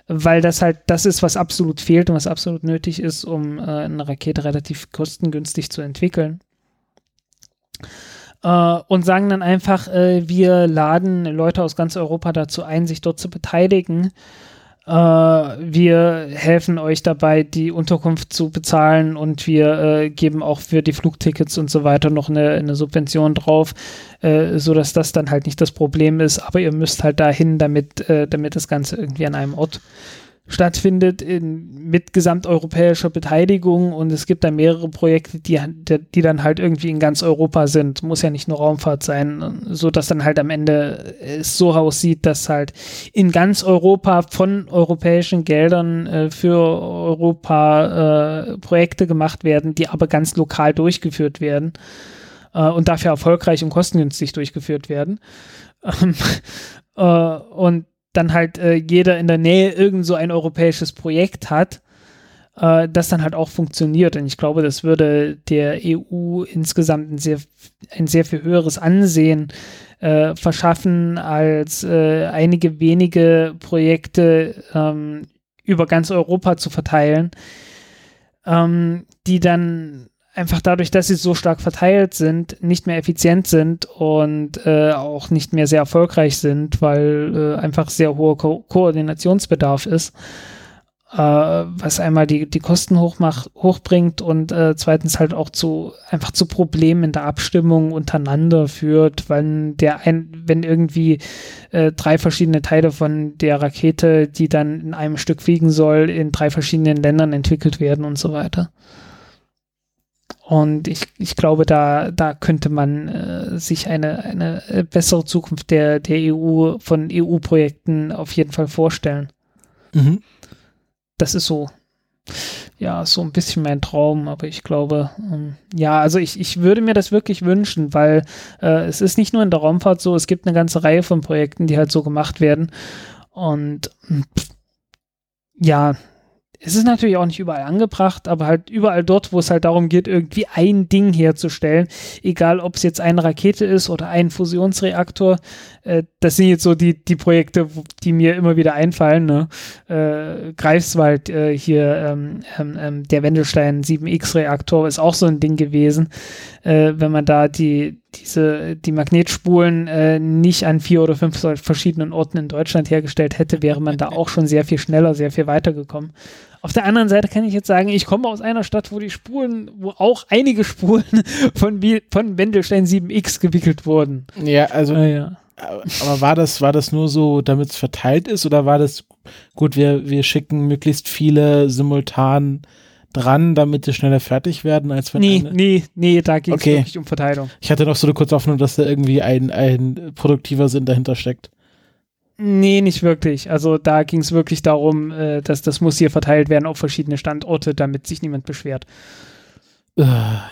weil das halt das ist, was absolut fehlt und was absolut nötig ist, um äh, eine Rakete relativ kostengünstig zu entwickeln äh, und sagen dann einfach, äh, wir laden Leute aus ganz Europa dazu ein, sich dort zu beteiligen. Äh, wir helfen euch dabei, die Unterkunft zu bezahlen und wir äh, geben auch für die Flugtickets und so weiter noch eine, eine Subvention drauf, äh, sodass das dann halt nicht das Problem ist. Aber ihr müsst halt dahin, damit, äh, damit das Ganze irgendwie an einem Ort stattfindet in, mit gesamteuropäischer Beteiligung und es gibt da mehrere Projekte, die, die dann halt irgendwie in ganz Europa sind. Muss ja nicht nur Raumfahrt sein, so dass dann halt am Ende es so aussieht, dass halt in ganz Europa von europäischen Geldern äh, für Europa äh, Projekte gemacht werden, die aber ganz lokal durchgeführt werden äh, und dafür erfolgreich und kostengünstig durchgeführt werden. [laughs] äh, und dann halt äh, jeder in der Nähe irgend so ein europäisches Projekt hat, äh, das dann halt auch funktioniert. Und ich glaube, das würde der EU insgesamt ein sehr, ein sehr viel höheres Ansehen äh, verschaffen, als äh, einige wenige Projekte ähm, über ganz Europa zu verteilen, ähm, die dann einfach dadurch, dass sie so stark verteilt sind, nicht mehr effizient sind und äh, auch nicht mehr sehr erfolgreich sind, weil äh, einfach sehr hoher Ko Koordinationsbedarf ist, äh, was einmal die, die Kosten hochmacht, hochbringt und äh, zweitens halt auch zu einfach zu Problemen in der Abstimmung untereinander führt, wenn der ein, wenn irgendwie äh, drei verschiedene Teile von der Rakete, die dann in einem Stück fliegen soll, in drei verschiedenen Ländern entwickelt werden und so weiter. Und ich, ich glaube, da, da könnte man äh, sich eine, eine bessere Zukunft der, der EU von EU-Projekten auf jeden Fall vorstellen. Mhm. Das ist so, ja, so ein bisschen mein Traum, aber ich glaube, ähm, ja, also ich, ich würde mir das wirklich wünschen, weil äh, es ist nicht nur in der Raumfahrt so, es gibt eine ganze Reihe von Projekten, die halt so gemacht werden. Und pff, ja, es ist natürlich auch nicht überall angebracht, aber halt überall dort, wo es halt darum geht, irgendwie ein Ding herzustellen, egal ob es jetzt eine Rakete ist oder ein Fusionsreaktor, äh, das sind jetzt so die, die Projekte, die mir immer wieder einfallen. Ne? Äh, Greifswald äh, hier, ähm, ähm, ähm der Wendelstein 7X-Reaktor ist auch so ein Ding gewesen. Äh, wenn man da die, diese, die Magnetspulen äh, nicht an vier oder fünf verschiedenen Orten in Deutschland hergestellt hätte, wäre man da [laughs] auch schon sehr viel schneller, sehr viel weitergekommen. Auf der anderen Seite kann ich jetzt sagen, ich komme aus einer Stadt, wo die Spulen, wo auch einige Spulen [laughs] von, von Wendelstein 7X gewickelt wurden. Ja, also äh, ja. aber war das, war das nur so, damit es verteilt ist, oder war das gut, wir, wir schicken möglichst viele simultan dran, damit die schneller fertig werden, als wenn Nee, eine- nee, nee, da ging es Okay. wirklich um Verteilung. Ich hatte noch so eine kurze Hoffnung, dass da irgendwie ein, ein produktiver Sinn dahinter steckt. Nee, nicht wirklich. Also da ging es wirklich darum, äh, dass das muss hier verteilt werden auf verschiedene Standorte, damit sich niemand beschwert. Äh,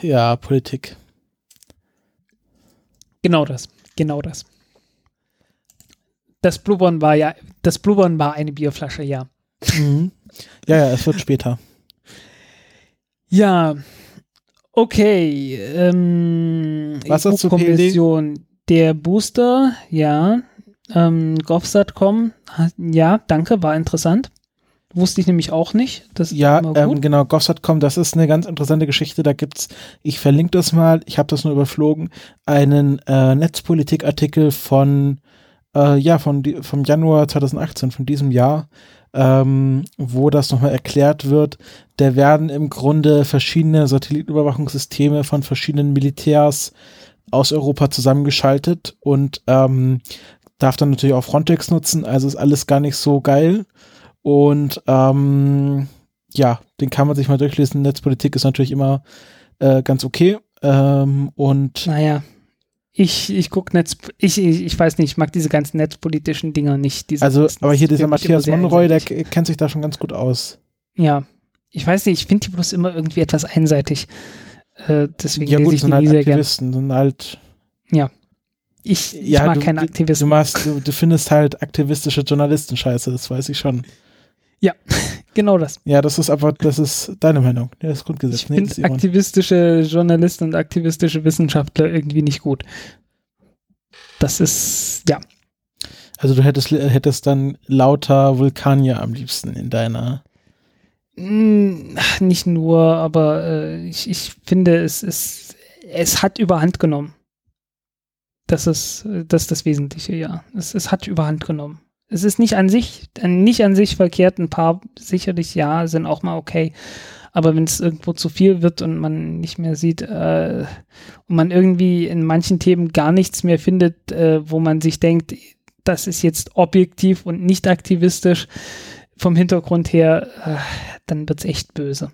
Ja, Politik. Genau das. Genau das. Das Blubbern war ja, das Blubbern war eine Bierflasche, ja. Mhm. Ja, ja, es wird später. Ja, okay. Ähm, Was hast du, EU-Kommission, der Booster, ja. Ähm, Govsat.com, ja, danke, war interessant. Wusste ich nämlich auch nicht. Das ist Ja, ähm, genau, Gossat.com, das ist eine ganz interessante Geschichte. Da gibt's, ich verlinke das mal, ich habe das nur überflogen, einen äh, Netzpolitik-Artikel von, äh, ja, von vom Januar 2018, von diesem Jahr, ähm, wo das nochmal erklärt wird. Da werden im Grunde verschiedene Satellitenüberwachungssysteme von verschiedenen Militärs aus Europa zusammengeschaltet und ähm, darf dann natürlich auch Frontex nutzen, also ist alles gar nicht so geil. Und ähm, ja, den kann man sich mal durchlesen. Netzpolitik ist natürlich immer äh, ganz okay. Ähm, und Naja, ich, ich guck Netz, ich, ich, ich weiß nicht, ich mag diese ganzen netzpolitischen Dinger nicht. Diese also, aber hier dieser Matthias Monroy, der kennt sich da schon ganz gut aus. Ja, ich weiß nicht, ich finde die bloß immer irgendwie etwas einseitig. Äh, deswegen ja lese gut, ich die halt nie sehr. Aktivisten, sind halt. Ich, ich ja, mag du, keine du- Du, Aktivisten. machst, du, du findest halt aktivistische Journalisten scheiße, das weiß ich schon. Genau das. Ja, das ist aber, das ist deine Meinung. Das Grundgesetz. Ich Nee, finde aktivistische Journalisten und aktivistische Wissenschaftler irgendwie nicht gut. Das ist, ja. Also du hättest, hättest dann lauter Vulkanier am liebsten in deiner. Mm, Nicht nur, aber äh, ich, ich finde, es ist, es hat überhand genommen. Das ist, das ist das Wesentliche, ja. Es, es hat überhand genommen. Es ist nicht an sich, nicht an sich verkehrt. Ein paar sicherlich ja, sind auch mal okay. Aber wenn es irgendwo zu viel wird und man nicht mehr sieht äh, und man irgendwie in manchen Themen gar nichts mehr findet, äh, wo man sich denkt, das ist jetzt objektiv und nicht aktivistisch vom Hintergrund her, äh, dann wird's echt böse.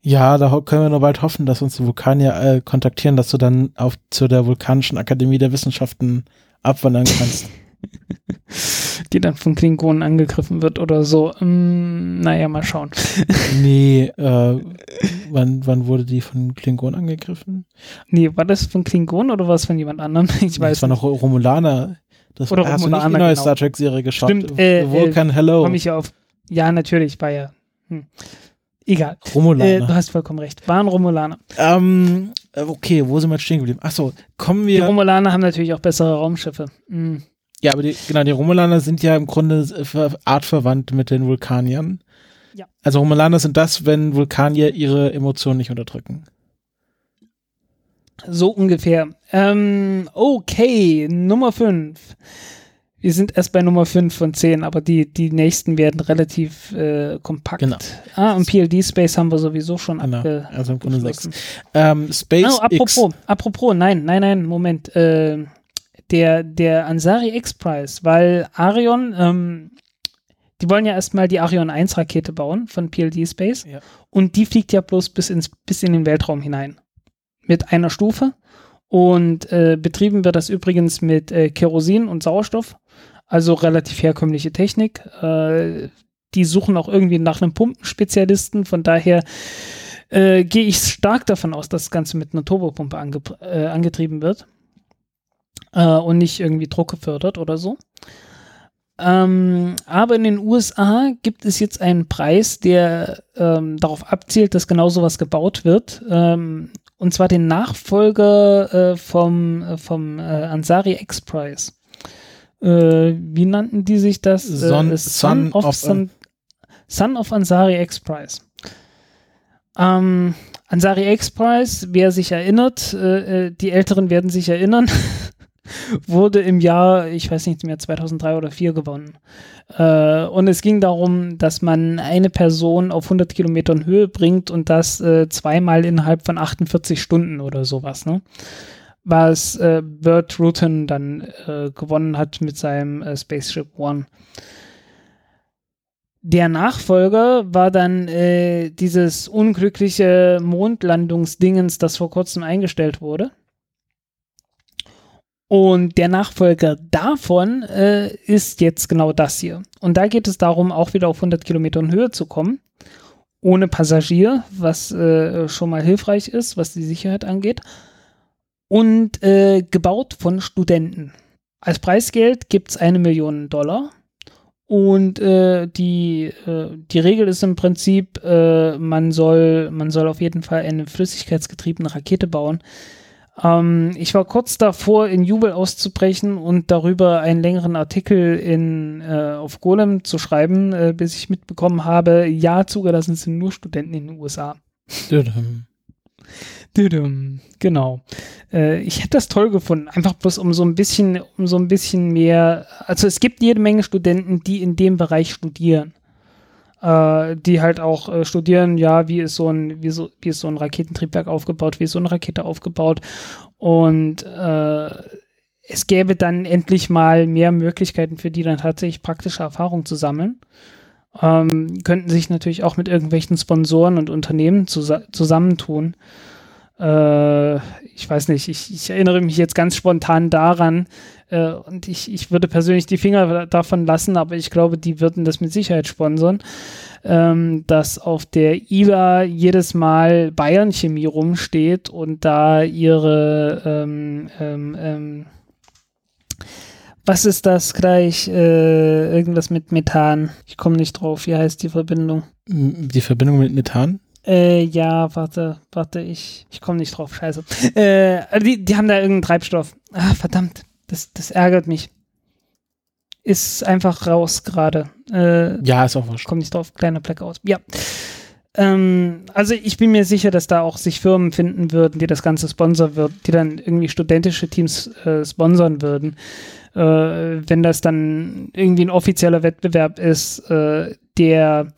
Ja, da können wir nur bald hoffen, dass uns die Vulkanier äh, kontaktieren, dass du dann auf zu der Vulkanischen Akademie der Wissenschaften abwandern kannst. [laughs] [laughs] Die dann von Klingonen angegriffen wird oder so. Mm, naja, mal schauen. [laughs] nee, äh, wann, wann wurde die von Klingon angegriffen? Nee, war das von Klingonen oder war es von jemand anderem? [laughs] Ich weiß das war noch Romulaner. Das Oder hast du nicht die Romulaner, neue genau. Star Trek Serie geschaut? Stimmt, äh, Vulcan Hello. Komm ich ja auf. Ja, natürlich, war ja. Hm. Egal. Äh, Romulaner. du hast vollkommen recht. Waren Romulaner. ähm, äh, okay, wo sind wir stehen geblieben? Achso, kommen Die wir. Romulaner haben natürlich auch bessere Raumschiffe. Mm. Ja, aber die, genau, die Romulaner sind ja im Grunde äh, ver- artverwandt mit den Vulkaniern. Ja. Also Romulaner sind das, wenn Vulkanier ihre Emotionen nicht unterdrücken. So ungefähr. Ähm, okay, Nummer 5. Wir sind erst bei Nummer 5 von 10, aber die, die nächsten werden relativ äh, kompakt. Genau. Ah, und PLD-Space haben wir sowieso schon Genau, abge also im Grunde geschlossen. sechs. Ähm, SpaceX. Oh, apropos, apropos, nein, nein, nein, Moment. Äh, der, der Ansari X-Prize, weil Arion, ähm, die wollen ja erstmal die Arion 1 Rakete bauen von PLD Space Ja. und die fliegt ja bloß bis, ins, bis in den Weltraum hinein. Mit einer Stufe und äh, betrieben wird das übrigens mit äh, Kerosin und Sauerstoff, also relativ herkömmliche Technik. Äh, die suchen auch irgendwie nach einem Pumpenspezialisten, von daher äh, gehe ich stark davon aus, dass das Ganze mit einer Turbopumpe ange äh, angetrieben wird äh, und nicht irgendwie Druck gefördert oder so. Ähm, aber in den USA gibt es jetzt einen Preis, der ähm, darauf abzielt, dass genau sowas gebaut wird. Ähm, und zwar den Nachfolger äh, vom, äh, vom äh, Ansari X-Prize. Äh, wie nannten die sich das? Son- äh, Son of- Son, Son of Ansari X-Prize. Ähm, Ansari X-Prize, wer sich erinnert, äh, äh, die Älteren werden sich erinnern, [laughs] wurde im Jahr, ich weiß nicht mehr, 2003 oder 2004 gewonnen. Äh, und es ging darum, dass man eine Person auf 100 Kilometern Höhe bringt und das äh, zweimal innerhalb von 48 Stunden oder sowas. Ne? was äh, Burt Rutan dann äh, gewonnen hat mit seinem äh, Spaceship One. Der Nachfolger war dann äh, dieses unglückliche Mondlandungsdingens, das vor kurzem eingestellt wurde. Und der Nachfolger davon äh, ist jetzt genau das hier. Und da geht es darum, auch wieder auf 100 Kilometern Höhe zu kommen, ohne Passagier, was äh, schon mal hilfreich ist, was die Sicherheit angeht. Und äh, gebaut von Studenten. Als Preisgeld gibt es eine Million Dollar. Und äh, die, äh, die Regel ist im Prinzip, äh, man, soll, man soll auf jeden Fall eine flüssigkeitsgetriebene Rakete bauen. Ähm, ich war kurz davor, in Jubel auszubrechen und darüber einen längeren Artikel in, äh, auf Golem zu schreiben, äh, bis ich mitbekommen habe, ja, zugelassen sind nur Studenten in den USA. Genau. Äh, ich hätte das toll gefunden, einfach bloß um so ein bisschen, um so ein bisschen mehr. Also es gibt jede Menge Studenten, die in dem Bereich studieren, äh, die halt auch äh, studieren, ja, wie ist so ein, wie so, wie ist so ein Raketentriebwerk aufgebaut, wie ist so eine Rakete aufgebaut und äh, es gäbe dann endlich mal mehr Möglichkeiten für die dann tatsächlich praktische Erfahrung zu sammeln. Ähm, könnten sich natürlich auch mit irgendwelchen Sponsoren und Unternehmen zus zusammentun äh, ich weiß nicht, ich, ich, erinnere mich jetzt ganz spontan daran äh, und ich, ich würde persönlich die Finger davon lassen, aber ich glaube, die würden das mit Sicherheit sponsern, ähm, dass auf der ILA jedes Mal Bayern Chemie rumsteht und da ihre ähm, ähm, ähm was ist das gleich? Äh, irgendwas mit Methan. Ich komme nicht drauf. Wie heißt die Verbindung? Die Verbindung mit Methan? Äh, ja, warte, warte, ich, ich komme nicht drauf, scheiße. Äh, die, die haben da irgendeinen Treibstoff. Ah, verdammt, das, das ärgert mich. Ist einfach raus gerade. Äh, ja, ist auch wurscht. Komm nicht drauf, kleiner Blackout. Ja. Ähm, also ich bin mir sicher, dass da auch sich Firmen finden würden, die das Ganze sponsern würden, die dann irgendwie studentische Teams äh, sponsern würden. Äh, wenn das dann irgendwie ein offizieller Wettbewerb ist, äh, der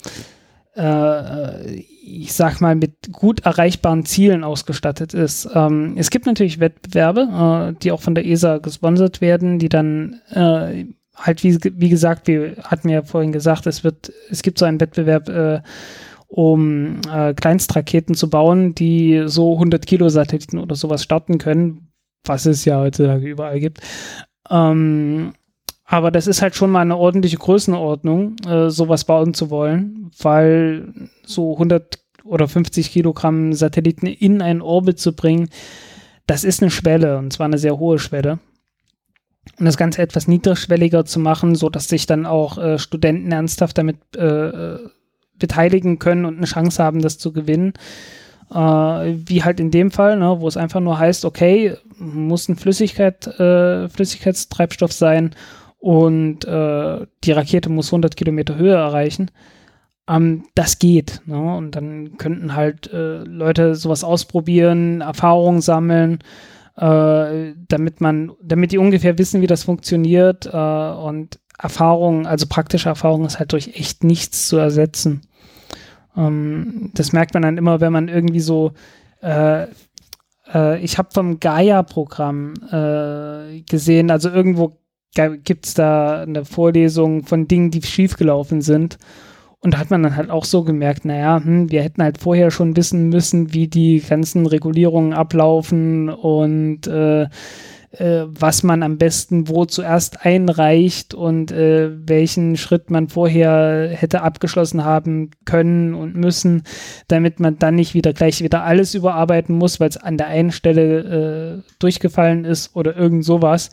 äh, ich sag mal, mit gut erreichbaren Zielen ausgestattet ist. Ähm, es gibt natürlich Wettbewerbe, äh, die auch von der ESA gesponsert werden, die dann äh, halt, wie, wie gesagt, wir hatten ja vorhin gesagt, es wird, es gibt so einen Wettbewerb, äh, um äh, Kleinstraketen zu bauen, die so 100 Kilo Satelliten oder sowas starten können, was es ja heutzutage überall gibt. Ähm, aber das ist halt schon mal eine ordentliche Größenordnung, äh, sowas bauen zu wollen, weil so 100 oder 50 Kilogramm Satelliten in einen Orbit zu bringen, das ist eine Schwelle und zwar eine sehr hohe Schwelle. Und das Ganze etwas niedrigschwelliger zu machen, so dass sich dann auch äh, Studenten ernsthaft damit äh, äh beteiligen können und eine Chance haben, das zu gewinnen. Äh, wie halt in dem Fall, ne, wo es einfach nur heißt, okay, muss ein Flüssigkeit, äh, Flüssigkeitstreibstoff sein und äh, die Rakete muss 100 Kilometer Höhe erreichen. Ähm, das geht. Ne? Und dann könnten halt äh, Leute sowas ausprobieren, Erfahrungen sammeln, äh, damit man, damit die ungefähr wissen, wie das funktioniert. Äh, und Erfahrung, also praktische Erfahrung ist halt durch echt nichts zu ersetzen. Ähm, das merkt man dann immer, wenn man irgendwie so äh, äh, ich habe vom Gaia-Programm äh, gesehen, also irgendwo gibt es da eine Vorlesung von Dingen, die schiefgelaufen sind. Und da hat man dann halt auch so gemerkt, naja, hm, wir hätten halt vorher schon wissen müssen, wie die ganzen Regulierungen ablaufen und äh, äh, was man am besten wo zuerst einreicht und äh, welchen Schritt man vorher hätte abgeschlossen haben können und müssen, damit man dann nicht wieder gleich wieder alles überarbeiten muss, weil es an der einen Stelle äh, durchgefallen ist oder irgend sowas.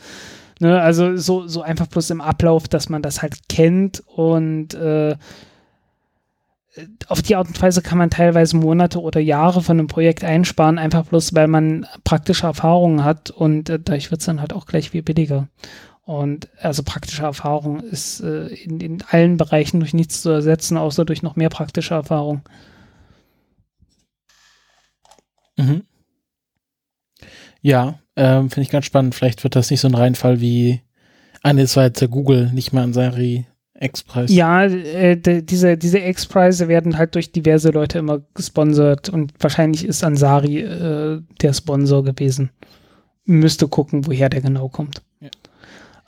Ne, also so, so einfach bloß im Ablauf, dass man das halt kennt und äh, auf die Art und Weise kann man teilweise Monate oder Jahre von einem Projekt einsparen, einfach bloß, weil man praktische Erfahrungen hat und äh, dadurch wird es dann halt auch gleich viel billiger. Und also praktische Erfahrung ist äh, in, in allen Bereichen durch nichts zu ersetzen, außer durch noch mehr praktische Erfahrung. Mhm. Ja, ähm, finde ich ganz spannend. Vielleicht wird das nicht so ein Reinfall wie, ah, das war jetzt der Google, nicht mehr an Sari X-Preis. Ja, äh, diese, diese X-Preise werden halt durch diverse Leute immer gesponsert und wahrscheinlich ist Ansari äh, der Sponsor gewesen. müsste gucken, woher der genau kommt. Ja.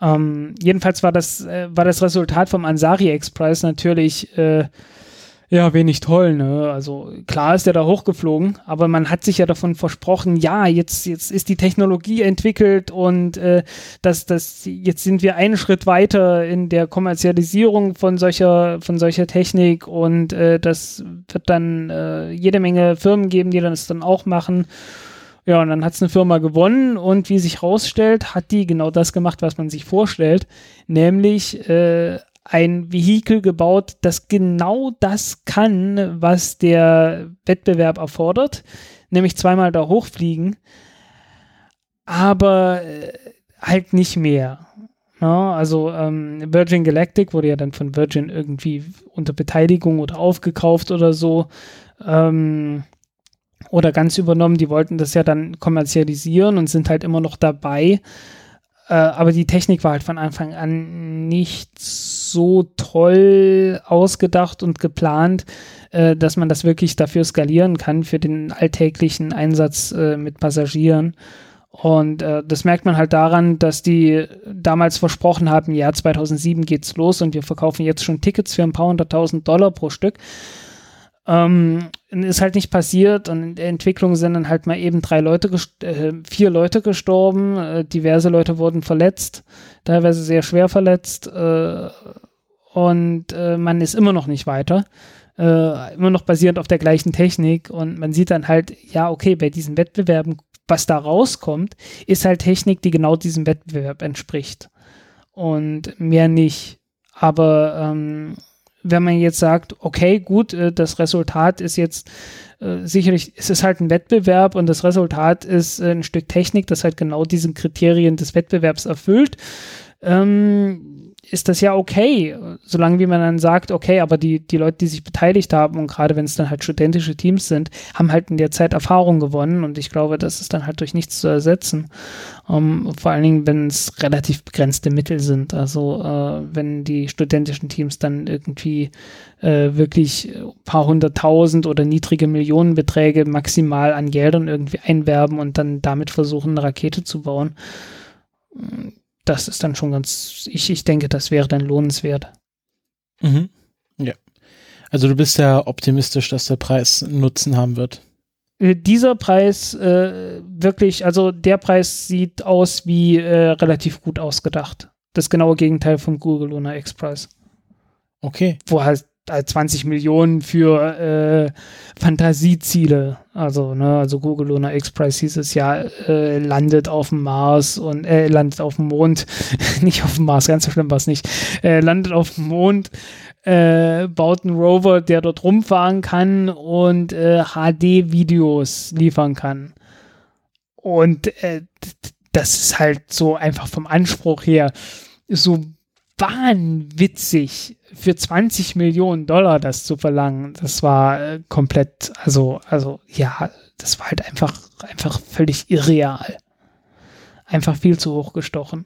Ähm, jedenfalls war das, äh, war das Resultat vom Ansari Express natürlich äh, ja wenig toll. Ne? Also klar ist der da hochgeflogen, aber man hat sich ja davon versprochen, ja, jetzt, jetzt ist die Technologie entwickelt und äh, das, das, jetzt sind wir einen Schritt weiter in der Kommerzialisierung von solcher, von solcher Technik und äh, das wird dann äh, jede Menge Firmen geben, die das dann auch machen. Ja, und dann hat es eine Firma gewonnen und wie sich rausstellt, hat die genau das gemacht, was man sich vorstellt, nämlich äh, ein Vehikel gebaut, das genau das kann, was der Wettbewerb erfordert, nämlich zweimal da hochfliegen, aber äh, halt nicht mehr. Ja, also ähm, Virgin Galactic wurde ja dann von Virgin irgendwie unter Beteiligung oder aufgekauft oder so. Ähm, oder ganz übernommen. Die wollten das ja dann kommerzialisieren und sind halt immer noch dabei. Äh, aber die Technik war halt von Anfang an nicht so toll ausgedacht und geplant, äh, dass man das wirklich dafür skalieren kann, für den alltäglichen Einsatz äh, mit Passagieren. Und äh, das merkt man halt daran, dass die damals versprochen haben, ja, 2007 geht's los und wir verkaufen jetzt schon Tickets für ein paar hunderttausend Dollar pro Stück. Ähm, ist halt nicht passiert und in der Entwicklung sind dann halt mal eben drei Leute, äh, vier Leute gestorben, äh, diverse Leute wurden verletzt, teilweise sehr schwer verletzt äh, und äh, man ist immer noch nicht weiter. Äh, immer noch basierend auf der gleichen Technik und man sieht dann halt, ja, okay, bei diesen Wettbewerben, was da rauskommt, ist halt Technik, die genau diesem Wettbewerb entspricht und mehr nicht. Aber ähm, wenn man jetzt sagt, okay, gut, äh, das Resultat ist jetzt äh, sicherlich, es ist halt ein Wettbewerb und das Resultat ist äh, ein Stück Technik, das halt genau diesen Kriterien des Wettbewerbs erfüllt. Ähm, ist das ja okay, solange wie man dann sagt, okay, aber die, die Leute, die sich beteiligt haben und gerade wenn es dann halt studentische Teams sind, haben halt in der Zeit Erfahrung gewonnen und ich glaube, das ist dann halt durch nichts zu ersetzen. Um, ähm, vor allen Dingen, wenn es relativ begrenzte Mittel sind. Also äh, wenn die studentischen Teams dann irgendwie äh, wirklich paar hunderttausend oder niedrige Millionenbeträge maximal an Geldern irgendwie einwerben und dann damit versuchen, eine Rakete zu bauen das ist dann schon ganz, ich, ich denke, das wäre dann lohnenswert. Mhm. Ja. Also du bist ja optimistisch, dass der Preis Nutzen haben wird. Äh, dieser Preis äh, wirklich, also der Preis sieht aus wie äh, relativ gut ausgedacht. Das genaue Gegenteil vom Google Lunar X Preis. Okay. Wo halt 20 Millionen für äh, Fantasieziele. Also, ne, also Google Lunar X-Prize hieß es ja, äh, landet auf dem Mars und äh, landet auf dem Mond, [laughs] nicht auf dem Mars, ganz so schlimm war es nicht, äh, landet auf dem Mond, äh, baut einen Rover, der dort rumfahren kann und äh, HD-Videos liefern kann. Und äh, das ist halt so einfach vom Anspruch her so wahnwitzig für 20 Millionen Dollar das zu verlangen, das war äh, komplett, also, also, ja, das war halt einfach, einfach völlig irreal. Einfach viel zu hoch gestochen.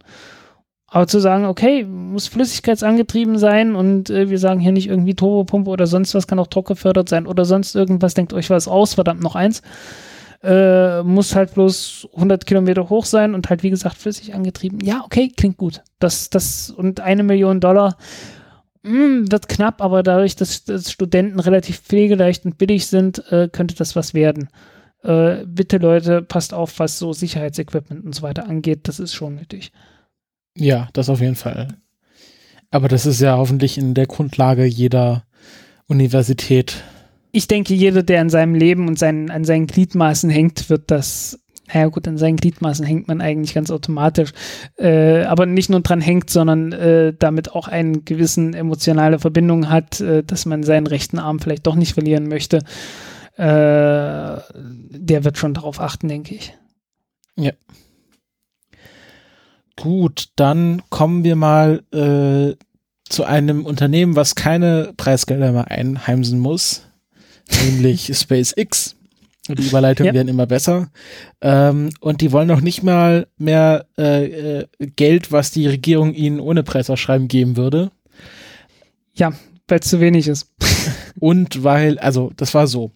Aber zu sagen, okay, muss flüssigkeitsangetrieben sein und äh, wir sagen hier nicht irgendwie Turbopumpe oder sonst was, kann auch druckgefördert sein oder sonst irgendwas, denkt euch was aus, verdammt noch eins. Äh, muss halt bloß 100 Kilometer hoch sein und halt wie gesagt flüssig angetrieben. Ja, okay, klingt gut. Das, das und eine Million Dollar mh, hm, wird knapp, aber dadurch, dass, dass, Studenten relativ pflegeleicht und billig sind, äh, könnte das was werden. Äh, bitte Leute, passt auf, was so Sicherheitsequipment und so weiter angeht. Das ist schon nötig. Ja, das auf jeden Fall. Aber das ist ja hoffentlich in der Grundlage jeder Universität. Ich denke, jeder, der an seinem Leben und seinen, an seinen Gliedmaßen hängt, wird das naja gut, an seinen Gliedmaßen hängt man eigentlich ganz automatisch. Äh, aber nicht nur dran hängt, sondern äh, damit auch eine gewissen emotionale Verbindung hat, äh, dass man seinen rechten Arm vielleicht doch nicht verlieren möchte. Äh, der wird schon darauf achten, denke ich. Ja. Gut, dann kommen wir mal äh, zu einem Unternehmen, was keine Preisgelder mehr einheimsen muss, nämlich [laughs] SpaceX. Die Überleitungen ja. werden immer besser. Ähm, und die wollen noch nicht mal mehr äh, äh, Geld, was die Regierung ihnen ohne Preisausschreiben geben würde. Ja, weil es zu wenig ist. [laughs] und weil, also das war so.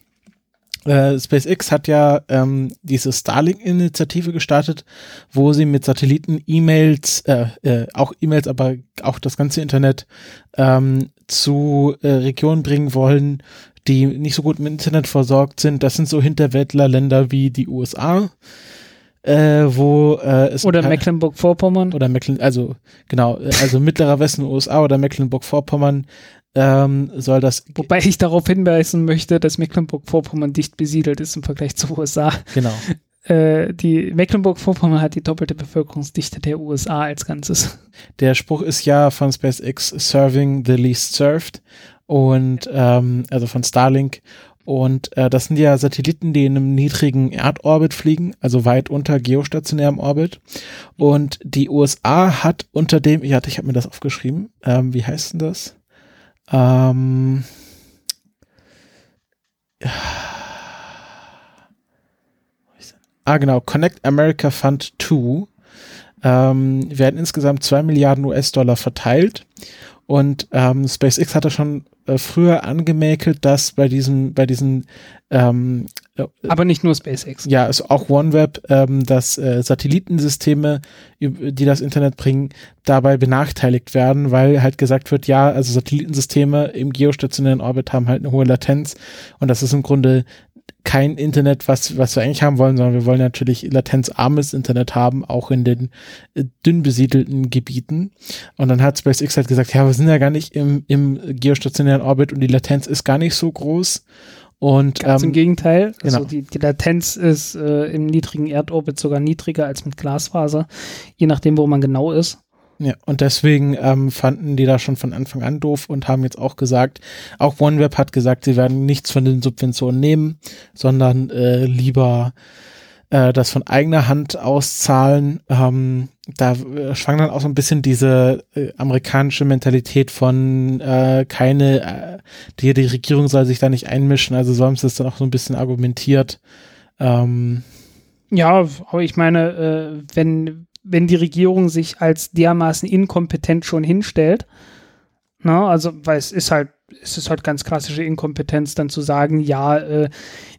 äh, SpaceX hat ja ähm, diese Starlink-Initiative gestartet, wo sie mit Satelliten E-Mails, äh, äh, auch E-Mails, aber auch das ganze Internet ähm, zu äh, Regionen bringen wollen, die nicht so gut mit Internet versorgt sind. Das sind so Hinterwäldlerländer wie die USA, äh, wo äh, es Oder Mecklenburg-Vorpommern. oder Mecklen, also genau, äh, also mittlerer Westen USA oder Mecklenburg-Vorpommern ähm, soll das Wobei ich darauf hinweisen möchte, dass Mecklenburg-Vorpommern dicht besiedelt ist im Vergleich zu USA. genau. Äh, die Mecklenburg-Vorpommern hat die doppelte Bevölkerungsdichte der USA als Ganzes. Der Spruch ist ja von SpaceX Serving the Least Served und ähm, also von Starlink und äh, das sind ja Satelliten, die in einem niedrigen Erdorbit fliegen, also weit unter geostationärem Orbit. Und die USA hat unter dem, ja, ich habe mir das aufgeschrieben. Ähm, wie heißt denn das? Ähm, Ah, genau. Connect America Fund 2 ähm, werden insgesamt zwei Milliarden US-Dollar verteilt. Und ähm, SpaceX hatte schon äh, früher angemäkelt, dass bei diesem, bei diesen, ähm, äh, Aber nicht nur SpaceX. ja, ist auch OneWeb, ähm, dass äh, Satellitensysteme, üb- die das Internet bringen, dabei benachteiligt werden, weil halt gesagt wird, ja, also Satellitensysteme im geostationären Orbit haben halt eine hohe Latenz und das ist im Grunde kein Internet, was, was wir eigentlich haben wollen, sondern wir wollen natürlich latenzarmes Internet haben, auch in den äh, dünn besiedelten Gebieten. Und dann hat SpaceX halt gesagt, ja, wir sind ja gar nicht im, im geostationären Orbit und die Latenz ist gar nicht so groß. Und Ganz im ähm, Gegenteil. Also genau. die, die Latenz ist äh, im niedrigen Erdorbit sogar niedriger als mit Glasfaser, je nachdem, wo man genau ist. Ja, und deswegen ähm, fanden die da schon von Anfang an doof und haben jetzt auch gesagt, auch OneWeb hat gesagt, sie werden nichts von den Subventionen nehmen, sondern äh, lieber äh, das von eigener Hand auszahlen. Ähm, da äh, schwang dann auch so ein bisschen diese äh, amerikanische Mentalität von äh, keine, äh, die, die Regierung soll sich da nicht einmischen, also so haben sie es dann auch so ein bisschen argumentiert. Ähm, Ja, aber ich meine, äh, wenn, wenn die Regierung sich als dermaßen inkompetent schon hinstellt, na, also, weil es ist halt, es ist halt ganz klassische Inkompetenz, dann zu sagen, ja, äh,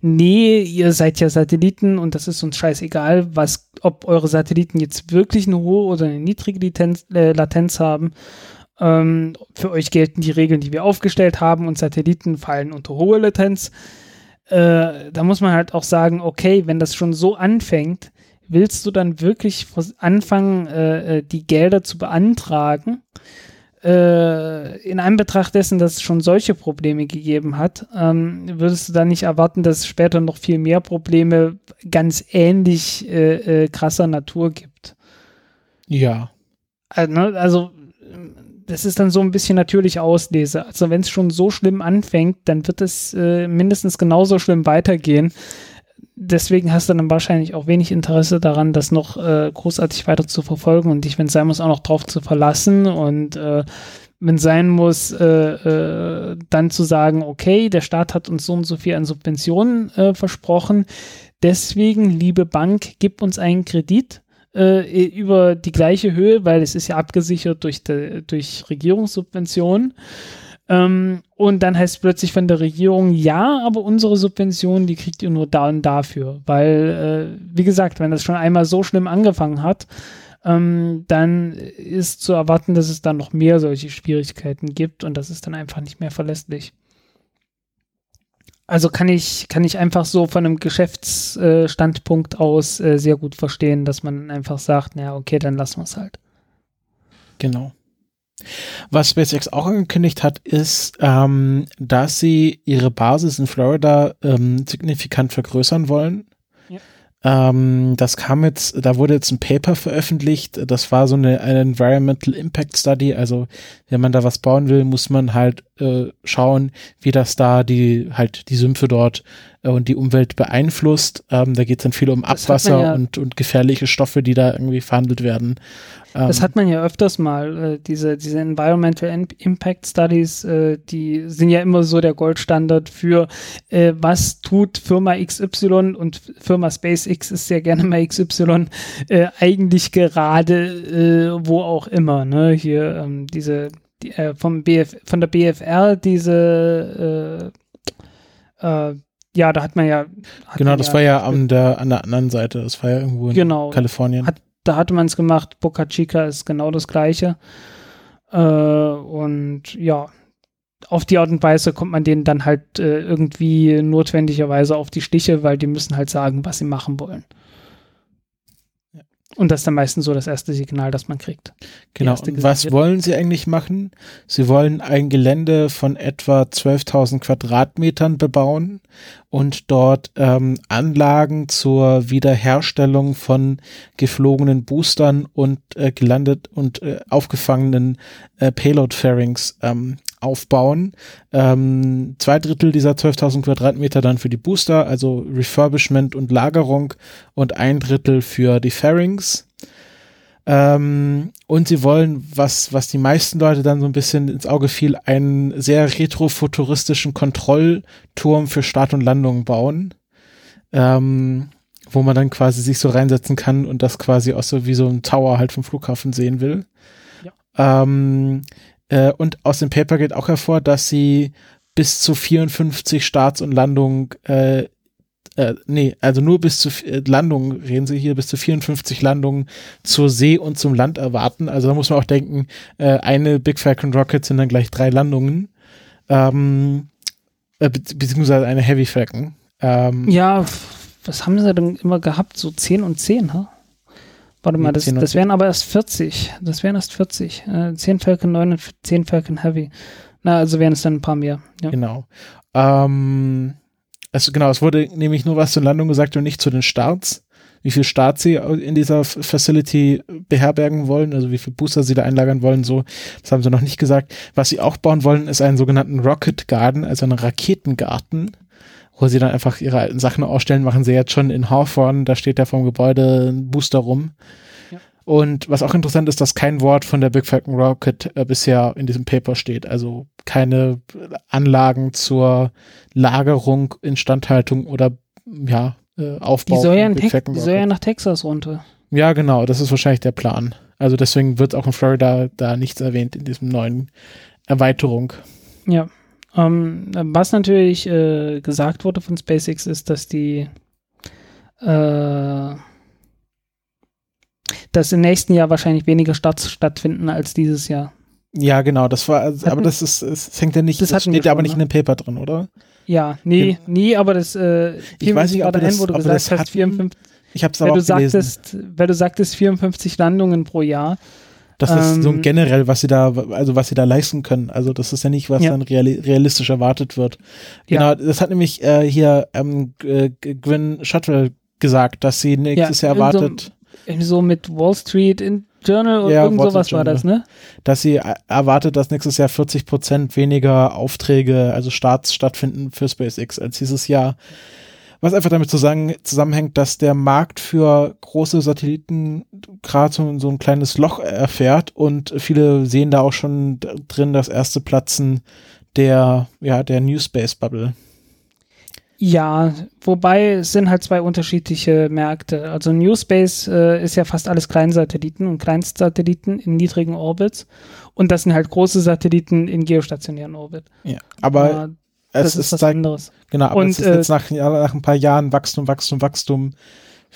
nee, ihr seid ja Satelliten und das ist uns scheißegal, was, ob eure Satelliten jetzt wirklich eine hohe oder eine niedrige Latenz, äh, Latenz haben. Ähm, für euch gelten die Regeln, die wir aufgestellt haben und Satelliten fallen unter hohe Latenz äh, da muss man halt auch sagen, okay, wenn das schon so anfängt, willst du dann wirklich anfangen, äh, äh, die Gelder zu beantragen? Äh, in Anbetracht dessen, dass es schon solche Probleme gegeben hat, ähm, würdest du dann nicht erwarten, dass es später noch viel mehr Probleme ganz ähnlich äh, äh, krasser Natur gibt? ja, Also, ne, also das ist dann so ein bisschen natürliche Auslese. Also wenn es schon so schlimm anfängt, dann wird es äh, mindestens genauso schlimm weitergehen. Deswegen hast du dann wahrscheinlich auch wenig Interesse daran, das noch äh, großartig weiter zu verfolgen und dich, wenn es sein muss, auch noch drauf zu verlassen und äh, wenn es sein muss, äh, äh, dann zu sagen, okay, der Staat hat uns so und so viel an Subventionen äh, versprochen. Deswegen, liebe Bank, gib uns einen Kredit äh, über die gleiche Höhe, weil es ist ja abgesichert durch, de, durch Regierungssubventionen. Ähm, und dann heißt plötzlich von der Regierung, ja, aber unsere Subventionen, die kriegt ihr nur da und dafür. Weil, äh, wie gesagt, wenn das schon einmal so schlimm angefangen hat, ähm, dann ist zu erwarten, dass es dann noch mehr solche Schwierigkeiten gibt und das ist dann einfach nicht mehr verlässlich. Also kann ich, kann ich einfach so von einem Geschäftsstandpunkt aus äh, sehr gut verstehen, dass man einfach sagt, naja, okay, dann lassen wir es halt. Genau. Was SpaceX auch angekündigt hat, ist, ähm, dass sie ihre Basis in Florida ähm, signifikant vergrößern wollen. Ja. Ähm, das kam jetzt, da wurde jetzt ein Paper veröffentlicht. Das war so eine, eine Environmental Impact Study. Also wenn man da was bauen will, muss man halt äh, schauen, wie das da die halt die Sümpfe dort äh, und die Umwelt beeinflusst. Ähm, da geht es dann viel um Das Abwasser ja- und, und gefährliche Stoffe, die da irgendwie verhandelt werden. Das Ähm, hat man ja öfters mal, äh, diese, diese Environmental Im- Impact Studies, äh, die sind ja immer so der Goldstandard für, äh, was tut Firma XY und Firma SpaceX ist sehr gerne mal XY, äh, eigentlich gerade, äh, wo auch immer, ne, hier ähm, diese, die, äh, vom BF, von der BFR diese, ja, da hat man ja. Hat Genau, man das war ja an der, an der anderen Seite. Das war ja irgendwo in Genau. Kalifornien. Hat- Da hatte man es gemacht. Boca Chica ist genau das Gleiche. Äh, und ja, auf die Art und Weise kommt man denen dann halt äh, irgendwie notwendigerweise auf die Stiche, weil die müssen halt sagen, was sie machen wollen. Und das ist dann meistens so das erste Signal, das man kriegt. Genau. Und was wollen sie eigentlich machen? Sie wollen ein Gelände von etwa 12.000 Quadratmetern bebauen und dort ähm, Anlagen zur Wiederherstellung von geflogenen Boostern und äh, gelandet und äh, aufgefangenen äh, Payload-Fairings ähm, aufbauen. Ähm, zwei Drittel dieser 12.000 Quadratmeter dann für die Booster, also Refurbishment und Lagerung und ein Drittel für die Fairings. Ähm, und sie wollen, was, was die meisten Leute dann so ein bisschen ins Auge fiel, einen sehr retrofuturistischen Kontrollturm für Start und Landung bauen. Ähm, wo man dann quasi sich so reinsetzen kann und das quasi auch so wie so ein Tower halt vom Flughafen sehen will. Ähm, äh, und aus dem Paper geht auch hervor, dass sie bis zu 54 Starts und Landungen äh, äh, nee, also nur bis zu äh, Landungen reden sie hier, bis zu 54 Landungen zur See und zum Land erwarten. Also da muss man auch denken, äh, eine Big Falcon Rocket sind dann gleich drei Landungen. Ähm, äh, be beziehungsweise eine Heavy Falcon. Ähm, Ja, was haben sie denn immer gehabt? So 10 und 10, ha? Warte mal, das, 10 und das wären aber erst 40. Das wären erst 40. Äh, 10 Falcon 9 und 10 Falcon Heavy. Na, also wären es dann ein paar mehr. Ja. Genau. Ähm, also genau, es wurde nämlich nur was zur Landung gesagt und nicht zu den Starts. Wie viel Starts sie in dieser Facility beherbergen wollen, also wie viele Booster sie da einlagern wollen, so, das haben sie noch nicht gesagt. Was sie auch bauen wollen, ist einen sogenannten Rocket Garden, also einen Raketengarten, wo sie dann einfach ihre alten Sachen ausstellen, machen sie jetzt schon in Hawthorne, da steht ja vom Gebäude ein Booster rum. Ja. Und was auch interessant ist, dass kein Wort von der Big Falcon Rocket äh, bisher in diesem Paper steht. Also keine Anlagen zur Lagerung, Instandhaltung oder ja, äh, Aufbau. Die soll, ja Big Falcon die soll ja nach Texas runter. ja, genau, das ist wahrscheinlich der Plan. Also deswegen wird auch in Florida da nichts erwähnt in diesem neuen Erweiterung. Ja. Ähm, was natürlich äh, gesagt wurde von SpaceX ist, dass die äh, dass im nächsten Jahr wahrscheinlich weniger Starts stattfinden als dieses Jahr. Ja, genau, das war, also, aber das ist, es hängt ja nicht, Das das, steht ja aber nicht in ne? dem Paper drin, oder? Ja, nee, Gen- nie, aber das äh, mir weiß nicht, ob ein, das- wo du gesagt hast, hatten. 54, Ich weil aber du auch gelesen. sagtest, weil du sagtest 54 Landungen pro Jahr. Das ist so Ähm, generell, was sie da, also was sie da leisten können. Also das ist ja nicht, was Ja. dann reali realistisch erwartet wird. Ja. Genau, das hat nämlich äh, hier ähm, G- G- Gwyn Shutwell gesagt, dass sie nächstes Ja, Jahr so erwartet, Irgendwie so mit Wall Street in Journal oder Ja, irgend sowas war das, ne? dass sie äh, erwartet, dass nächstes Jahr 40 Prozent weniger Aufträge, also Starts stattfinden für SpaceX als dieses Jahr. Was einfach damit zusammen, zusammenhängt, dass der Markt für große Satelliten gerade so, so ein kleines Loch erfährt und viele sehen da auch schon drin das erste Platzen der, ja, der New Space Bubble. Ja, wobei es sind halt zwei unterschiedliche Märkte. Also New Space äh, ist ja fast alles Kleinsatelliten und Kleinstsatelliten in niedrigen Orbits. Und das sind halt große Satelliten in geostationären Orbit. Ja. Aber Äh, das es ist ist, was zeigt, anderes. genau, aber Und, es ist äh, jetzt nach, ja, nach ein paar Jahren Wachstum, Wachstum, Wachstum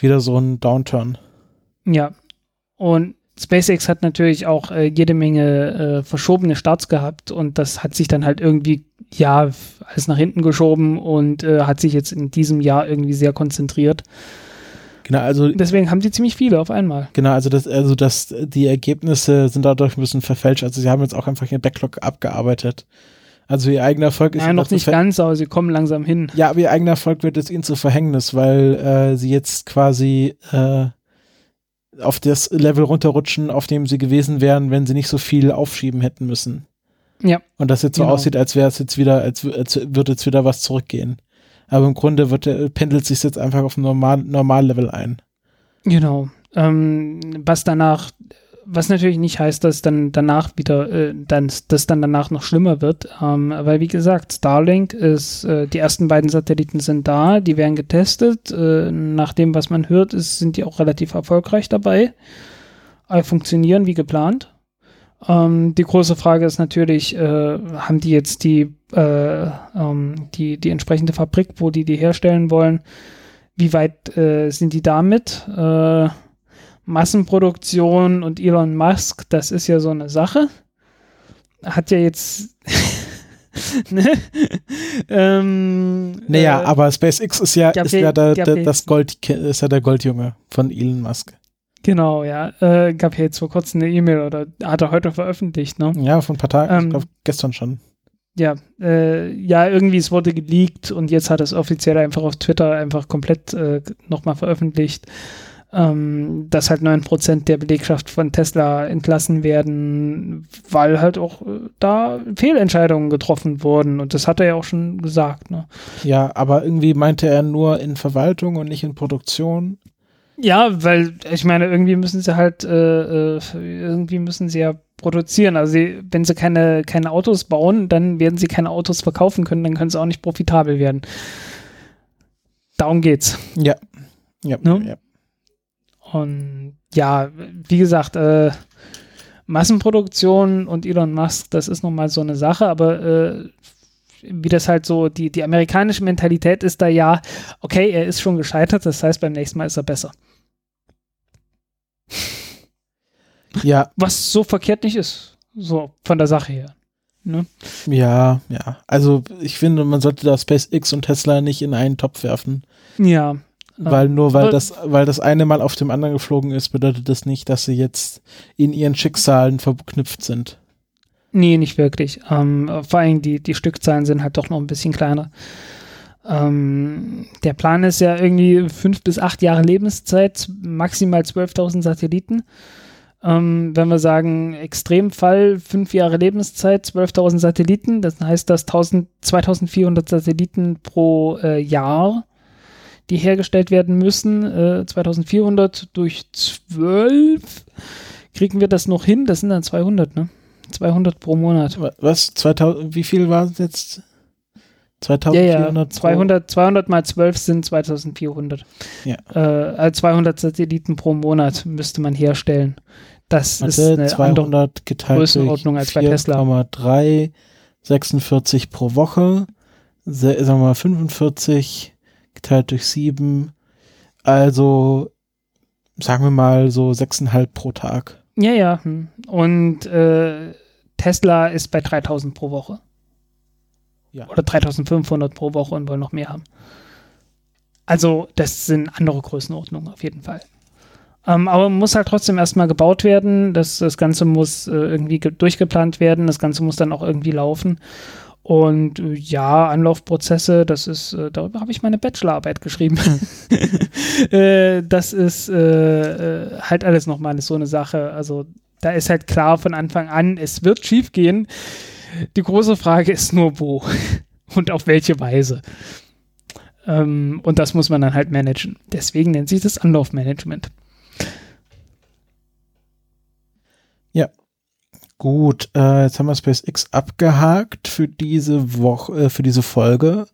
wieder so ein Downturn. Ja. Und SpaceX hat natürlich auch äh, jede Menge äh, verschobene Starts gehabt und das hat sich dann halt irgendwie, ja, alles nach hinten geschoben und äh, hat sich jetzt in diesem Jahr irgendwie sehr konzentriert. Genau, also Deswegen haben sie ziemlich viele auf einmal. Genau, also das, also das, die Ergebnisse sind dadurch ein bisschen verfälscht. Also sie haben jetzt auch einfach ihren Backlog abgearbeitet. Also ihr eigener Erfolg ist Ja, noch nicht ganz, aber sie kommen langsam hin. Ja, aber ihr eigener Erfolg wird jetzt ihnen zu Verhängnis, weil äh, sie jetzt quasi äh, auf das Level runterrutschen, auf dem sie gewesen wären, wenn sie nicht so viel aufschieben hätten müssen. Ja. Und das jetzt so Genau. aussieht, als wäre es jetzt wieder, als, als würde jetzt wieder was zurückgehen. Aber im Grunde wird, der- pendelt sich jetzt einfach auf ein Normal, Normallevel ein. Genau. Ähm, was danach, was natürlich nicht heißt, dass dann danach wieder, äh, dann, dass dann danach noch schlimmer wird, ähm, weil wie gesagt, Starlink ist, äh, die ersten beiden Satelliten sind da, die werden getestet. Äh, nach dem, was man hört, ist, sind die auch relativ erfolgreich dabei. Äh, funktionieren wie geplant. Ähm, die große Frage ist natürlich, äh, haben die jetzt die äh, ähm, die, die entsprechende Fabrik, wo die die herstellen wollen, wie weit äh, sind die damit? Äh, Massenproduktion und Elon Musk, das ist ja so eine Sache. Hat ja jetzt. [laughs] ne? ähm, Naja, äh, aber SpaceX ist ja, ist ja- der, der, das Gold, ist ja der Goldjunge von Elon Musk. Genau, ja. Äh, gab ja jetzt vor kurzem eine E-Mail oder hat er heute veröffentlicht, ne? Ja, vor ein paar Tagen, Ähm, ich glaube gestern schon. Ja, äh, ja, irgendwie es wurde geleakt und jetzt hat es offiziell einfach auf Twitter einfach komplett äh, nochmal veröffentlicht, ähm, dass halt 9% der Belegschaft von Tesla entlassen werden, weil halt auch äh, da Fehlentscheidungen getroffen wurden und das hat er ja auch schon gesagt, ne? Ja, aber irgendwie meinte er nur in Verwaltung und nicht in Produktion. Ja, weil ich meine, irgendwie müssen sie halt, äh, äh, irgendwie müssen sie ja produzieren. Also sie, wenn sie keine, keine Autos bauen, dann werden sie keine Autos verkaufen können, dann können sie auch nicht profitabel werden. Darum geht's. Ja. Ja, Ne? ja. Und ja, wie gesagt, äh, Massenproduktion und Elon Musk, das ist nochmal so eine Sache, aber äh, wie das halt so, die, die amerikanische Mentalität ist da ja, okay, er ist schon gescheitert, das heißt, beim nächsten Mal ist er besser. ja, Was so verkehrt nicht ist. So, von der Sache her. Ne? ja, ja. Also ich finde, man sollte da SpaceX und Tesla nicht in einen Topf werfen. Ja. Weil nur weil das, weil das eine mal auf dem anderen geflogen ist, bedeutet das nicht, dass sie jetzt in ihren Schicksalen verknüpft sind. Nee, nicht wirklich. Ähm, vor allem die, die Stückzahlen sind halt doch noch ein bisschen kleiner. Ähm, der Plan ist ja irgendwie fünf bis acht Jahre Lebenszeit, maximal 12.000 Satelliten. Ähm, wenn wir sagen, Extremfall, fünf Jahre Lebenszeit, 12.000 Satelliten, das heißt, dass 1000, 2400 Satelliten pro äh, Jahr, die hergestellt werden müssen, äh, 2400 durch 12, kriegen wir das noch hin? Das sind dann 200, ne? 200 pro Monat. Wa- Was? 2000, wie viel war es jetzt? Ja, 2400 ja, pro- 200, 200 mal 12 sind 2400. Ja. Äh, äh, 200 Satelliten pro Monat müsste man herstellen. Das ist Warte, eine andere 200 geteilt Größenordnung als bei Tesla. 4,3, 46 pro Woche, sagen wir mal 45 geteilt durch 7, also sagen wir mal so 6,5 pro Tag. Ja, ja. Und äh, Tesla ist bei 3000 pro Woche. Ja. Oder 3500 pro Woche und wollen noch mehr haben. Also, das sind andere Größenordnungen auf jeden Fall. Ähm, aber muss halt trotzdem erstmal gebaut werden. Das, das Ganze muss äh, irgendwie ge- durchgeplant werden. Das Ganze muss dann auch irgendwie laufen. Und äh, ja, Anlaufprozesse, das ist, äh, darüber habe ich meine Bachelorarbeit geschrieben. [laughs] äh, das ist äh, halt alles nochmal so eine Sache. Also da ist halt klar von Anfang an, es wird schief gehen. Die große Frage ist nur wo [laughs] und auf welche Weise. Ähm, und das muss man dann halt managen. Deswegen nennt sich das Anlaufmanagement. Gut, äh, jetzt haben wir SpaceX abgehakt für diese Woche, äh, für diese Folge.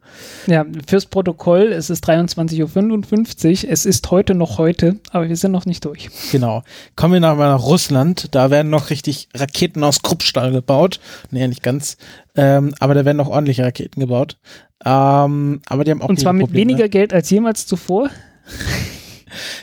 Ja, fürs Protokoll, es ist 23.55 Uhr. Es ist heute noch heute, aber wir sind noch nicht durch. Genau. Kommen wir nach, mal nach Russland. Da werden noch richtig Raketen aus Kruppstahl gebaut. Nee, nicht ganz. Ähm, aber da werden noch ordentliche Raketen gebaut. Ähm, aber die haben auch Und zwar mit Probleme. weniger Geld als jemals zuvor.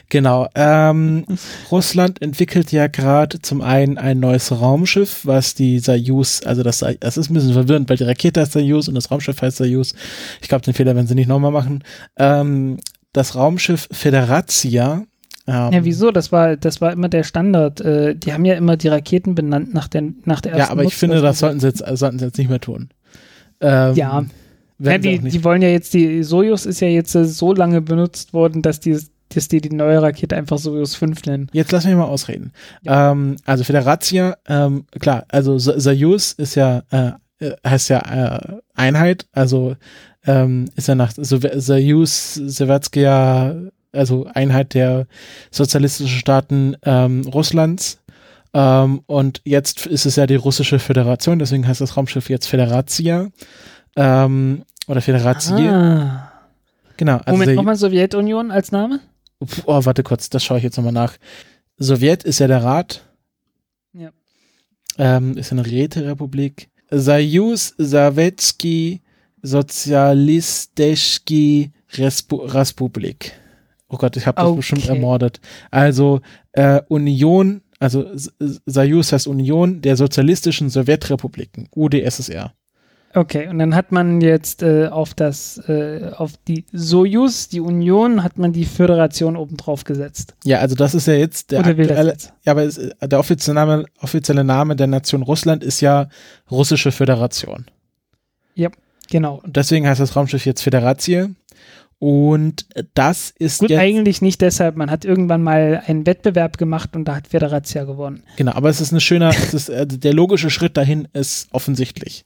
Genau. Ähm, Russland entwickelt ja gerade zum einen ein neues Raumschiff, was die Soyuz, also das, das ist ein bisschen verwirrend, weil die Rakete heißt Soyuz und das Raumschiff heißt Soyuz. Ich glaube, den Fehler werden sie nicht nochmal machen. Ähm, das Raumschiff Federatia. Ähm, Ja, wieso? Das war, das war immer der Standard. Äh, die haben ja immer die Raketen benannt nach der, nach der ersten Ja, aber ich Nutzung. finde, das sollten sie jetzt, sollten sie jetzt nicht mehr tun. Ähm, Ja. Ja, die, die wollen ja jetzt, die Soyuz ist ja jetzt äh, so lange benutzt worden, dass die, dass die die neue Rakete einfach Soyuz 5 nennen. Jetzt lass mich mal ausreden. Ähm, also Federatia, ähm, klar, also So- Soyuz ist ja, äh, äh, heißt ja äh, Einheit, also ähm, ist ja nach so Soyuz, Sowjetskaya, also Einheit der sozialistischen Staaten ähm, Russlands. Ähm, und jetzt ist es ja die russische Föderation, deswegen heißt das Raumschiff jetzt Federatia. Ähm, oder Federatie. Ah. Genau. Also Moment, nochmal Sowjetunion als Name? Oh, warte kurz, das schaue ich jetzt nochmal nach. Sowjet ist ja der Rat. Ja. Ähm, ist eine Räterepublik. Soyuz Sowiecki Sozialistischki Respublik. Oh Gott, ich habe das Okay. bestimmt ermordet. Also äh, Union, also S- Soyuz heißt Union der Sozialistischen Sowjetrepubliken, UdSSR. Okay, und dann hat man jetzt äh, auf das, äh, auf die Sojus, die Union, hat man die Föderation obendrauf gesetzt. Ja, also das ist ja jetzt der Oder aktuelle, jetzt? ja, aber es, der offizielle Name, offizielle Name der Nation Russland ist ja Russische Föderation. Genau. Und deswegen heißt das Raumschiff jetzt Föderatie. Und das ist Gut, jetzt, eigentlich nicht deshalb. Man hat irgendwann mal einen Wettbewerb gemacht und da hat Federatia gewonnen. genau, aber es ist ein schöner, es ist, äh, der logische Schritt dahin ist offensichtlich.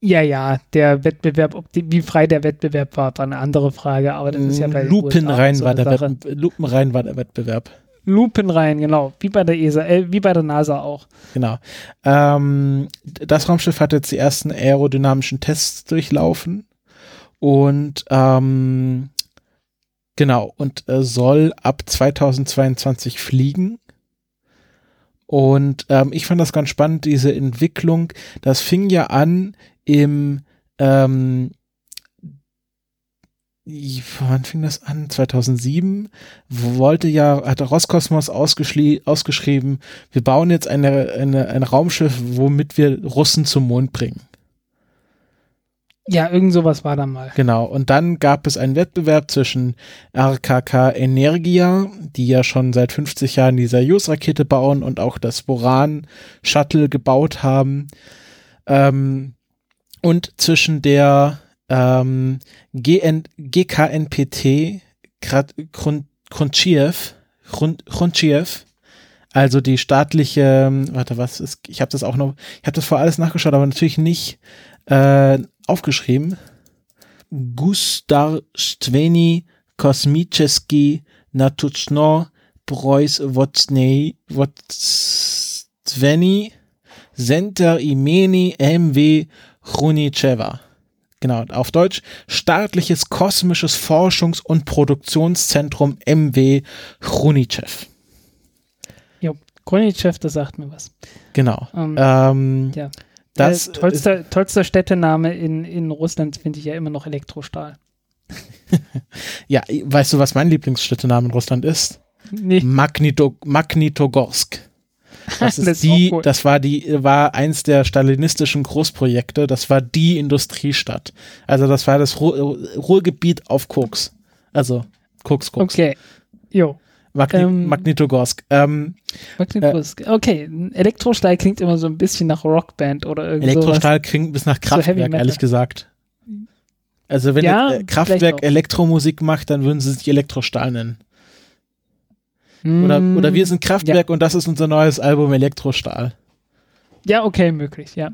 Ja, ja, der Wettbewerb, ob die, wie frei der Wettbewerb war, war eine andere Frage, aber das ist ja bei Lupenrein USA war so der Sache. Lupenrein war der Wettbewerb. Lupenrein, genau, wie bei der ESA, äh, wie bei der NASA auch. Genau. Ähm, das Raumschiff hat jetzt die ersten aerodynamischen Tests durchlaufen und ähm, genau und äh, soll ab 2022 fliegen. Und ähm, ich fand das ganz spannend, diese Entwicklung. Das fing ja an im ähm, wann fing das an? 2007 wollte ja, hatte Roskosmos ausgeschrieben, wir bauen jetzt eine, eine, ein Raumschiff, womit wir Russen zum Mond bringen. Ja, irgend sowas war da mal. Genau. Und dann gab es einen Wettbewerb zwischen RKK Energia, die ja schon seit 50 Jahren die Soyuz-Rakete bauen und auch das Boran-Shuttle gebaut haben. Ähm, und zwischen der ähm, GN, GKNPT Krun- Krunchiev, also die staatliche, warte, was ist, ich habe das auch noch, ich habe das vor alles nachgeschaut, aber natürlich nicht äh, aufgeschrieben. Gustarstweni Kosmicheski Natuchno Preuß Wozweni Center Imeni MW Chrunicheva. Genau, auf Deutsch Staatliches Kosmisches Forschungs- und Produktionszentrum MW Chrunichev. Jo, Kronitschew, das sagt mir was. Genau. Ähm, Ähm, ja. das äh, tollster, tollster Städtename in, in Russland finde ich ja immer noch Elektrostahl. [laughs] ja, weißt du, was mein Lieblingsstädtename in Russland ist? Nee, Magnito, Magnitogorsk. Das, ist Das ist die, cool. das war die, war eins der stalinistischen Großprojekte. Das war die Industriestadt. Also das war das Ruhr, Ruhrgebiet auf Koks. Also Koks, Koks. okay. Jo. Magni Ähm, Magnitogorsk. Ähm, Magnetbus. Okay, ein Elektrostahl klingt immer so ein bisschen nach Rockband oder irgend sowas. Elektrostahl klingt bis nach So Kraftwerk, Metal. ehrlich gesagt. Also wenn Ja, äh, Kraftwerk. Elektromusik macht, dann würden sie sich Elektrostahl nennen. Oder, Mm, oder wir sind Kraftwerk und das ist unser neues Album Elektrostahl. Ja, okay, möglich, ja.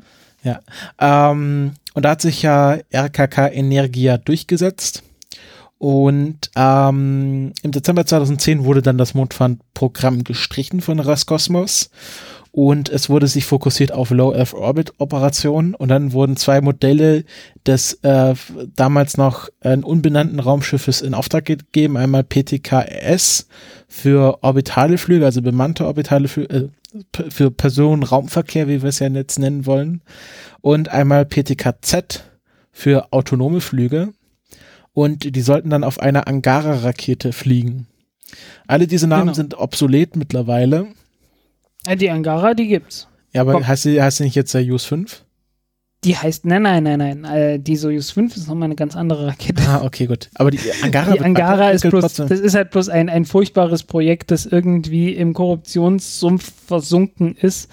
Ähm, und da hat sich ja RKK Energia durchgesetzt. Und ähm, im Dezember 2010 wurde dann das Mondfahrtprogramm gestrichen von Roskosmos. Und es wurde sich fokussiert auf Low Earth Orbit Operationen. Und dann wurden zwei Modelle des äh, damals noch äh, unbenannten Raumschiffes in Auftrag gegeben. Einmal PTKS für orbitale Flüge, also bemannte orbitale Flüge, äh, für Personen-Raumverkehr, wie wir es ja jetzt nennen wollen und einmal PTKZ für autonome Flüge. Und die sollten dann auf einer Angara-Rakete fliegen. Alle diese Namen Genau. sind obsolet mittlerweile. Äh, Die Angara, die gibt's. Ja, aber Komm. heißt sie, heißt sie nicht jetzt Soyuz 5? Die heißt, nein, nein, nein, nein. Äh, die Soyuz 5 ist nochmal eine ganz andere Rakete. Ah, okay, gut. Aber die [laughs] Angara, Die Angara ist bloß, das ist halt bloß ein, ein furchtbares Projekt, das irgendwie im Korruptionssumpf versunken ist,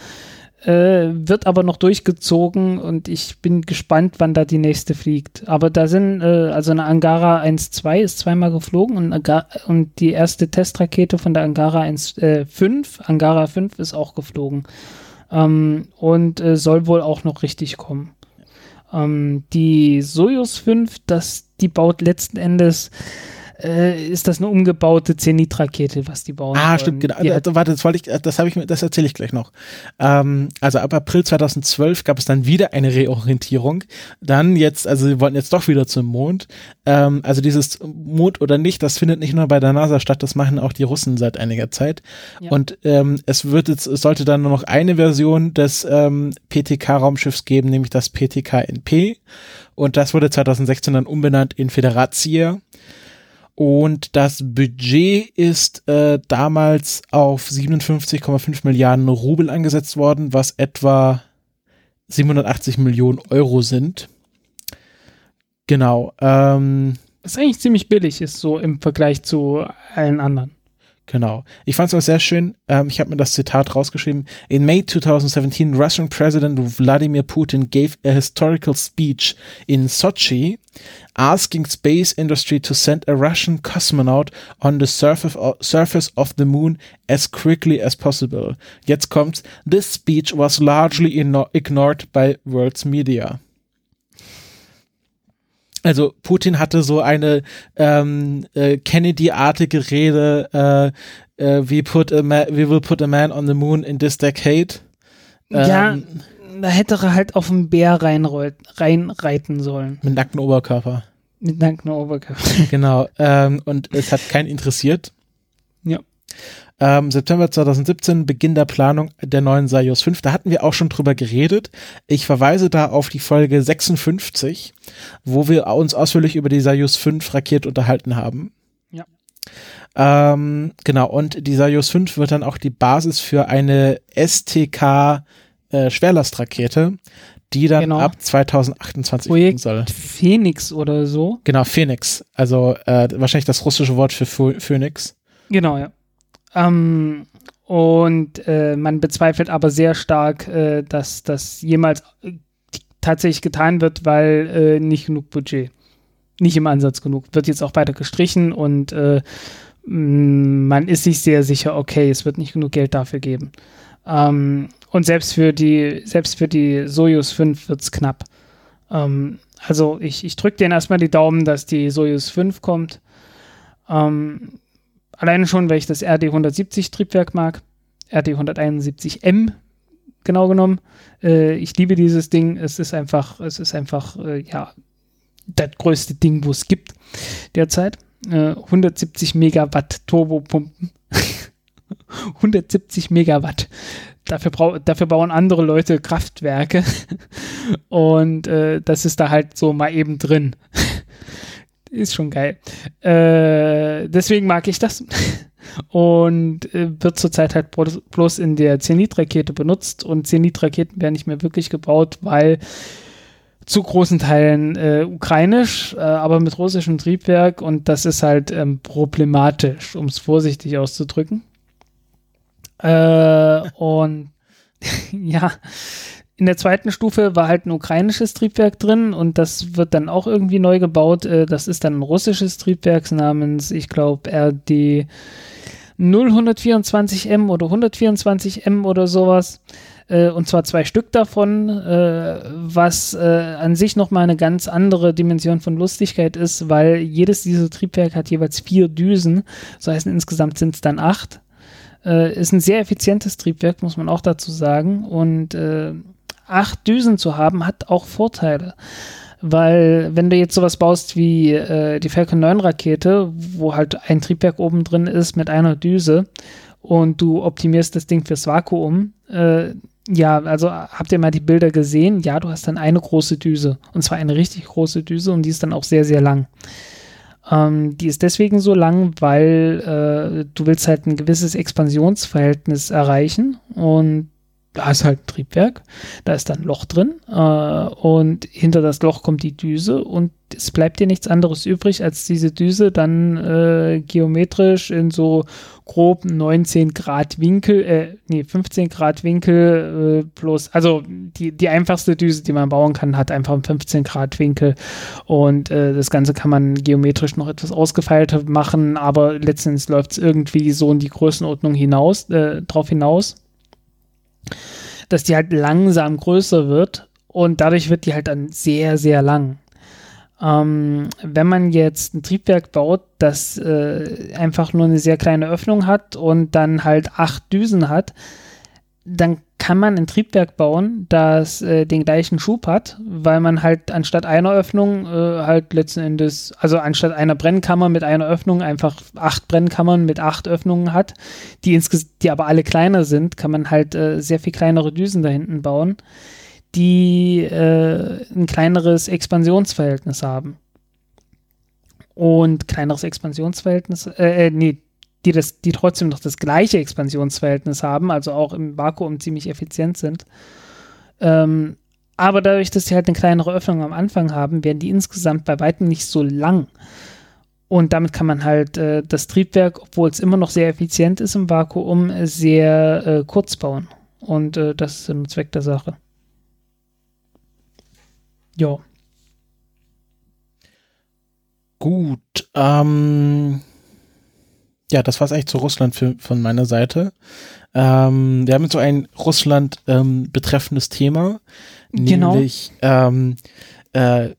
äh, wird aber noch durchgezogen und ich bin gespannt, wann da die nächste fliegt. Aber da sind, äh, also eine Angara 1-2 ist zweimal geflogen und, und die erste Testrakete von der Angara 1-5, Angara 5 ist auch geflogen. Ähm, und äh, soll wohl auch noch richtig kommen. Ähm, die Soyuz 5, das, die baut letzten Endes äh, ist das eine umgebaute Zenit-Rakete, was die bauen. Ah, stimmt, genau. Die Also, warte, das wollte ich, das habe ich, mir- das erzähle ich gleich noch. Ähm, also ab April 2012 gab es dann wieder eine Reorientierung. Dann jetzt, also sie wollten jetzt doch wieder zum Mond. Ähm, also dieses Mond oder nicht, das findet nicht nur bei der NASA statt, das machen auch die Russen seit einiger Zeit. Ja. Und ähm, es wird jetzt, es sollte dann nur noch eine Version des ähm, PTK-Raumschiffs geben, nämlich das PTK-NP. Und das wurde 2016 dann umbenannt in Federatia. Und das Budget ist äh, damals auf 57,5 Milliarden Rubel angesetzt worden, was etwa 780 Millionen Euro sind. Genau, ähm, was eigentlich ziemlich billig ist, so im Vergleich zu allen anderen. Genau. Ich fand es auch sehr schön. Ähm, ich habe mir das Zitat rausgeschrieben. In May 2017, Russian President Vladimir Putin gave a historical speech in Sochi, asking space industry to send a Russian cosmonaut on the surface of, surface of the moon as quickly as possible. Jetzt kommt's. This speech was largely igno- ignored by world's media. Also Putin hatte so eine ähm, äh, Kennedy-artige Rede, äh, äh, we, put a ma we will put a man on the moon in this decade. ja, Ähm, da hätte er halt auf einen Bär reinreiten sollen. Mit nacktem Oberkörper. Mit nackten Oberkörper. Genau. Ähm, und es hat keinen interessiert. Ähm, September 2017, Beginn der Planung der neuen Soyuz 5. Da hatten wir auch schon drüber geredet. Ich verweise da auf die Folge 56, wo wir uns ausführlich über die Soyuz 5 Rakete unterhalten haben. Ja. Ähm, genau. Und die Soyuz 5 wird dann auch die Basis für eine STK äh, Schwerlastrakete, die dann Genau. ab 2028 fliegen Projekt soll. Phoenix oder so. Genau, Phoenix. Also äh, wahrscheinlich das russische Wort für Pho- Phoenix. Genau, ja. Ähm, und äh, man bezweifelt aber sehr stark, äh, dass das jemals äh, tatsächlich getan wird, weil äh, nicht genug Budget. Nicht im Ansatz genug. Wird jetzt auch weiter gestrichen und äh, mh, man ist sich sehr sicher, okay, es wird nicht genug Geld dafür geben. Ähm, und selbst für die, selbst für die Soyuz 5 wird es knapp. Ähm, also ich, ich drücke denen erstmal die Daumen, dass die Soyuz 5 kommt. Ähm, alleine schon, weil ich das RD170 Triebwerk mag. RD171M genau genommen. Äh, ich liebe dieses Ding. Es ist einfach, es ist einfach, äh, ja, das größte Ding, wo es gibt derzeit. Äh, 170 Megawatt Turbopumpen. [laughs] 170 Megawatt. Dafür, dafür bauen andere Leute Kraftwerke. [laughs] Und äh, das ist da halt so mal eben drin. [laughs] ist schon geil. Äh, deswegen mag ich das. [laughs] Und äh, wird zurzeit halt blo- bloß in der Zenit-Rakete benutzt. Und Zenit-Raketen werden nicht mehr wirklich gebaut, weil zu großen Teilen äh, ukrainisch, äh, aber mit russischem Triebwerk. Und das ist halt ähm, problematisch, um es vorsichtig auszudrücken. Äh, und [laughs] ja, in der zweiten Stufe war halt ein ukrainisches Triebwerk drin und das wird dann auch irgendwie neu gebaut. Äh, das ist dann ein russisches Triebwerk namens, ich glaube, RD 0124M oder 124M oder sowas. Äh, und zwar zwei Stück davon, äh, was an sich nochmal eine ganz andere Dimension von Lustigkeit ist, weil jedes dieser Triebwerke hat jeweils vier Düsen. Das heißt, insgesamt sind es dann acht. Ist ein sehr effizientes Triebwerk, muss man auch dazu sagen. Und acht Düsen zu haben, hat auch Vorteile. Weil, wenn du jetzt sowas baust wie äh, die Falcon 9 Rakete, wo halt ein Triebwerk oben drin ist mit einer Düse und du optimierst das Ding fürs Vakuum, äh, ja, also habt ihr mal die Bilder gesehen? Ja, du hast dann eine große Düse. Und zwar eine richtig große Düse und die ist dann auch sehr, sehr lang. Ähm, die ist deswegen so lang, weil äh, du willst halt ein gewisses Expansionsverhältnis erreichen und da ist halt ein Triebwerk, da ist dann ein Loch drin äh, und hinter das Loch kommt die Düse und es bleibt dir nichts anderes übrig, als diese Düse dann äh, geometrisch in so grob 19 Grad Winkel, äh, nee, 15 Grad Winkel äh, plus, also die, die einfachste Düse, die man bauen kann, hat einfach einen 15 Grad Winkel und äh, das Ganze kann man geometrisch noch etwas ausgefeilter machen, aber letztendlich läuft es irgendwie so in die Größenordnung hinaus, äh, drauf hinaus dass die halt langsam größer wird und dadurch wird die halt dann sehr, sehr lang. Ähm, wenn man jetzt ein Triebwerk baut, das äh, einfach nur eine sehr kleine Öffnung hat und dann halt acht Düsen hat, dann kann man ein Triebwerk bauen, das äh, den gleichen Schub hat, weil man halt anstatt einer Öffnung äh, halt letzten Endes, also anstatt einer Brennkammer mit einer Öffnung einfach acht Brennkammern mit acht Öffnungen hat, die, die aber alle kleiner sind, kann man halt äh, sehr viel kleinere Düsen da hinten bauen, die äh, ein kleineres Expansionsverhältnis haben. Und kleineres Expansionsverhältnis, äh, äh nee, die, das, die trotzdem noch das gleiche Expansionsverhältnis haben, also auch im Vakuum ziemlich effizient sind. Ähm, aber dadurch, dass sie halt eine kleinere Öffnung am Anfang haben, werden die insgesamt bei weitem nicht so lang. Und damit kann man halt äh, das Triebwerk, obwohl es immer noch sehr effizient ist im Vakuum, sehr äh, kurz bauen. Und äh, das ist ein Zweck der Sache. Ja. Gut. Ähm, ja, das war es eigentlich zu Russland für, von meiner Seite. Ähm, wir haben jetzt so ein Russland ähm, betreffendes Thema, genau. nämlich ähm, äh,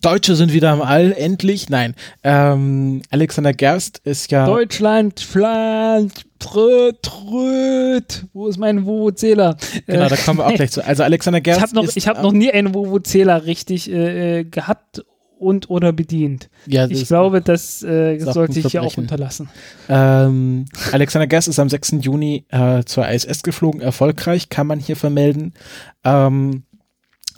Deutsche sind wieder am All, endlich. Nein, ähm, Alexander Gerst ist ja. Deutschland, Fland, Tröt, Tröt. Wo ist mein Vuvuzela? Genau, da kommen wir auch [laughs] gleich zu. Also Alexander Gerst. Ich habe noch, ich hab noch nie einen Vuvuzela richtig äh, äh gehabt und oder bedient. Ja, ich glaube, das, äh, sollte ich hier auch unterlassen. Ähm, Alexander Gerst ist am 6. Juni äh, zur ISS geflogen, erfolgreich, kann man hier vermelden. Ähm,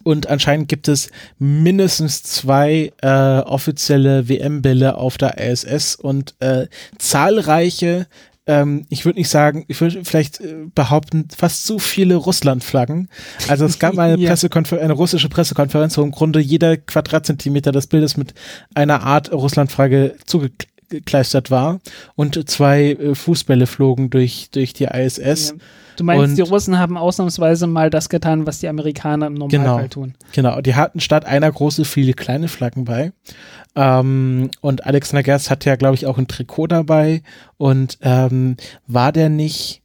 und anscheinend gibt es mindestens zwei äh, offizielle WM-Bälle auf der ISS und äh, zahlreiche ähm, ich würde nicht sagen, ich würde vielleicht äh, behaupten, fast zu viele Russland-Flaggen. Also es gab [laughs] mal eine, ja. Eine russische Pressekonferenz, wo im Grunde jeder Quadratzentimeter des Bildes mit einer Art Russland-Flagge zugekleistert war und zwei äh, Fußbälle flogen durch, durch die ISS. Ja. Du meinst, und die Russen haben ausnahmsweise mal das getan, was die Amerikaner im Normalfall genau, tun. Genau, die hatten statt einer große viele kleine Flaggen bei. Ähm, und Alexander Gerst hat ja, glaube ich, auch ein Trikot dabei. Und ähm, war der nicht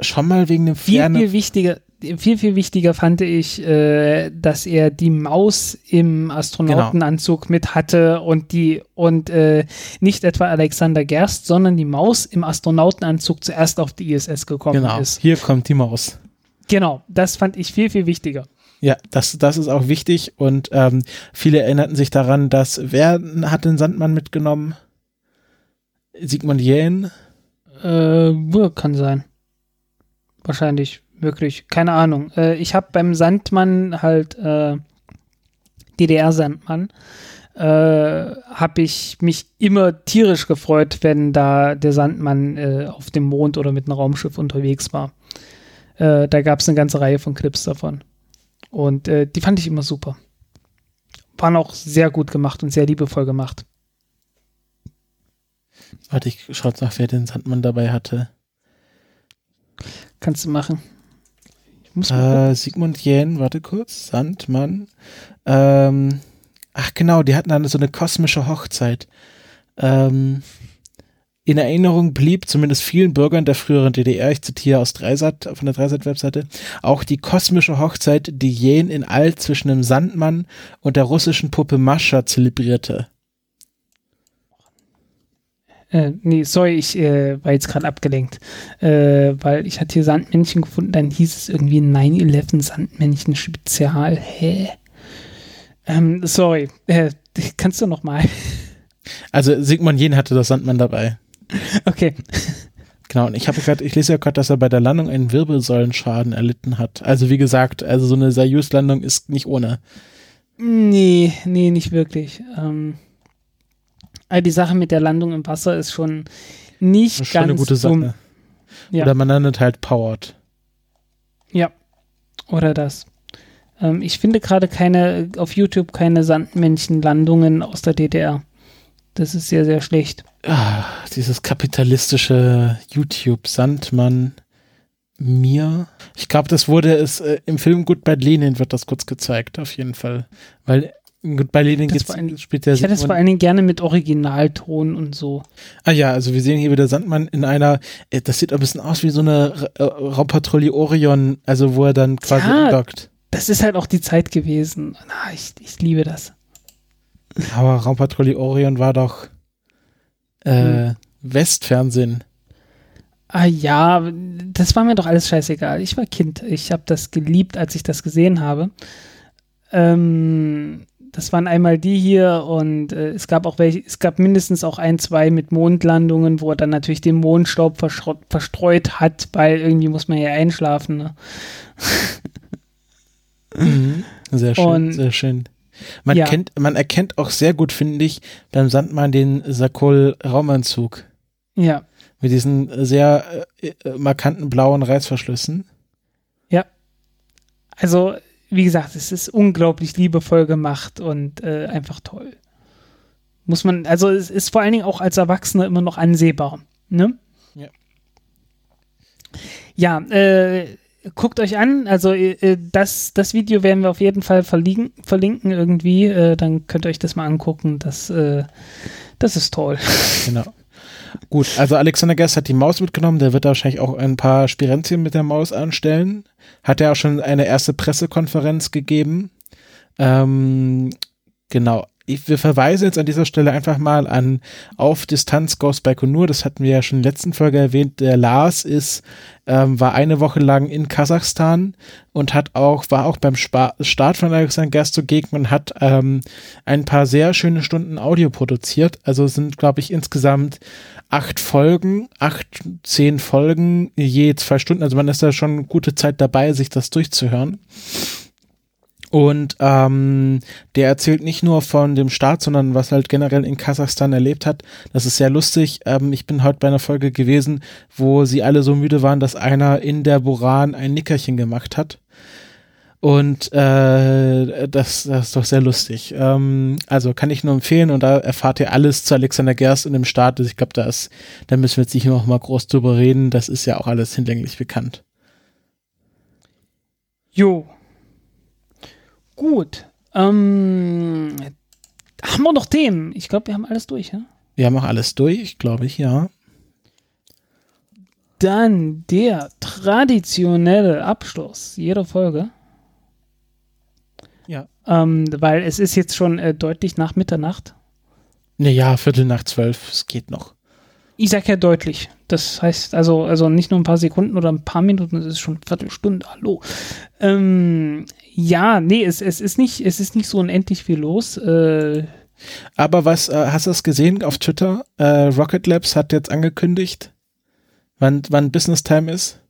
schon mal wegen dem Viel, viel wichtiger, viel, viel wichtiger fand ich, äh, dass er die Maus im Astronautenanzug genau. mit hatte und die und äh, nicht etwa Alexander Gerst, sondern die Maus im Astronautenanzug zuerst auf die ISS gekommen genau. ist. Hier kommt die Maus. Genau, das fand ich viel, viel wichtiger. Ja, das, das ist auch wichtig und ähm, viele erinnerten sich daran, dass wer hat den Sandmann mitgenommen? Sigmund Jähn? Äh, kann sein. Wahrscheinlich, wirklich. Keine Ahnung. Äh, ich habe beim Sandmann halt äh, DDR-Sandmann. Äh, habe ich mich immer tierisch gefreut, wenn da der Sandmann äh, auf dem Mond oder mit einem Raumschiff unterwegs war. Äh, da gab es eine ganze Reihe von Clips davon. Und äh, die fand ich immer super. Waren auch sehr gut gemacht und sehr liebevoll gemacht. Warte, ich schaue nach, wer den Sandmann dabei hatte. Kannst du machen. Äh, Sigmund Jähn, warte kurz. Sandmann. Ähm, ach genau, die hatten dann so eine kosmische Hochzeit. Ähm, in Erinnerung blieb zumindest vielen Bürgern der früheren DDR, ich zitiere aus Dreisat, von der Dreisat-Webseite, auch die kosmische Hochzeit, die Jen in All zwischen dem Sandmann und der russischen Puppe Mascha zelebrierte. Äh, nee, sorry, ich äh, war jetzt gerade abgelenkt, äh, weil ich hatte hier Sandmännchen gefunden, dann hieß es irgendwie 9-11 Sandmännchen Spezial. Hä? Ähm, sorry, äh, [laughs] kannst du noch mal? Also Sigmund Jen hatte das Sandmann dabei. [laughs] Okay. Genau, und ich habe gerade, ich lese ja gerade, dass er bei der Landung einen Wirbelsäulenschaden erlitten hat. Also wie gesagt, also so eine Soyuz-Landung ist nicht ohne. Nee, nee, nicht wirklich. Ähm, also die Sache mit der Landung im Wasser ist schon nicht ist schon ganz eine gute Sache. Dumm. Ja. Oder man landet halt powered. Ja, oder das. Ähm, ich finde gerade keine, auf YouTube keine Sandmännchenlandungen aus der DDR. Das ist sehr, sehr schlecht. Ah, dieses kapitalistische YouTube Sandmann mir. Ich glaube, das wurde es äh, im Film Goodbye Lenin wird das kurz gezeigt, auf jeden Fall. Weil in Goodbye Lenin geht's, ein, spielt der Ich hätte es vor allen Dingen gerne mit Originalton und so. Ah ja, also wir sehen hier wieder Sandmann in einer, äh, das sieht ein bisschen aus wie so eine äh, Raumpatrouille Orion, also wo er dann quasi ja, dockt. Das ist halt auch die Zeit gewesen. Na, ich, ich liebe das. Aber Raumpatrouille Orion war doch äh, Hm. Westfernsehen. Ah ja, das war mir doch alles scheißegal. Ich war Kind. Ich habe das geliebt, als ich das gesehen habe. Ähm, das waren einmal die hier und äh, es gab auch welche, es gab mindestens auch ein, zwei mit Mondlandungen, wo er dann natürlich den Mondstaub verstreut hat, weil irgendwie muss man ja einschlafen. Ne? Mhm. Sehr schön, Und- sehr schön. Man, Ja. kennt, man erkennt auch sehr gut, finde ich, beim Sandmann den Sakol-Raumanzug. Ja, Mit diesen sehr äh, äh, markanten blauen Reißverschlüssen. also wie gesagt, es ist unglaublich liebevoll gemacht und äh, einfach toll. Muss man, also es ist vor allen Dingen auch als Erwachsener immer noch ansehbar. Ne? Ja. Ja, äh, guckt euch an. Also äh, das, das Video werden wir auf jeden Fall verlinken, verlinken irgendwie. Äh, dann könnt ihr euch das mal angucken. Das, äh, das ist toll. Genau. [laughs] Gut, also Alexander Gerst hat die Maus mitgenommen, der wird da wahrscheinlich auch ein paar Spirenzien mit der Maus anstellen. Hat er auch schon eine erste Pressekonferenz gegeben. Ähm, genau. Ich, wir verweisen jetzt an dieser Stelle einfach mal an Auf Distanz Ghost Baikonur. Das hatten wir ja schon in der letzten Folge erwähnt. Der Lars ist, ähm, war eine Woche lang in Kasachstan und hat auch, war auch beim Spa Start von Alexander Gerst zugegen und hat ähm, ein paar sehr schöne Stunden Audio produziert. Also sind, glaube ich, insgesamt acht Folgen, acht, zehn Folgen, je zwei Stunden. Also man ist da schon gute Zeit dabei, sich das durchzuhören. Und ähm, der erzählt nicht nur von dem Start, sondern was halt generell in Kasachstan erlebt hat. Das ist sehr lustig. Ähm, ich bin heute bei einer Folge gewesen, wo sie alle so müde waren, dass einer in der Buran ein Nickerchen gemacht hat. Und äh, das, das ist doch sehr lustig. Ähm, also kann ich nur empfehlen und da erfahrt ihr alles zu Alexander Gerst und dem Start. Also ich glaube, da ist, da müssen wir jetzt nicht noch mal groß drüber reden. Das ist ja auch alles hinlänglich bekannt. Jo. Gut. Ähm, haben wir noch Themen? Ich glaube, wir haben alles durch, ja? Wir haben auch alles durch, glaube ich, ja. Dann der traditionelle Abschluss jeder Folge. Ähm, weil es ist jetzt schon äh, deutlich nach Mitternacht. Naja, Viertel nach zwölf, es geht noch. Ich sag ja deutlich. Das heißt also, also nicht nur ein paar Sekunden oder ein paar Minuten, es ist schon eine Viertelstunde, hallo. Ähm, ja, nee, es, es, ist nicht, es ist nicht so unendlich viel los. Äh, Aber was, äh, hast du es gesehen auf Twitter? Äh, Rocket Labs hat jetzt angekündigt, wann, wann Business Time ist.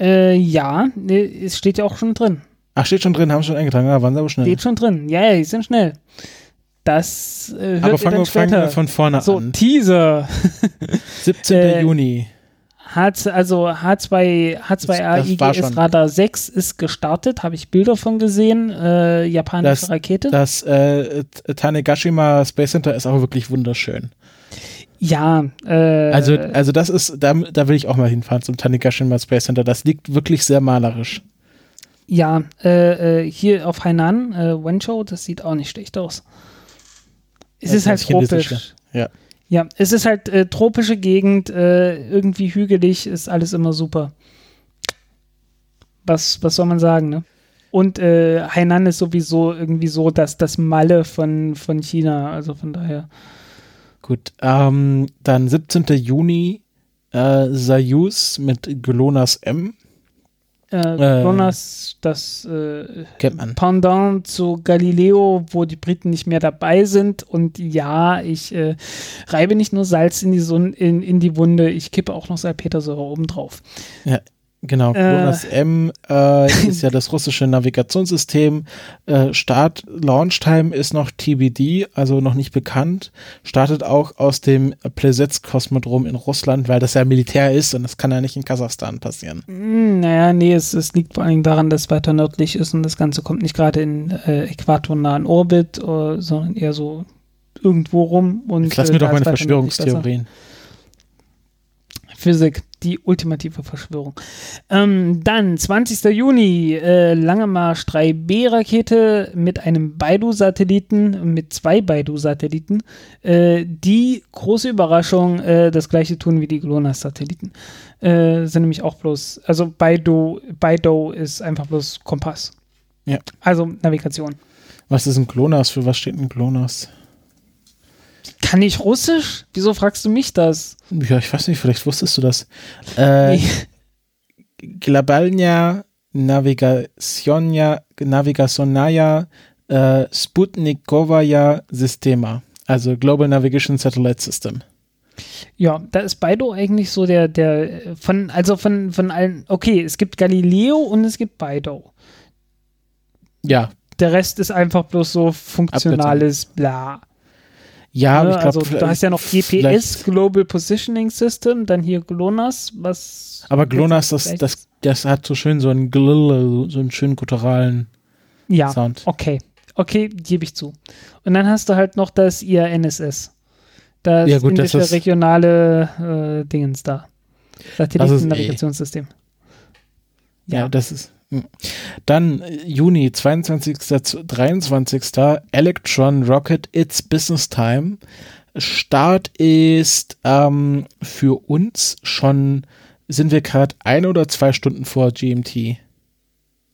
äh, ja, nee, es steht ja auch schon drin. Ach, steht schon drin, haben schon eingetragen, ja, waren sie aber schnell. Steht schon drin. Ja, ja, die sind schnell. Das äh, hört aber fangen dann wir, fangen später. wir von vorne so, an. Teaser. [laughs] 17. äh, Juni. H, also H2, Das- das H2A war IGS. Radar 6 ist gestartet, habe ich Bilder von gesehen. Äh, japanische Das- Rakete. Das äh, Tanegashima Space Center ist auch wirklich wunderschön. ja, äh, Also, also das ist, da, da will ich auch mal hinfahren zum Tanegashima Space Center. Das liegt wirklich sehr malerisch. Ja, äh, äh, hier auf Hainan, äh, Wenzhou, das sieht auch nicht schlecht aus. Es Das ist halt tropisch. ja. Ja, es ist halt äh, tropische Gegend, äh, irgendwie hügelig, ist alles immer super. Was, was soll man sagen, ne? Und äh, Hainan ist sowieso irgendwie so dass das Malle von, von China, also von daher. Gut, ähm, dann 17. Juni äh, Soyuz mit GLONASS M. Äh, Jonas, das äh, Kennt man. Pendant zu Galileo, wo die Briten nicht mehr dabei sind. Und ja, ich äh, reibe nicht nur Salz in die, Sonne, in, in die Wunde, ich kippe auch noch Salpetersäure obendrauf. Genau, Äh. GLONASS M äh, ist ja das russische Navigationssystem. Äh, Start, Launchtime ist noch TBD, also noch nicht bekannt. Startet auch aus dem Plesetsk-Kosmodrom in Russland, weil das ja Militär ist und das kann ja nicht in Kasachstan passieren. Hm, Naja, nee, es, es liegt vor allen Dingen daran, dass es weiter nördlich ist und das Ganze kommt nicht gerade in äh, äquatornahen Orbit, äh, sondern eher so irgendwo rum. Und, lass äh, mir doch meine nördlich besser. Physik, die ultimative Verschwörung. Ähm, dann, 20. Juni, äh, Lange Marsch 3B-Rakete mit einem Baidu-Satelliten, mit zwei Baidu-Satelliten, äh, die große Überraschung äh, das gleiche tun wie die GLONASS-Satelliten. Äh, sind nämlich auch bloß, also Baidu, Baidu ist einfach bloß Kompass. Ja. Also Navigation. Was ist ein GLONASS? Für was steht ein GLONASS? Kann ich Russisch? Wieso fragst du mich das? Ja, ich weiß nicht, vielleicht wusstest du das. Äh, Nee. Globalnia Navigacionaja äh, Sputnikovaya Sistema. Also Global Navigation Satellite System. Ja, da ist Baidu eigentlich so der, der, von, also von, von allen, okay, es gibt Galileo und es gibt Baidu. Ja, Der Rest ist einfach bloß so funktionales Bla. Ja, Ne? ich glaube, also du hast ja noch GPS, Global Positioning System, dann hier GLONASS, was. Aber GLONASS, das, das, das hat so schön so einen Glille, so einen schönen gutturalen Ja, Sound. okay. Okay, gebe ich zu. Und dann hast du halt noch das IRNSS. Das Ja, gut, das indische ist- regionale äh, Dingens da. Das ist eh- Satellitennnavigationssystem. Ja, das ist. Dann äh, Juni 22. zu 23. Electron Rocket It's Business Time. Start ist ähm, für uns schon, sind wir gerade ein oder zwei Stunden vor GMT?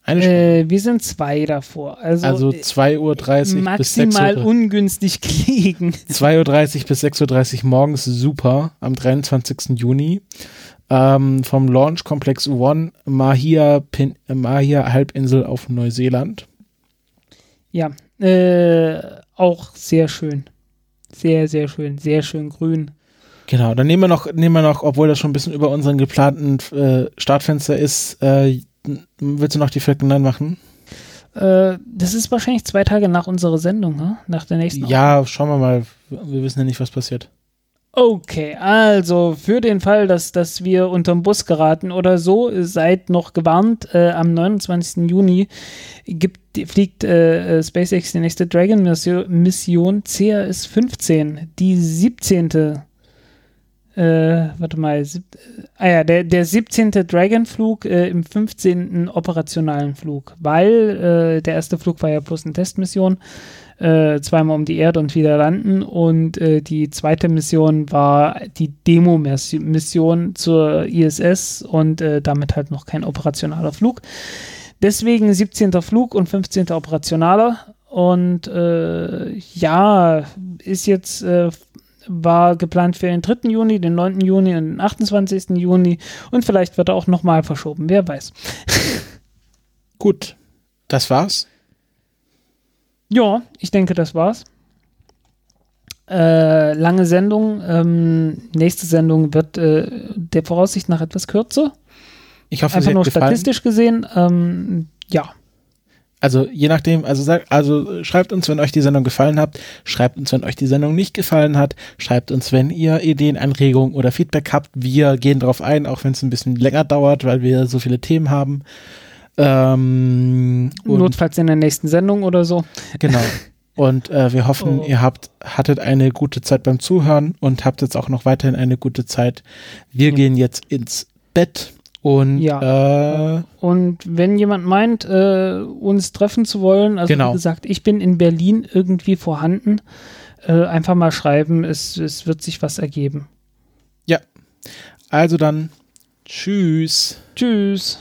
Eine Stunde. Äh, wir sind zwei davor. Also, Also äh, 2.30 Uhr bis 6 maximal Uhr. ungünstig [laughs] gelegen. 2.30 Uhr bis 6.30 Uhr morgens super am 23. Juni. Ähm, vom Launch Komplex One Mahia, Pin Mahia Halbinsel auf Neuseeland. Ja, äh, auch sehr schön. Sehr, sehr schön. Sehr schön grün. Genau, dann nehmen wir noch, nehmen wir noch, obwohl das schon ein bisschen über unseren geplanten äh, Startfenster ist, äh, willst du noch die Falcon 9 machen? Äh, das ist wahrscheinlich zwei Tage nach unserer Sendung, ne? nach der nächsten. Ja, schauen wir mal. Wir wissen ja nicht, was passiert. Okay, also für den Fall, dass, dass wir unterm Bus geraten oder so, seid noch gewarnt. Äh, am 29. Juni gibt, fliegt äh, äh, SpaceX die nächste Dragon-Mission CRS 15, die 17. Äh, warte mal, sieb, ah ja, der, der 17. Dragon-Flug äh, im 15. operationalen Flug, weil äh, der erste Flug war ja bloß eine Testmission äh, zweimal um die Erde und wieder landen. Und äh, die zweite Mission war die Demo-Mission zur ISS und äh, damit halt noch kein operationaler Flug. Deswegen 17. Flug und 15. operationaler. Und äh, ja, ist jetzt, äh, war geplant für den 3. Juni, den 9. Juni und den 28. Juni. Und vielleicht wird er auch nochmal verschoben, wer weiß. [laughs] Gut, das war's. Ja, ich denke, das war's. Äh, lange Sendung. Ähm, nächste Sendung wird äh, der Voraussicht nach etwas kürzer. Ich hoffe, Einfach nur gefallen. statistisch gesehen. Ähm, ja. Also je nachdem, also sagt, also schreibt uns, wenn euch die Sendung gefallen hat, schreibt uns, wenn euch die Sendung nicht gefallen hat, schreibt uns, wenn ihr Ideen, Anregungen oder Feedback habt. Wir gehen drauf ein, auch wenn es ein bisschen länger dauert, weil wir so viele Themen haben. Ähm, Notfalls in der nächsten Sendung oder so. genau. Und äh, wir hoffen, Oh. ihr habt hattet eine gute Zeit beim Zuhören und habt jetzt auch noch weiterhin eine gute Zeit. Wir Mhm. gehen jetzt ins Bett und äh, Und wenn jemand meint, äh, uns treffen zu wollen, also Genau. wie gesagt, ich bin in Berlin irgendwie vorhanden, äh, einfach mal schreiben, es, es wird sich was ergeben. also dann tschüss. Tschüss.